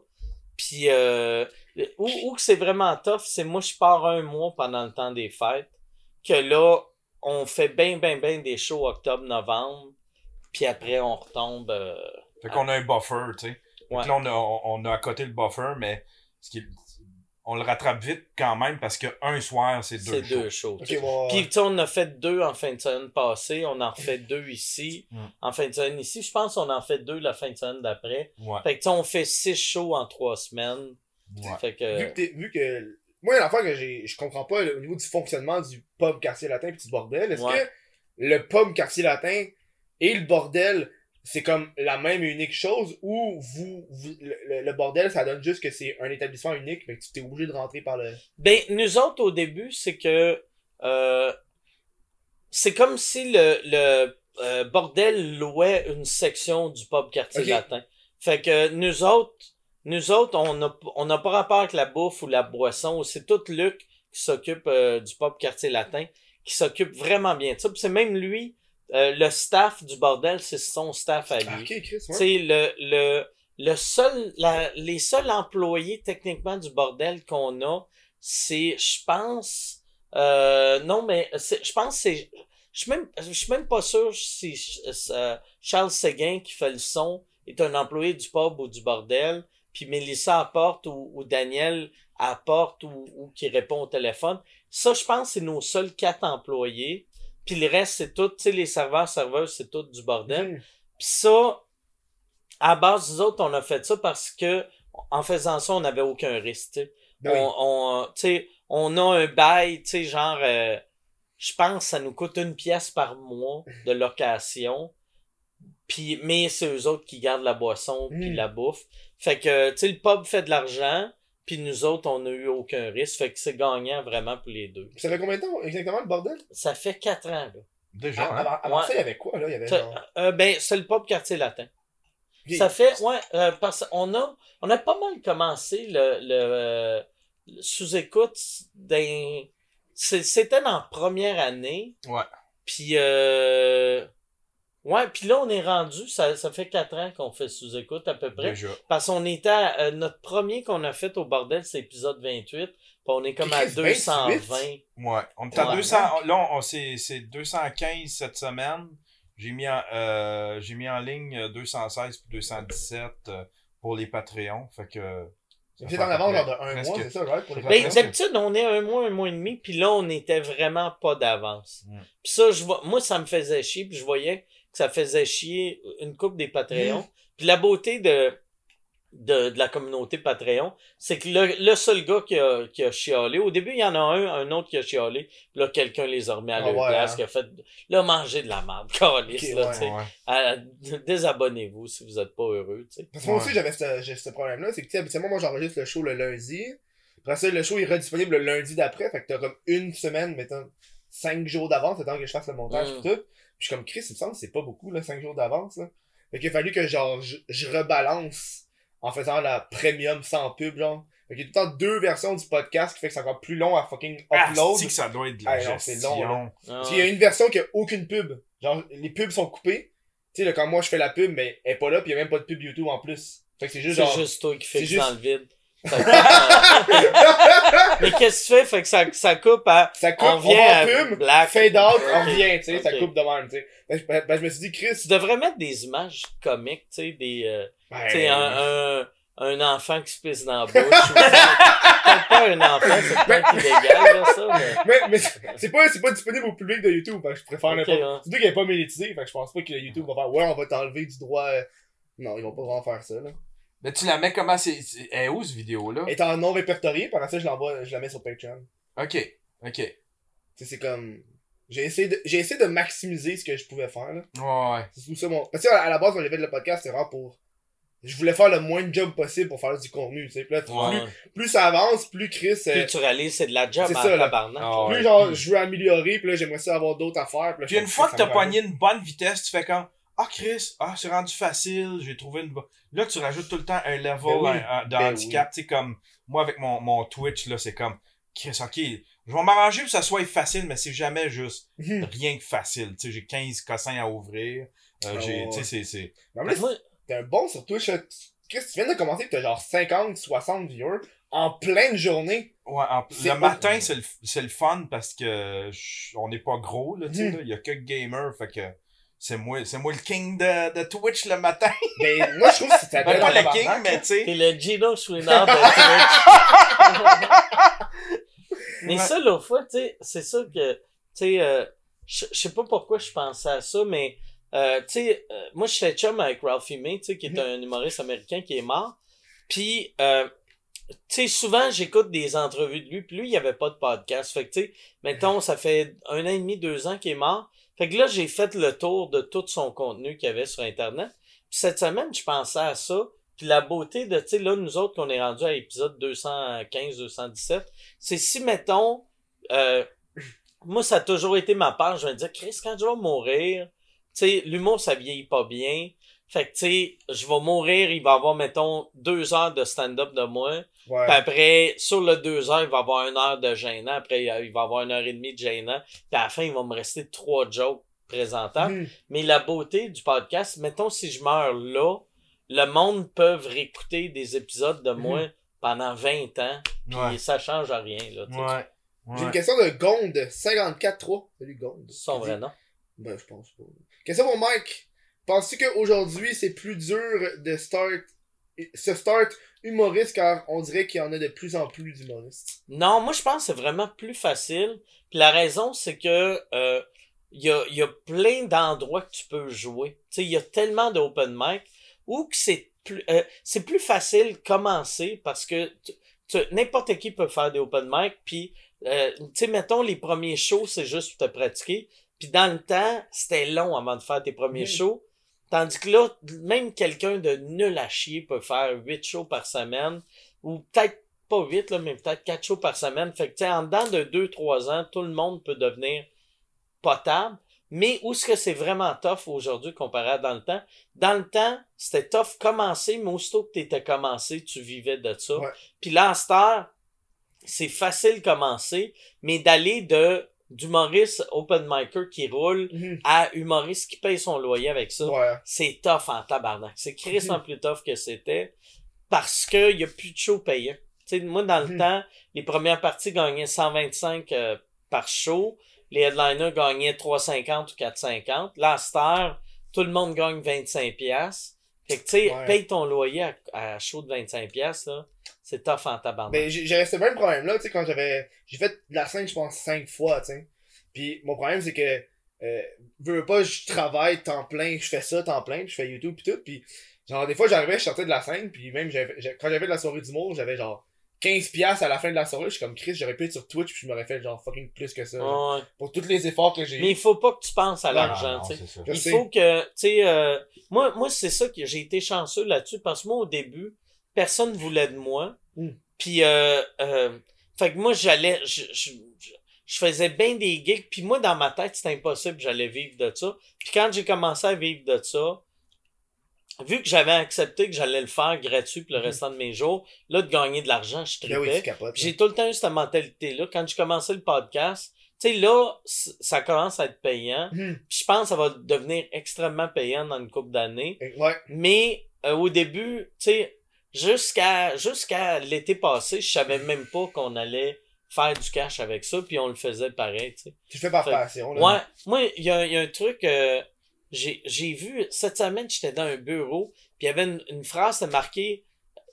Puis, euh, où, où que c'est vraiment tough, c'est moi, je pars un mois pendant le temps des fêtes. Que là, on fait bien, bien, bien des shows octobre-novembre. Puis après, on retombe. euh, Fait qu'on a un buffer, tu sais. Ouais. là, on a, on, on a à côté le buffer, mais ce qui est- on le rattrape vite quand même parce que un soir, c'est deux c'est shows. deux shows. Puis, tu sais, on en a fait deux en fin de semaine passée. On en refait deux ici. Mm. En fin de semaine ici. Je pense qu'on en fait deux la fin de semaine d'après. Ouais. Fait que, tu sais, on fait six shows en trois semaines. ouais. Fait vu, que. que t'es- vu que. Moi, il y a une affaire que j'ai, je comprends pas là, au niveau du fonctionnement du pub quartier latin petit bordel. Est-ce Ouais. que le pub quartier latin et le bordel, c'est comme la même et unique chose ou vous, vous- le, le- bordel, ça donne juste que c'est un établissement unique, mais que tu t'es obligé de rentrer par le. Ben, nous autres, au début, c'est que euh, c'est comme si le, le euh, bordel louait une section du pub quartier latin. Fait que nous autres, nous autres, on n'a on n'a pas rapport avec la bouffe ou la boisson. C'est tout Luc qui s'occupe euh, du pub quartier latin, qui s'occupe vraiment bien de ça. C'est même lui, euh, le staff du bordel, c'est son staff à lui. Ah, ok, Chris, Tu ouais. sais, le, le, le seul, la, les seuls employés techniquement du bordel qu'on a, c'est, je pense, euh, non, mais c'est- je pense que c'est, je suis même, je suis même pas sûr si euh, Charles Séguin qui fait le son est un employé du pub ou du bordel, puis Mélissa apporte ou, ou Daniel apporte ou, ou qui répond au téléphone. Ça, je pense, c'est nos seuls quatre employés. Puis le reste, c'est tout, tu sais, les serveurs, serveuses, c'est tout du bordel. Mhm. Puis ça, à base des autres, on a fait ça parce que en faisant ça, on n'avait aucun risque. tu sais. Ben oui. On, on, on a un bail, tu sais, genre, euh, je pense que ça nous coûte une pièce par mois de location. Puis, mais c'est eux autres qui gardent la boisson puis Mm. la bouffe. Fait que, tu sais, le pub fait de l'argent, puis nous autres, on n'a eu aucun risque. Fait que c'est gagnant vraiment pour les deux. Ça fait combien de temps exactement le bordel? Ça fait quatre ans, là. Déjà, Ah, hein? Avant, avant Ouais. ça, il y avait quoi là? Il y avait genre. euh, ben, c'est le pub quartier latin. Ça fait, ouais, euh, parce qu'on a, on a pas mal commencé le, le, le sous-écoute d'un, c'était dans la première année. Ouais. Puis, euh, ouais, puis là, on est rendu, ça, ça fait quatre ans qu'on fait sous-écoute à peu près. Déjà. Parce qu'on était, à, euh, notre premier qu'on a fait au bordel, c'est épisode 28. Puis on est comme à Chris, 220. 28? Ouais. On est à Ouais. 200. Là, on, c'est, c'est 215 cette semaine. J'ai mis en, euh, j'ai mis en ligne euh, 216 puis 217 euh, pour les Patreons. Fait que. C'est en avant genre de un presque- mois, c'est ça, right pour les Ben, d'habitude, on est un mois, un mois et demi, puis là, on était vraiment pas d'avance. Mm. Puis ça, je vois, moi, ça me faisait chier, puis je voyais ça faisait chier une coupe des Patreons. Puis la beauté de, de, de la communauté Patreon, c'est que le, le seul gars qui a, qui a chialé, au début, il y en a un, un autre qui a chialé, puis là, quelqu'un les a remis à Ah leur ouais, place, hein. qui a fait, là, manger de la merde, calice, là, ouais. tu sais. Ouais. Désabonnez-vous si vous êtes pas heureux, tu sais. Parce que moi aussi, j'avais ce, problème-là. C'est que, tu sais, habituellement, moi, j'enregistre le show le lundi. Après ça, le show est redisponible le lundi d'après. Fait que t'as comme une semaine, mettons, cinq jours d'avance, le temps que je fasse le montage et tout. Puis je suis comme, Chris, il me semble que c'est pas beaucoup, là, cinq jours d'avance, là. Fait qu'il a fallu que, genre, je, je rebalance en faisant la premium sans pub, genre. Fait qu'il y a tout le temps deux versions du podcast qui fait que c'est encore plus long à fucking Ah, upload. c'est que ça doit être de la Ah, c'est long, là. Ah, Parce qu'il y a une version qui a aucune pub. Genre, les pubs sont coupées. Tu sais, là, quand moi je fais la pub, mais elle est pas là, pis il y a même pas de pub YouTube en plus. Fait que c'est juste c'est genre. juste toi qui c'est juste- dans le vide. Fait que, euh, mais qu'est-ce que tu fais? Fait que ça, ça coupe à... Ça coupe, On on, vient va à en pub, Black. fade out, Ok. on revient, tu sais, ça coupe de même, tu sais. Ben, je- ben, je me suis dit, Chris, Tu devrais mettre des images comiques, tu sais, des... euh, ben, tu sais, un, un, un enfant qui se pisse dans la bouche. peut-être pas un enfant, c'est peut-être illégal, là, ça, mais... Mais, mais c'est pas, c'est pas disponible au public de YouTube, fait que je préfère Ok, n'importe. ouais. Surtout qu'il est pas monétisé, fait que je pense pas que YouTube va faire, ouais, on va t'enlever du droit. euh, Non, ils vont pas vraiment faire ça, là. Mais tu la mets comment? C'est. c'est- Elle est où cette vidéo-là? Elle est en non répertorié, par ça, je l'envoie, je la mets sur Patreon. Ok. Ok. Tu sais, c'est comme. J'ai essayé de, j'ai essayé de maximiser ce que je pouvais faire, là. Ouais, ouais. C'est tout ça mon. Parce que à la base, quand j'ai fait le podcast, c'est vraiment pour. Je voulais faire le moins de job possible pour faire du contenu, tu sais. Puis là, Ouais. plus, plus ça avance, plus Chris. euh, Plus tu réalises, c'est de la job c'est en ça, là. tabarnak. Ah, plus ouais. genre, je veux améliorer, puis là, j'aimerais ça avoir d'autres affaires. Puis, là, Puis une fois que t'as pogné une bonne vitesse, tu fais comme Ah Chris, ah c'est rendu facile, j'ai trouvé une bonne. Là tu rajoutes tout le temps un level Ben oui. un- un- de Ben handicap, tu sais comme moi avec mon, mon Twitch là, c'est comme Chris, ok, je vais m'arranger pour que ça soit facile, mais c'est jamais juste Mhm. rien que facile. Tu sais, j'ai 15 cossins à ouvrir. Euh, j'ai, ouais. tu sais, c'est, c'est. Mais en plus, Moi, t'es un bon sur Twitch. Chris, tu viens de commencer que t'as genre 50, 60 viewers en pleine journée. Ouais, en- le matin, c'est le, c'est le fun parce que je- on n'est pas gros, là, tu sais, là. Il y a que gamer, fait que c'est moi, c'est moi le king de, de Twitch le matin. Mais moi, je trouve que ça Ben, pas le king, mais tu sais. T'es le Gino Chouinard de Twitch. mais Ouais. ça, l'autre fois, tu sais, c'est ça que, tu sais, euh, je sais pas pourquoi je pensais à ça, mais, euh, tu sais, euh, moi, je suis chum avec Ralphie May, tu sais, qui est Mhm. un humoriste américain qui est mort. Puis, euh, tu sais, souvent, j'écoute des entrevues de lui, puis lui, il y avait pas de podcast. Fait que, tu sais, mettons, ça fait un an et demi, deux ans qu'il est mort. Fait que là, j'ai fait le tour de tout son contenu qu'il y avait sur Internet. Puis cette semaine, je pensais à ça. Puis la beauté de, tu sais, là, nous autres, qu'on est rendu à l'épisode 215, 217, c'est si, mettons, euh, moi, ça a toujours été ma part, je me dire, Chris, quand je vais mourir, tu sais, l'humour, ça vieillit pas bien. Fait que, tu sais, je vais mourir, il va avoir, mettons, deux heures de stand-up de moi. Ouais. Puis après, sur le deux heures, il va avoir une heure de gênant. Après, il va avoir une heure et demie de gênant. Puis à la fin, il va me rester trois jokes présentables. Mhm. Mais la beauté du podcast, mettons si je meurs là, le monde peut réécouter des épisodes de moi pendant 20 ans. Puis Ouais. ça change rien, là. Ouais. J'ai une question de Gond 54-3. Salut Gond. C'est son vrai nom? Ben, je pense pas. Question pour Mike. Penses-tu qu'aujourd'hui, c'est plus dur de start, se start humoriste car on dirait qu'il y en a de plus en plus d'humoristes? Non, moi je pense que c'est vraiment plus facile. Puis la raison, c'est que euh, il y, a, y a plein d'endroits que tu peux jouer. Tu sais, il y a tellement d'open mic où que c'est plus euh, c'est plus facile commencer parce que tu- tu- n'importe qui peut faire des open mic. Puis euh, tu sais, mettons les premiers shows, c'est juste pour te pratiquer. Puis dans le temps, c'était long avant de faire tes premiers shows. Tandis que là, même quelqu'un de nul à chier peut faire 8 shows par semaine. Ou peut-être pas 8, là, mais peut-être 4 shows par semaine. Fait que, tu sais, en dedans de 2-3 ans, tout le monde peut devenir potable. Mais où est-ce que c'est vraiment tough aujourd'hui comparé à dans le temps? Dans le temps, c'était tough commencer, mais aussitôt que t'étais commencé, tu vivais de ça. Ouais. Puis là, en c'est facile commencer, mais d'aller de d'humoriste open micer qui roule Mhm. à humoriste qui paye son loyer avec ça Ouais. c'est tough en tabarnak. C'est crissement plus tough que c'était parce que y a plus de show payant. Tu sais, moi, dans le Mhm. temps, les premières parties gagnaient 125 euh, par show. Les headliners gagnaient 350 ou 450. Là, à cette heure, tout le monde gagne 25 piastres. Fait que, tu sais, Ouais. paye ton loyer à, à show de 25 piastres, là. C'est tough en tabarnak. Ben, j'ai- j'avais ce même problème-là, tu sais, quand j'avais. J'ai fait de la scène, je pense, cinq fois, tu sais. Puis mon problème, c'est que. Euh, veux veux pas, je travaille temps plein, je fais ça temps plein, puis je fais YouTube pis tout, puis genre des fois j'arrivais, je sortais de la scène, puis même j'avais, j'ai- quand j'avais de la soirée d'humour, j'avais genre 15 piastres à la fin de la soirée, je suis comme Chris, j'aurais pu être sur Twitch, puis je m'aurais fait genre fucking plus que ça, Ouais. pour tous les efforts que j'ai Mais il faut pas que tu penses à l'argent, tu sais. il sais. faut que, tu sais, euh, moi, moi c'est ça que j'ai été chanceux là-dessus parce que moi, au début, personne voulait de moi. Mm. Puis, euh, euh, fait que moi, j'allais, je, je, faisais bien des gigs. Puis moi, dans ma tête, c'était impossible, que j'allais vivre de ça. Puis quand j'ai commencé à vivre de ça, vu que j'avais accepté que j'allais le faire gratuit pour le Mhm. restant de mes jours, là, de gagner de l'argent, je Ben oui, tripais. Puis J'ai tout le temps eu cette mentalité-là. Quand j'ai commencé le podcast, tu sais, là, ça commence à être payant. Mhm. Puis je pense que ça va devenir extrêmement payant dans une couple d'années. Ouais. Mais euh, au début, tu sais, jusqu'à jusqu'à l'été passé, je savais même pas qu'on allait faire du cash avec ça, puis on le faisait pareil, tu sais. Tu le fais par passion, là. Ouais, moi, il y a, y a un truc, euh, j'ai j'ai vu, cette semaine, j'étais dans un bureau, puis il y avait une, une phrase c'était marquée,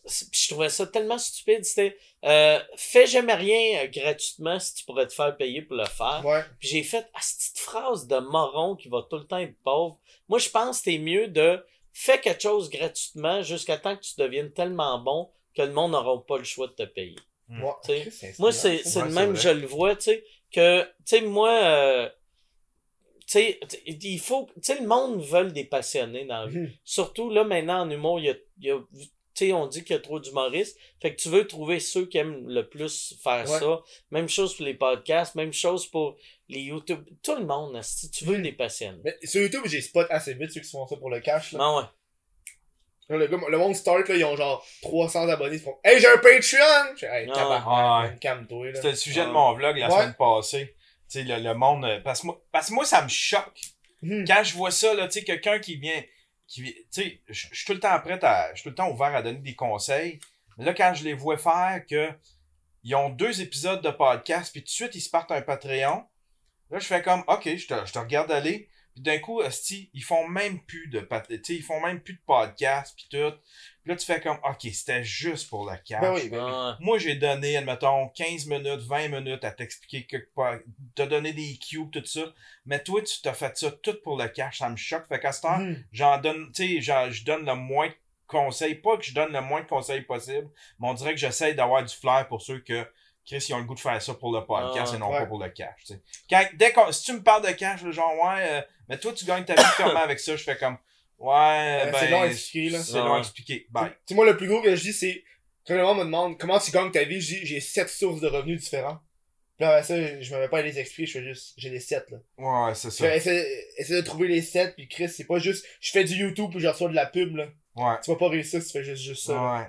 puis je trouvais ça tellement stupide, c'était euh, Fais jamais rien euh, gratuitement si tu pourrais te faire payer pour le faire. Ouais. Puis j'ai fait, ah, cette petite phrase de moron qui va tout le temps être pauvre. Moi, je pense que c'est mieux de fais quelque chose gratuitement jusqu'à temps que tu deviennes tellement bon que le monde n'aura pas le choix de te payer. Mm. C'est Moi, c'est Ouais, le même, je le vois, tu sais, que, tu sais, moi, euh, tu sais, il faut, tu sais, le monde veut des passionnés dans la vie. Mhm. Surtout, là, maintenant, en humour, il y a, il y a tu sais, on dit qu'il y a trop d'humoristes. Fait que tu veux trouver ceux qui aiment le plus faire Ouais. ça. Même chose pour les podcasts, même chose pour les YouTube. Tout le monde, si tu veux Mhm. des passionnés. Mais sur YouTube, j'ai spot assez vite ceux qui font ça pour le cash, là. Non, ouais. Là, Le, gars- le monde start, là, ils ont genre 300 abonnés, ils font Hey, j'ai un Patreon! Hey, Ah, ouais. calme-toi, là. C'était le sujet de Ouais. mon vlog la Ouais. semaine passée. Tu sais, le, le monde. euh, Parce que moi, parce moi, ça me choque. Mhm. Quand je vois ça, là, tu sais, quelqu'un qui vient. Tu sais, je suis tout le temps prêt à. Je suis tout le temps ouvert à donner des conseils. Mais là, quand je les vois faire que. Ils ont deux épisodes de podcast, puis tout de suite, ils se partent un Patreon. Là, je fais comme, OK, je te, je te regarde aller. Puis d'un coup, ils font même plus de ils font même plus de podcast, puis tout. Puis là, tu fais comme, OK, c'était juste pour la cash. Ben oui, ben oui. Moi, j'ai donné, admettons, 15 minutes, 20 minutes à t'expliquer quelque part, t'as donné des cubes, tout ça. Mais toi, tu t'as fait ça tout pour le cash. Ça me choque. Fait qu'à ce temps, Mhm. j'en donne, tu sais, je donne le moins de conseils. Pas que je donne le moins de conseils possible, mais on dirait que j'essaie d'avoir du flair pour ceux que, Chris, ils ont le goût de faire ça pour le podcast Ah, et non ouais. pas pour le cash. Quand, dès si tu me parles de cash, le genre, ouais, euh, mais toi, tu gagnes ta vie comment avec ça? Je fais comme, ouais, ben, c'est long à expliquer, là. C'est long à expliquer. Ben, Tu sais, moi, le plus gros que je dis, c'est quand le monde me demande comment tu gagnes ta vie, je dis j'ai 7 sources de revenus différents. Puis là, après ça, je me mets pas à les expliquer, je fais juste, j'ai les 7, là. ouais, c'est ça. essaie de trouver les 7, puis Chris, c'est pas juste, je fais du YouTube puis je reçois de la pub, là. Ouais. Tu vas pas réussir si tu fais juste, juste ça. là. Ouais.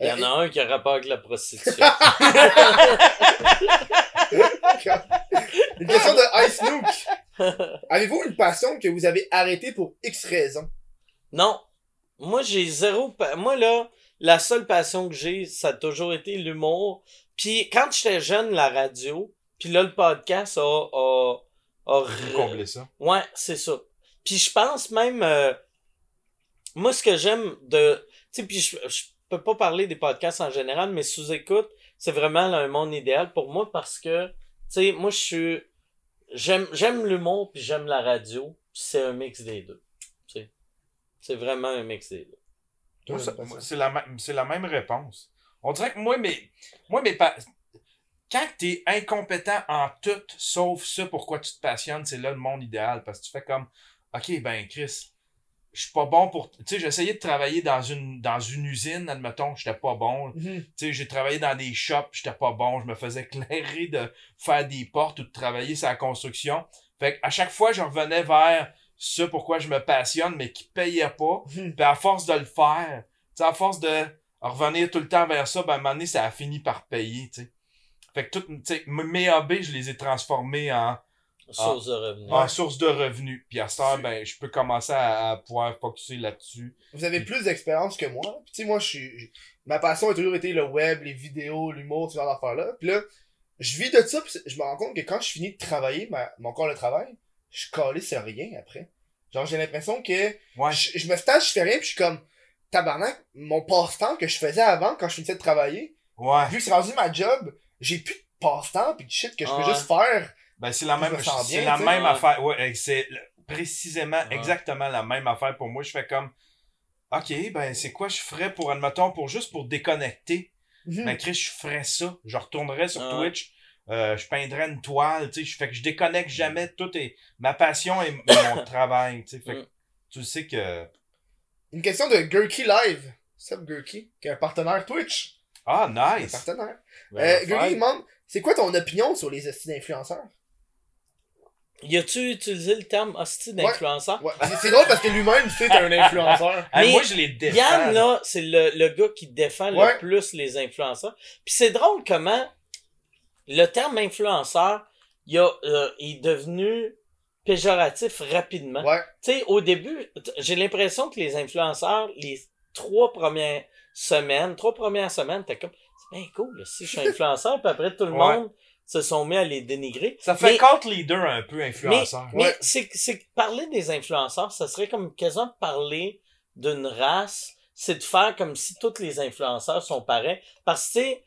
Il y Euh, en a un qui a rapport avec la prostitution. Une question de Ice Nook. Avez-vous une passion que vous avez arrêtée pour X raisons? Non. Moi, j'ai zéro. pa- Moi, là, la seule passion que j'ai, ça a toujours été l'humour. Puis quand j'étais jeune, la radio. Puis là, le podcast a. a, a comblez ça. Ouais, c'est ça. Puis je pense même. euh, moi, ce que j'aime de. Tu sais, puis je, je peux pas parler des podcasts en général, mais sous-écoute, c'est vraiment là, un monde idéal pour moi parce que, tu sais, moi, je suis. J'aime, j'aime l'humour puis j'aime la radio. puis c'est un mix des deux. C'est vraiment un mix des deux. Toi, Moi, ça- une passion. moi, c'est la, même- c'est la même réponse. On dirait que moi, mais, moi, mais pas, quand t'es incompétent en tout, sauf ça, pourquoi tu te passionnes, c'est là le monde idéal. Parce que tu fais comme, OK, ben, Chris, je suis pas bon pour, tu sais, j'ai essayé de travailler dans une, dans une usine, admettons, j'étais pas bon. Mhm. Tu sais, j'ai travaillé dans des shops, j'étais pas bon, je me faisais clairer de faire des portes ou de travailler sur la construction. Fait à chaque fois, je revenais vers ce pourquoi je me passionne, mais qui payait pas. Puis à force de le faire, tu sais, à force de revenir tout le temps vers ça, ben à un moment donné, ça a fini par payer, tu sais. Fait que tout, tu sais, m- mes hobbies, je les ai transformés en, Source de revenus. en source de revenus. Puis à ce temps, ben, je peux commencer à, à pouvoir focuser là-dessus. Vous avez plus d'expérience que moi. Puis tu sais, moi, je suis. Ma passion a toujours été le web, les vidéos, l'humour, ce genre d'affaires-là. Puis là, je vis de ça, puis je me rends compte que quand je finis de travailler, ma... mon corps de travail, je calais sur rien après. Genre, j'ai l'impression que Ouais. je, je me stage, je fais rien, puis je suis comme, tabarnak, mon passe-temps que je faisais avant quand je finissais de travailler, Ouais. vu que c'est rendu ma job, j'ai plus de passe-temps, puis de shit que je Ah peux ouais. juste faire. Ben, c'est la même, c'est bien, la même Ouais. affaire. Ouais, c'est précisément, Ouais. exactement la même affaire pour moi. Je fais comme, OK, ben, c'est quoi je ferais pour, admettons, pour juste pour déconnecter? Mhm. Ben, Chris, je ferais ça. Je retournerais sur Ah. Twitch. Euh, je peindrais une toile, tu sais. Je fais que je déconnecte jamais. Tout est, ma passion et, et mon travail, tu sais. Fait que Mm. tu sais que, Une question de Gurky Live. Sub Gurky, qui est un partenaire Twitch. ah, Un nice. partenaire. Ben, Euh. Gurky demande, c'est quoi ton opinion sur les hosties d'influenceurs? Y a-tu utilisé le terme hostie d'influenceur? Ouais, c'est- c'est drôle parce que lui-même, c'est un influenceur. Mais moi, je les défends. Yann, là, c'est le, le gars qui défend Ouais. le plus les influenceurs. Puis c'est drôle comment le terme influenceur, il a, euh, est devenu péjoratif rapidement. Ouais. Tu sais, au début, j'ai l'impression que les influenceurs, les trois premières semaines, trois premières semaines, t'es comme, c'est bien cool, là, si je suis influenceur, puis après tout le Ouais. monde se sont mis à les dénigrer. Ça fait Mais- cult leader un peu influenceur. Mais Ouais. c'est c'est que parler des influenceurs, ça serait comme quasiment parler d'une race, c'est de faire comme si tous les influenceurs sont pareils. Parce que tu sais,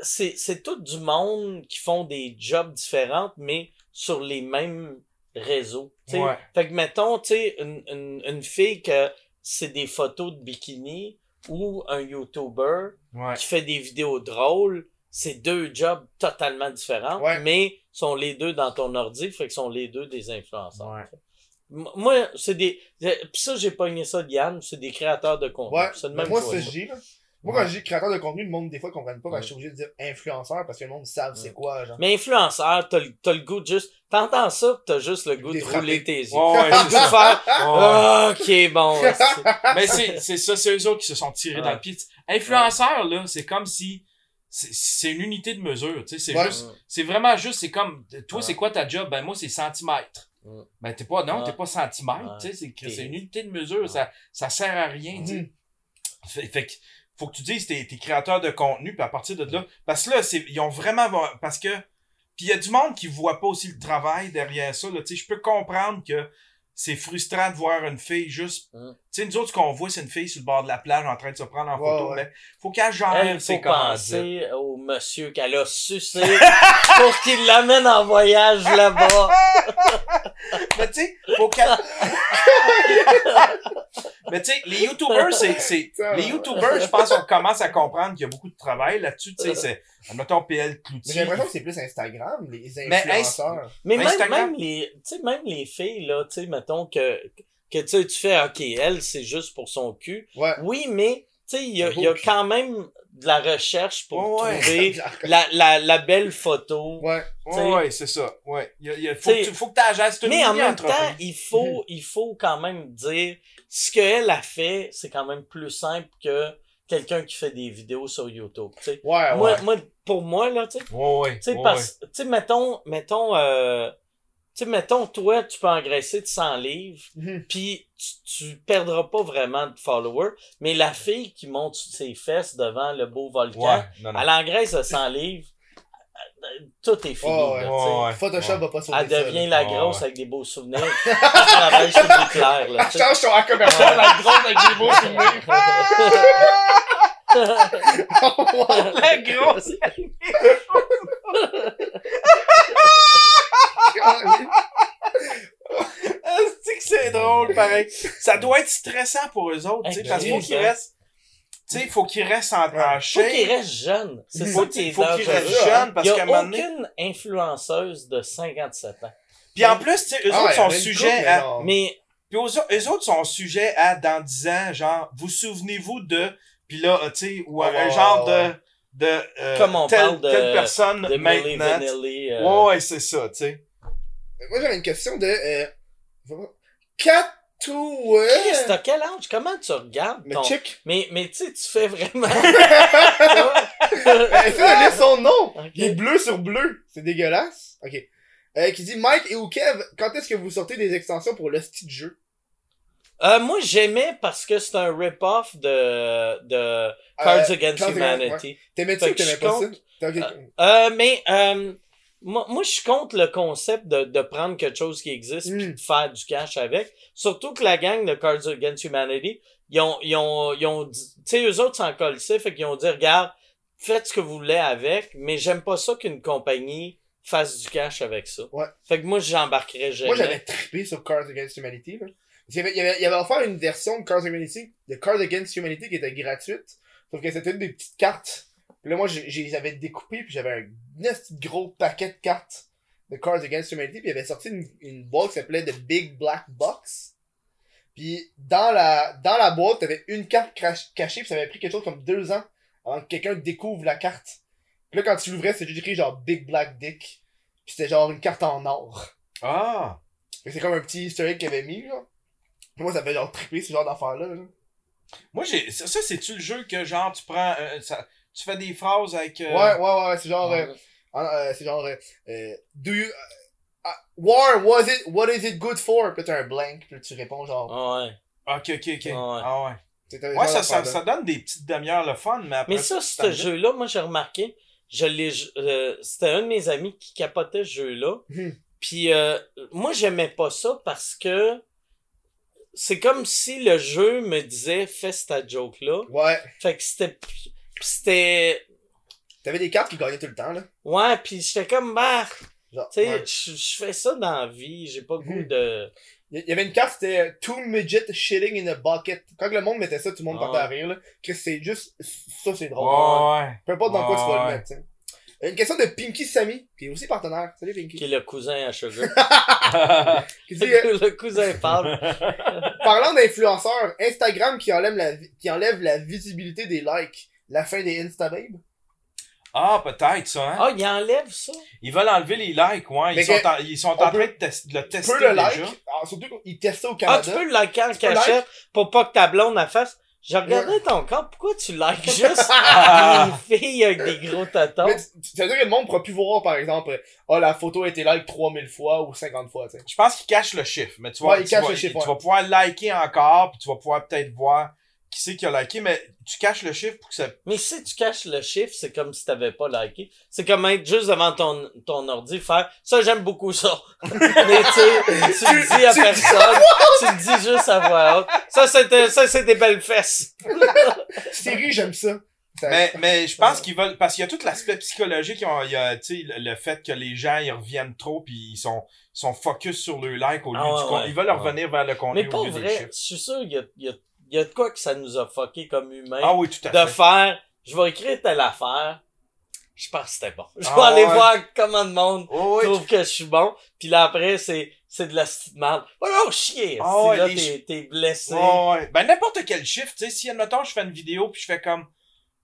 c'est c'est tout du monde qui font des jobs différents, mais sur les mêmes réseaux. Ouais. Fait que mettons, tu sais, une, une, une fille que c'est des photos de bikini ou un YouTuber Ouais. qui fait des vidéos drôles, c'est deux jobs totalement différents, Ouais. mais sont les deux dans ton ordi, fait que sont les deux des influenceurs. Moi, c'est des. Pis ça, j'ai pogné ça de Yann, c'est des créateurs de contenu. C'est de mais même moi, c'est dis, là. Moi, quand je dis créateur de contenu, le monde, des fois, ils comprennent pas, parce que je suis obligé de dire influenceur, parce que le monde savent c'est quoi, genre. Mais influenceur, t'as le, t'as le goût de juste. T'entends ça, pis t'as juste le goût de rouler tes yeux. Ouais, ouais, c'est faire. Ouais. Ah, ok, bon. c'est- Mais c'est, c'est ça, c'est eux autres qui se sont tirés Ouais. dans le pied. Influenceur, là, c'est comme si, c'est, c'est une unité de mesure, tu sais, c'est Ouais. juste, c'est vraiment juste, c'est comme, toi, Ouais. c'est quoi ta job? Ben, moi, c'est centimètre. Ouais. Ben, t'es pas, non, Ouais. t'es pas centimètre, Ouais. tu sais, c'est, une unité de mesure, Ouais. ça, ça sert à rien, tu sais. Mhm. Fait, fait que, faut que tu dises t'es, t'es créateur de contenu, puis à partir de là, parce que là, c'est, ils ont vraiment, parce que, puis y a du monde qui voit pas aussi le travail derrière ça, là, je peux comprendre que c'est frustrant de voir une fille juste, Hum. Tu sais, nous autres, ce qu'on voit, c'est une fille sur le bord de la plage en train de se prendre en Ouais, photo, ouais. mais faut qu'elle gère Elle, ses faut penser au monsieur qu'elle a sucé pour qu'il l'amène en voyage là-bas. Mais tu sais, faut qu'elle... mais tu sais, les YouTubers, c'est, les ouais. YouTubers, je pense qu'on commence à comprendre qu'il y a beaucoup de travail là-dessus, tu sais, c'est, admettons, PL Mais Cloutier. j'ai l'impression que c'est plus Instagram, les Mais influenceurs. Mais même, Instagram. même les, tu sais, même les filles, là, tu sais, mettons que, que tu sais, tu fais, ok, elle, c'est juste pour son cul. Ouais. Oui, mais, tu sais, il y a, y a quand même de la recherche pour Ouais, ouais. trouver la, la, la belle photo. Ouais. tu. Ouais, c'est ça. Ouais. Il y a, faut, que tu- faut que t'agisses tout Mais en même temps, il faut, il faut quand même dire, ce qu'elle a fait, c'est quand même plus simple que quelqu'un qui fait des vidéos sur YouTube, tu sais. Ouais, Moi, ouais. moi, pour moi, là, tu sais, Ouais, ouais. Tu sais, ouais, parce, tu sais, mettons, mettons, euh, tu sais, mettons, toi, tu peux engraisser de 100 livres, Mhm. puis tu, tu perdras pas vraiment de followers, mais la fille qui monte ses fesses devant le beau volcan, Ouais, non, non. elle engraisse de 100 livres, euh, tout est fini, Ouais, là, ouais. Photoshop va pas sauver Elle devient la grosse avec des beaux souvenirs. Elle travaille sur du clair, là, sais. Change ton commercial la grosse avec des beaux souvenirs. La grosse. C'est que c'est drôle, pareil? Ça doit être stressant pour eux autres, tu sais, Hey, parce qu'il ben faut qu'ils oui, restent, tu sais, faut qu'ils restent en, en Faut shape. qu'il reste jeune. C'est Faut ça qui est qu'il faut qu'ils dangereux. restent jeunes, parce Il y qu'à a un moment donné. aucune influenceuse de 57 ans. Puis en plus, tu sais, eux Ah, autres sont sujets à, non. Mais Puis eux, autres- eux autres sont sujets à, dans 10 ans, genre, vous souvenez-vous de, puis là, tu sais, ou un, Ouais, un ouais, genre ouais. de, de, euh, Comme on telle, parle de- telle personne de maintenant. Vanilli, euh, Ouais, ouais, c'est ça, tu sais. Moi, j'avais une question de... Euh... Catou... Chris, t'as quel âge? Comment tu regardes Mais check. Mais, mais tu sais, tu fais vraiment... Essaye de lire son nom. Il est bleu sur bleu. C'est dégueulasse. Ok. Euh, qui dit Mike et ou Kev, quand est-ce que vous sortez des extensions pour le style de jeu? Euh, moi, j'aimais parce que c'est un rip-off de, de Cards Euh, Against Humanity. T'aimais-tu ou que t'aimais pas ça? compte- T'as- ok. Euh, mais euh, moi, moi, je suis contre le concept de, de prendre quelque chose qui existe Mm. puis de faire du cash avec. Surtout que la gang de Cards Against Humanity, ils ont, ils ont, ils ont dit, tu sais, eux autres s'en collent fait qu'ils ont dit, regarde, faites ce que vous voulez avec, mais j'aime pas ça qu'une compagnie fasse du cash avec ça. Ouais. Fait que moi, j'embarquerais jamais. Moi, j'avais trippé sur Cards Against Humanity. Là. Qu'il y avait, il y avait, il y avait offert une version de Cards Against Humanity, de Cards Against Humanity qui était gratuite. Sauf que c'était une des petites cartes. Puis là, moi, j'ai- j'avais découpé, puis j'avais un gros paquet de cartes de Cards Against Humanity. Puis il avait sorti une, une boîte qui s'appelait The Big Black Box. Puis dans la, dans la boîte, t'avais une carte cachée, puis ça avait pris quelque chose comme deux ans avant que quelqu'un découvre la carte. Puis là, quand tu l'ouvrais, c'était juste écrit genre Big Black Dick. Puis c'était genre une carte en or. Ah! C'est comme un petit egg qu'il avait mis, genre. Puis Moi, ça fait genre tripper ce genre d'affaires-là. là. Moi, j'ai, ça, ça, c'est-tu le jeu que, genre, tu prends, euh, ça, tu fais des phrases avec, euh, Ouais, ouais, ouais, c'est genre, euh, euh, c'est genre, euh, euh, do you, uh, uh, war, was it, what is it good for? Puis t'as un blank, puis tu réponds genre, Ah ouais. Ok, ok, ok. Ouais. Ah ouais. Le Ouais, ça, ça, ça donne des petites demi-heures le fun, mais après Mais ça, ce jeu-là, moi, j'ai remarqué, je l'ai, euh, c'était un de mes amis qui capotait ce jeu-là. Mhm. Puis, euh, moi, j'aimais pas ça parce que c'est comme si le jeu me disait, fais cette joke-là. Ouais. Fait que c'était, puis c'était, T'avais des cartes qui gagnaient tout le temps, là. ouais, puis j'étais comme, bah, Genre, tu sais, ouais. je fais ça dans la vie, j'ai pas le goût Mhm. de, Il y avait une carte, c'était euh, Two Midget Shitting in a Bucket. Quand le monde mettait ça, tout le monde Ah partait à rire, là. Que c'est juste, ça c'est drôle. Ouais, ouais. Peu importe dans quoi tu vas le mettre, tu sais. Euh, Une question de Pinky Sammy, qui est aussi partenaire. Salut Pinky. qui est le cousin à Sugar. Qui dit, euh, le cousin parle. parlant d'influenceurs, Instagram qui enlève, la, vi- qui enlève la visibilité des likes. La fin des Instababes. Ah, peut-être ça, hein? Ah, il enlève ça? Ils veulent enlever les likes, ouais. Ils Mais sont, que- en, ils sont on en peut- train de, le Tu tester peux le déjà. like. alors, surtout qu'ils testent ça au Ah, Canada. tu peux le liker en Tu cachette pour pas que ta blonde la fasse. J'ai regardé ton compte, pourquoi tu likes juste Ah. des filles avec des gros tatons? Tu- tu- ça veut dire que le monde pourra plus voir, par exemple, oh, la photo a été like 3000 fois ou 50 fois, tu sais. Je pense qu'ils cachent le chiffre, mais tu vas, Ouais, ils tu vas- le chiffre, tu ouais. vas pouvoir liker encore, puis tu vas pouvoir peut-être voir qui c'est qui a liké, mais tu caches le chiffre pour que ça... Mais si tu caches le chiffre, c'est comme si t'avais pas liké. C'est comme être juste devant ton, ton ordi, faire ça, j'aime beaucoup ça. Mais tu sais, tu le dis à tu- personne, tu le dis juste à voix haute. Ça, c'était, ça, c'est des belles fesses. Siri, j'aime ça. Mais, mais je pense qu'ils veulent... Parce qu'il y a tout l'aspect psychologique, il y a- il y a, tu sais, le, le fait que les gens, ils reviennent trop, puis ils sont, ils sont focus sur le like au lieu Ah ouais, du ouais. Ils veulent Ouais. revenir vers le contenu Mais au pas lieu vrai, je suis sûr, il y a, il y a, y a de quoi que ça nous a fucké comme humains. Ah oui, tout à de fait. faire, je vais écrire telle affaire. Je pense que c'était bon. Je vais Ah aller ouais. voir comment le monde Oh, oui, trouve que je suis bon. Puis là après, c'est, c'est de la petite merde. Oh non, chier! Si ouais, là, t'es, t'es blessé. Ouais. Ben, n'importe quel chiffre, tu sais, si, admettons, je fais une vidéo puis je fais comme,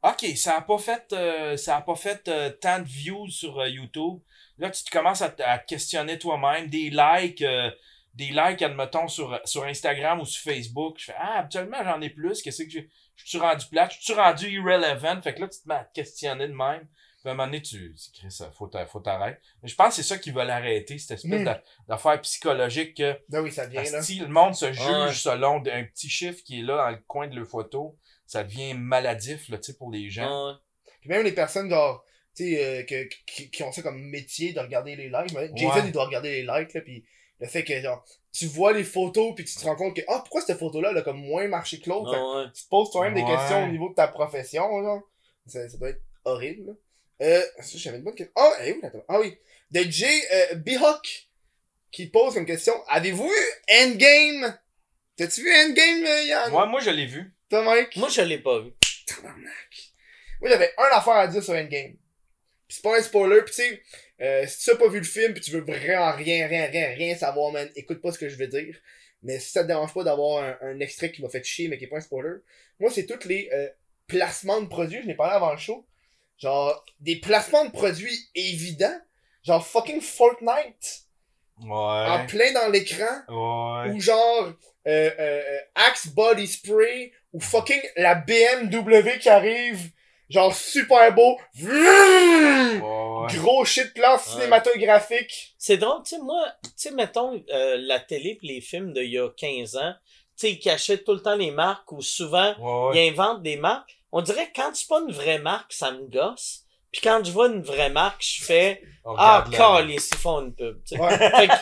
OK, ça a pas fait, euh, ça a pas fait euh, tant de views sur euh, YouTube. Là, tu te commences à, à questionner toi-même, des likes, euh, des likes, admettons, sur, sur Instagram ou sur Facebook. Je fais, ah, habituellement, j'en ai plus. Qu'est-ce que je, je suis rendu plate? Je suis rendu irrelevant? Fait que là, tu te mets à te questionner de même. Puis à un moment donné, tu, tu crées ça, faut t'a- faut t'arrêter. Mais je pense que c'est ça qu'ils veulent arrêter, cette espèce Mm. d'a- d'affaire psychologique que, Ben oui, ça vient, là. si le monde se juge Ouais. selon un petit chiffre qui est là dans le coin de leur photo, ça devient maladif, là, tu sais, pour les gens. Ouais. Puis même les personnes, genre, tu sais, euh, que, qui, qui ont ça comme métier de regarder les likes. mais Jason, Ouais. il doit regarder les likes, là, puis le fait que, genre, tu vois les photos, puis tu te rends compte que, ah, pourquoi cette photo-là, elle a comme moins marché que l'autre? Ouais, ouais. tu te poses toi-même des Ouais. questions au niveau de ta profession, genre. Ça, ça doit être horrible, là. Euh, ça, j'avais une bonne question. Ah, eh, où, attends. Ah oui. De Jay euh, Bihawk, qui pose comme question, avez-vous vu Endgame? T'as-tu vu Endgame, euh, Yann? Moi, moi, je l'ai vu. Toi, Mike? Moi, je l'ai pas vu. Tabarnak. Moi, j'avais un affaire à dire sur Endgame. Pis c'est pas un spoiler, pis tu sais, euh, si tu as pas vu le film pis tu veux vraiment rien, rien, rien, rien savoir, man, écoute pas ce que je vais dire. Mais si ça te dérange pas d'avoir un, un extrait qui m'a fait chier mais qui est pas un spoiler, moi c'est tous les euh, placements de produits, je n'ai parlé avant le show. Genre, des placements de produits évidents. Genre fucking Fortnite. En Ouais. plein dans l'écran. Ouais. Ou genre euh, euh, euh, Axe Body Spray ou fucking la BMW qui arrive genre super beau Vroom! Ouais. gros shit classe Ouais. cinématographique C'est drôle, tu sais, moi, tu sais, mettons, euh, la télé pis les films d'il y a 15 ans, tu sais, ils cachaient tout le temps les marques ou souvent, Ouais. ils inventent des marques. On dirait que quand c'est pas une vraie marque, ça me gosse. Puis quand je vois une vraie marque, je fais Ah, calice, ils font une pub. tu sais. ouais. Fait que,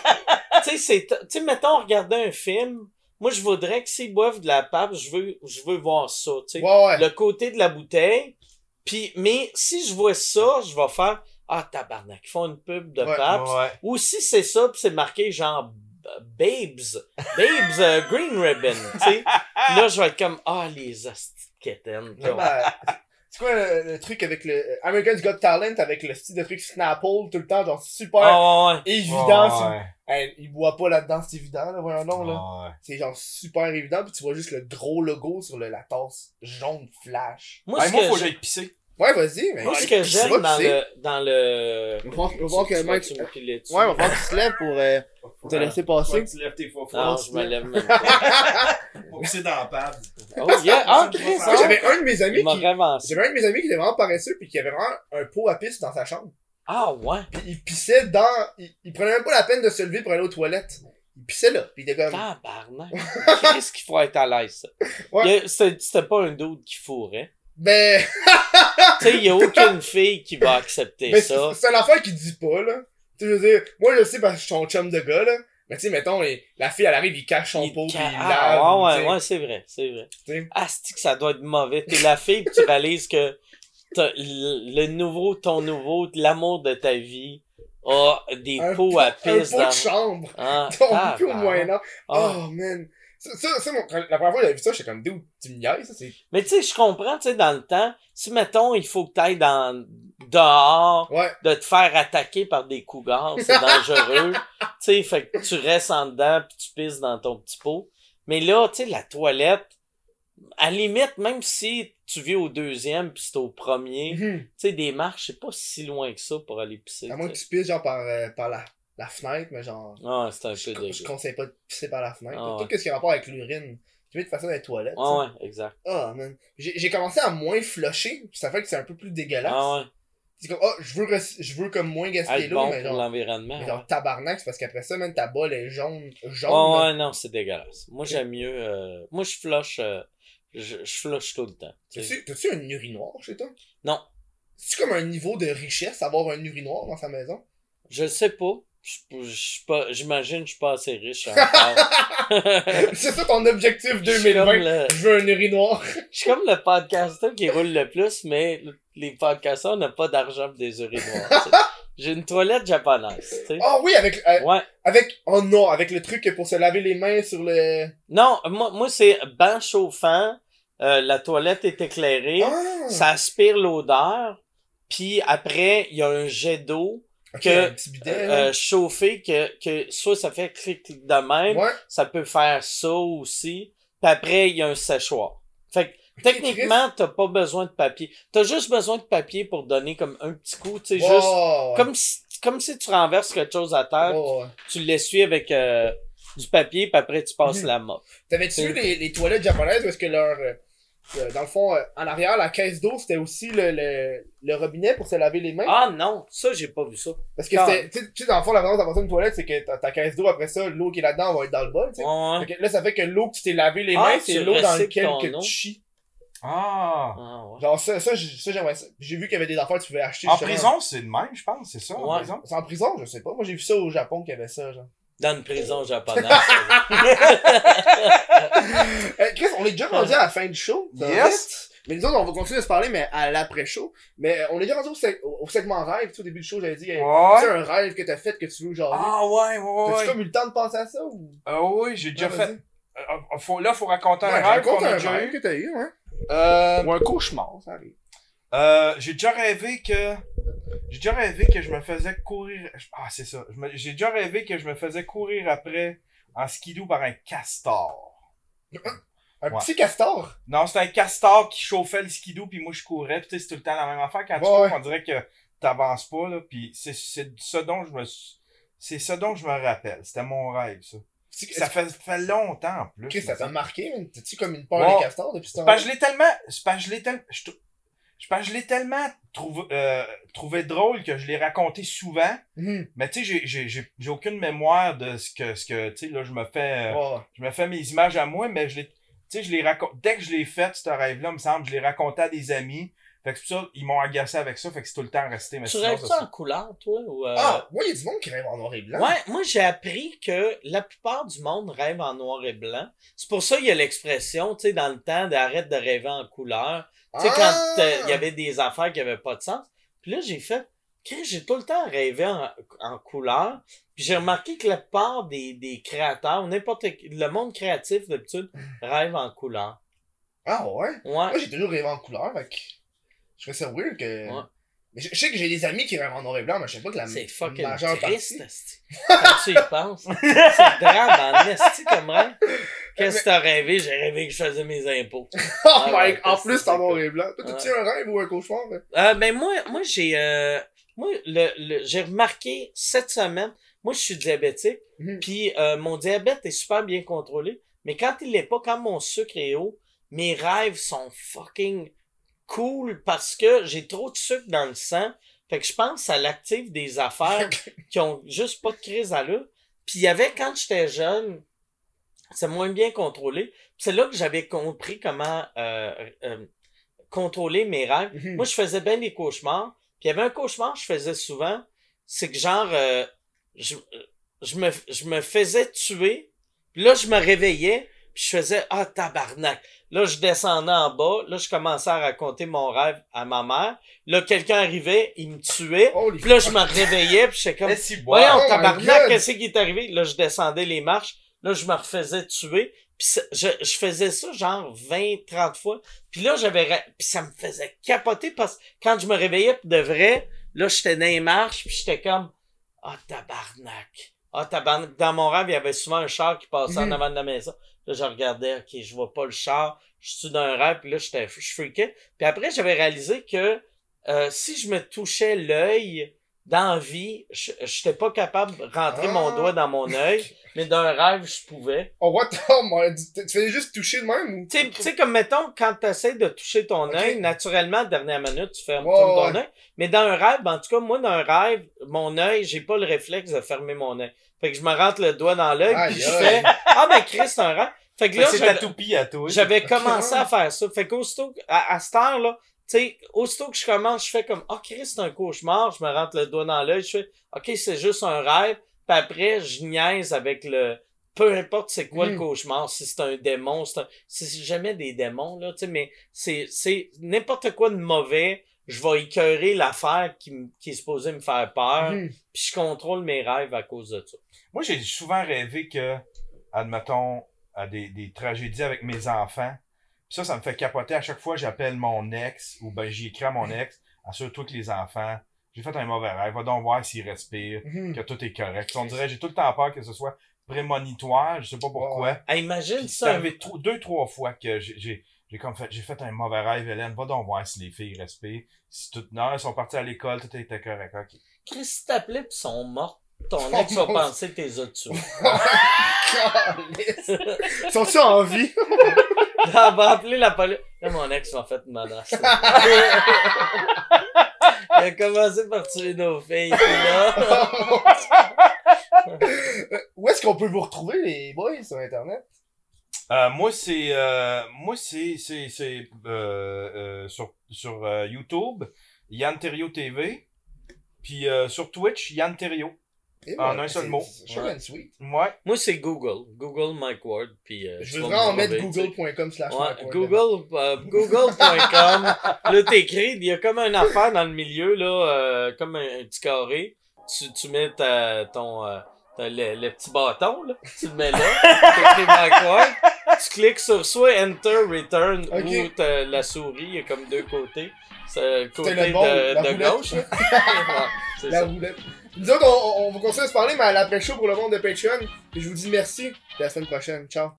tu sais, c'est, tu sais, mettons, regarder un film, moi, je voudrais que s'ils boivent de la pape, je veux, je veux voir ça, tu sais. ouais ouais Le côté de la bouteille. Puis, mais si je vois ça, je vais faire, ah, tabarnak, ils font une pub de Ouais. Ouais. Ou si c'est ça, pis c'est marqué genre, Babes, Babes euh, Green Ribbon, tu sais. Là, je vais être comme, ah, les astiquettaines. Ouais, ben, c'est quoi le, le truc avec le American's Got Talent avec le style de truc Snapple tout le temps genre super ouais. évident Ouais. Hey, il boit pas là-dedans c'est évident là voyons donc là Ouais. c'est genre super évident puis tu vois juste le gros logo sur le, la tasse jaune flash Moi, Hey, moi, faut que j'ai- j'aille pisser. ouais vas-y mais moi, ce que j'aime dans le, dans le, On va voir- que Mike-? Ouais, on va voir que tu te lèves pour euh, pour te laisser passer. tu lèves tes faux Non, je me lève même pas. Pour pisser dans la pave. Oh, yeah. Ah, Chris, Moi, ah, j'avais un de mes amis qui j'avais un de mes amis qui était vraiment paresseux puis qui avait vraiment un pot à pisse dans sa chambre. Ah, ouais. Puis il pissait dans il, il prenait même pas la peine de se lever pour aller aux toilettes. Il pissait là. Pis il était comme, Tabarnak. Qu'est-ce qu'il faut être à l'aise, ça? Ouais. C'était pas un doute qui fourrait. ben, Tu sais, il y a aucune fille qui va accepter ça. c'est c'est l'affaire qu'il dit pas, là. Tu sais, je veux dire, moi, je sais parce que je suis son chum de gars, là. Mais tu sais, mettons, la fille, elle arrive, il cache son Il pot, pis ca- il ah, lave. ouais, sais. ouais, ouais, c'est vrai, c'est vrai. Tu sais. Ah, c'est que ça doit être mauvais. T'es la fille, pis tu réalises que le nouveau, ton nouveau, l'amour de ta vie a des Un pots pot- à Un pisse pot dans... de chambre. Ah, Ton cul au Moyen-Âge. Ah. Oh, man. Ça, ça, ça, la première fois que j'avais vu ça, j'étais comme, d'où tu me ça, c'est. Mais tu sais, je comprends, tu sais, dans le temps, si mettons, il faut que t'ailles dans, dehors, Ouais. de te faire attaquer par des cougars, c'est dangereux. tu sais, fait que tu restes en dedans pis tu pisses dans ton petit pot. Mais là, tu sais, la toilette, à la limite, même si tu vis au deuxième pis c'est au premier, tu Mhm. sais, des marches, c'est pas si loin que ça pour aller pisser. À moins que tu tu pisses, genre, par, euh, par la, la fenêtre, mais genre. Ah, c'est un Je, peu je dégueu. conseille pas de pisser par la fenêtre. Ah, Tout ouais. ce qui a rapport avec l'urine. Tu veux de ça dans les toilettes. Ah ouais, exact. Ah, man. J'ai j'ai commencé à moins flusher, puis ça fait que c'est un peu plus dégueulasse. Ah ouais. C'est comme, oh, je veux, je veux comme moins gaspiller l'eau, bon mais pour genre, l'environnement. mais ouais. tabarnak, c'est parce qu'après ça, man, ta balle est jaune. jaune Ah ouais, non, c'est dégueulasse. Moi, j'aime mieux, euh, moi, je flush, euh, je, je flush tout le temps. tu sais. T'as-tu un urinoir chez toi? Non, C'est comme un niveau de richesse avoir un urinoir dans sa maison? je le sais pas. J'imagine, que je suis pas assez riche c'est ça ton objectif Je suis comme 2020? le, Je veux un urinoir. je suis comme le podcaster qui roule le plus, mais les podcasters n'ont pas d'argent pour des urinoirs. J'ai une toilette japonaise, tu sais. Ah oui, avec, euh, Ouais. avec, oh non, avec le truc pour se laver les mains sur le... Non, moi, moi c'est banc chauffant, euh, la toilette est éclairée, Ah! ça aspire l'odeur, puis après, il y a un jet d'eau que, un petit bidet, euh, euh, chauffé que, que soit ça fait clic clic de même, Ouais. ça peut faire ça aussi. Puis après, il y a un séchoir. Fait que techniquement, t'as pas besoin de papier. T'as juste besoin de papier pour donner comme un petit coup, tu sais, juste ouais. comme si comme si tu renverses quelque chose à terre, ouais. tu l'essuies avec euh, du papier, puis après tu passes Mhm. la mop. T'avais-tu vu les, les toilettes japonaises où est-ce que leur... euh, euh, dans le fond, euh, en arrière, la caisse d'eau, c'était aussi le, le, le robinet pour se laver les mains? Ah non, ça j'ai pas vu ça. Parce que c'était... Tu sais- dans le fond, la façon d'avoir ça une toilette, c'est que ta, ta caisse d'eau, après ça, l'eau qui est là-dedans va être dans le bol, tu sais. Ouais. Là, ça fait que l'eau que tu t'es lavé les Ah, mains, c'est l'eau dans laquelle que tu chies. Ah! Ah, ouais. Genre, ça, ça, j'ai- ça j'aimerais ça. J'ai vu qu'il y avait des affaires que tu pouvais acheter. En prison, c'est le même, je pense, c'est ça, en Ouais. prison? C'est en prison, je sais pas. Moi, j'ai vu ça au Japon qu'il y avait ça, genre. Dans une prison japonaise. Euh, Chris, on est déjà rendu à la fin du show. Yes. Mais nous autres, on va continuer à se parler, mais à l'après-show. Mais euh, on est déjà rendu au, seg- au- segment rêve. Tu sais, au début du show, j'avais dit, euh, Ouais. c'est un rêve que t'as fait que tu veux genre. Ah ouais, ouais, T'as-tu ouais. comme eu le temps de penser à ça ou? Ah oui, j'ai déjà Ah, fait. Euh, euh, faut, là, faut raconter un rêve qu'on a un déjà eu. que t'as eu, hein. Euh, Ou un cauchemar, ça arrive. Euh, j'ai déjà rêvé que j'ai déjà rêvé que je me faisais courir ah c'est ça j'ai déjà rêvé que je me faisais courir après en skidoo par un castor Un Ouais. petit castor? non c'était un castor qui chauffait le skidoo puis moi je courais puis c'est tout le temps la même affaire quand tu Ouais, cours on dirait que t'avances pas là puis c'est c'est ce dont je me c'est ce dont je me rappelle c'était mon rêve ça ça fait, fait longtemps en plus Chris, ça t'a marqué, man. T'as-tu comme une peur des castors depuis ce temps parce que je l'ai tellement, parce que je l'ai tellement, je, parce que je l'ai tellement trouvé, euh, trouvé drôle que je l'ai raconté souvent. Mhm. Mais tu sais, j'ai, j'ai, j'ai, aucune mémoire de ce que, ce que, tu sais, là, je me fais, euh, Ouais. je me fais mes images à moi, mais je l'ai, tu sais, je l'ai raconté, dès que je l'ai fait, ce rêve-là, me semble, je l'ai raconté à des amis. Fait que c'est pour ça, ils m'ont agacé avec ça, fait que c'est tout le temps resté, mais tu sinon, rêves ça, en couleur, toi? Ou, euh, Ah, moi, il y a du monde qui rêve en noir et blanc. Ouais, moi j'ai appris que la plupart du monde rêve en noir et blanc. C'est pour ça qu'il y a l'expression, tu sais, dans le temps, d'arrête de rêver en couleur. Tu sais, Ah! quand euh, il y avait des affaires qui avaient pas de sens. Puis là, j'ai fait, j'ai tout le temps rêvé en, en couleur. Puis j'ai remarqué que la plupart des, des créateurs, n'importe qui- le monde créatif d'habitude, rêve en couleur. Ah ouais? Ouais. Moi, j'ai toujours rêvé en couleur, fait que je trouve ça weird que... Ouais. Mais je, je sais que j'ai des amis qui rêvent en noir et blanc, mais je sais pas que la C'est fucking majeure triste, partie... Quand tu y penses. C'est drame en esti comme rêve. Qu'est-ce que t'as rêvé? J'ai rêvé que je faisais mes impôts. Oh Ah my... ouais, en plus, c'est en noir et blanc. Toi, t'as-tu un rêve ou un cauchemar? hein? Euh, ben moi, moi j'ai euh, moi le, le- j'ai remarqué cette semaine, moi je suis diabétique, Mhm. puis euh, mon diabète est super bien contrôlé, mais quand il l'est pas, quand mon sucre est haut, mes rêves sont fucking cool parce que j'ai trop de sucre dans le sang, fait que je pense que ça l'active des affaires qui ont juste pas de crise à l'heure. Puis il y avait, quand j'étais jeune, c'est moins bien contrôlé. C'est là que j'avais compris comment euh, euh, contrôler mes rêves. Mhm. Moi, je faisais bien des cauchemars. Puis il y avait un cauchemar que je faisais souvent. C'est que genre, euh, je, je, me, je me faisais tuer. Puis là, je me réveillais. Puis je faisais, ah, tabarnak. Là, je descendais en bas. Là, je commençais à raconter mon rêve à ma mère. Là, quelqu'un arrivait, il me tuait. Holy Puis là, je me réveillais. Puis j'étais comme, Eh. Voyons, Oh tabarnak, qu'est-ce qui est arrivé? Là, je descendais les marches. Là, je me refaisais tuer. Puis je, je faisais ça genre 20, 30 fois. Puis là, j'avais... Puis ça me faisait capoter parce que quand je me réveillais de vrai, là, j'étais dans les marches, puis j'étais comme... Ah, tabarnak. Ah, tabarnak. Dans mon rêve, il y avait souvent un char qui passait en Mhm. avant de la maison. Là, je regardais, OK, je vois pas le char. Je suis dans un rêve, puis là, j'étais, je freakais. Puis après, j'avais réalisé que euh, si je me touchais l'œil dans vie, je j'étais pas capable de rentrer Ah. mon doigt dans mon œil, mais d'un rêve, je pouvais. Oh, what the oh, my- Tu faisais juste toucher de même ou? Tu sais- comme mettons, quand tu essaies de toucher ton œil, naturellement, dernière minute, tu fermes ton œil. Mais dans un rêve, en tout cas, moi, dans un rêve, mon œil, j'ai pas le réflexe de fermer mon œil. Fait que je me rentre le doigt dans l'œil, Aïe, puis je fais Ah, ben, Chris, c'est un rêve. Fait que là, c'est j'avais- ta toupie à toi. j'avais commencé à faire ça. Fait qu'aussitôt, à, à cette heure-là, tu sais, aussitôt que je commence, je fais comme, ah, Chris, c'est un cauchemar, je me rentre le doigt dans l'œil, je fais, ok, c'est juste un rêve, puis après, je niaise avec le, peu importe c'est quoi le Mm. cauchemar, si c'est un démon, c'est un, c'est jamais des démons, là, tu sais, mais c'est, c'est n'importe quoi de mauvais, je vais écœurer l'affaire qui, qui est supposée me faire peur, Mhm. puis je contrôle mes rêves à cause de ça. Moi, j'ai souvent rêvé que, admettons, à des, des tragédies avec mes enfants. Puis ça, ça me fait capoter. À chaque fois, j'appelle mon ex, ou ben, j'y écris à mon ex, assure-toi que les enfants, j'ai fait un mauvais rêve, va donc voir s'ils respirent, Mhm. que tout est correct. On dirait, j'ai tout le temps peur que ce soit prémonitoire, je sais pas pourquoi. Ah, imagine Puis ça, arrivé tro- deux, trois fois que j'ai, j'ai, comme fait, j'ai fait un mauvais rêve, Hélène, va donc voir si les filles respirent. Si tout, non, elles sont parties à l'école, tout était correct, ok. Chris, si t'appelais pis sont morts, ton Oh ex va penser que t'es tués. Calisse. Sont-ils en vie? Là, elle va appeler la police. Là, mon ex m'a fait une menace. Il a commencé par tuer nos filles, là. Où est-ce qu'on peut vous retrouver, les boys, sur Internet? Euh, moi, c'est, euh, moi, c'est, c'est, c'est, euh, euh, sur, sur euh, YouTube, Yann Terrio TV, puis euh, sur Twitch, Yann Terrio. Et En voilà, un seul mot. Short and sweet. Ouais. Moi, c'est Google. Google Mike Ward, puis euh, Je vraiment me mettre google.com slash Ouais, Mark Ward. Google, euh, google.com. là, t'écris, il y a comme une affaire dans le milieu, là, euh, comme un, un petit carré. Tu, tu mets ta, ton, euh, ta- le, le petit bâton, là. Tu le mets là. T'écris. Tu cliques sur soit Enter, Return ou t'as la souris, il y a comme deux côtés. C'est le côté le bon, de, gauche. Ouais, La ça. roulette. Nous autres, on, on va continuer à se parler, mais à l'après-show pour le monde de Patreon. Et je vous dis merci. Et à la semaine prochaine. Ciao.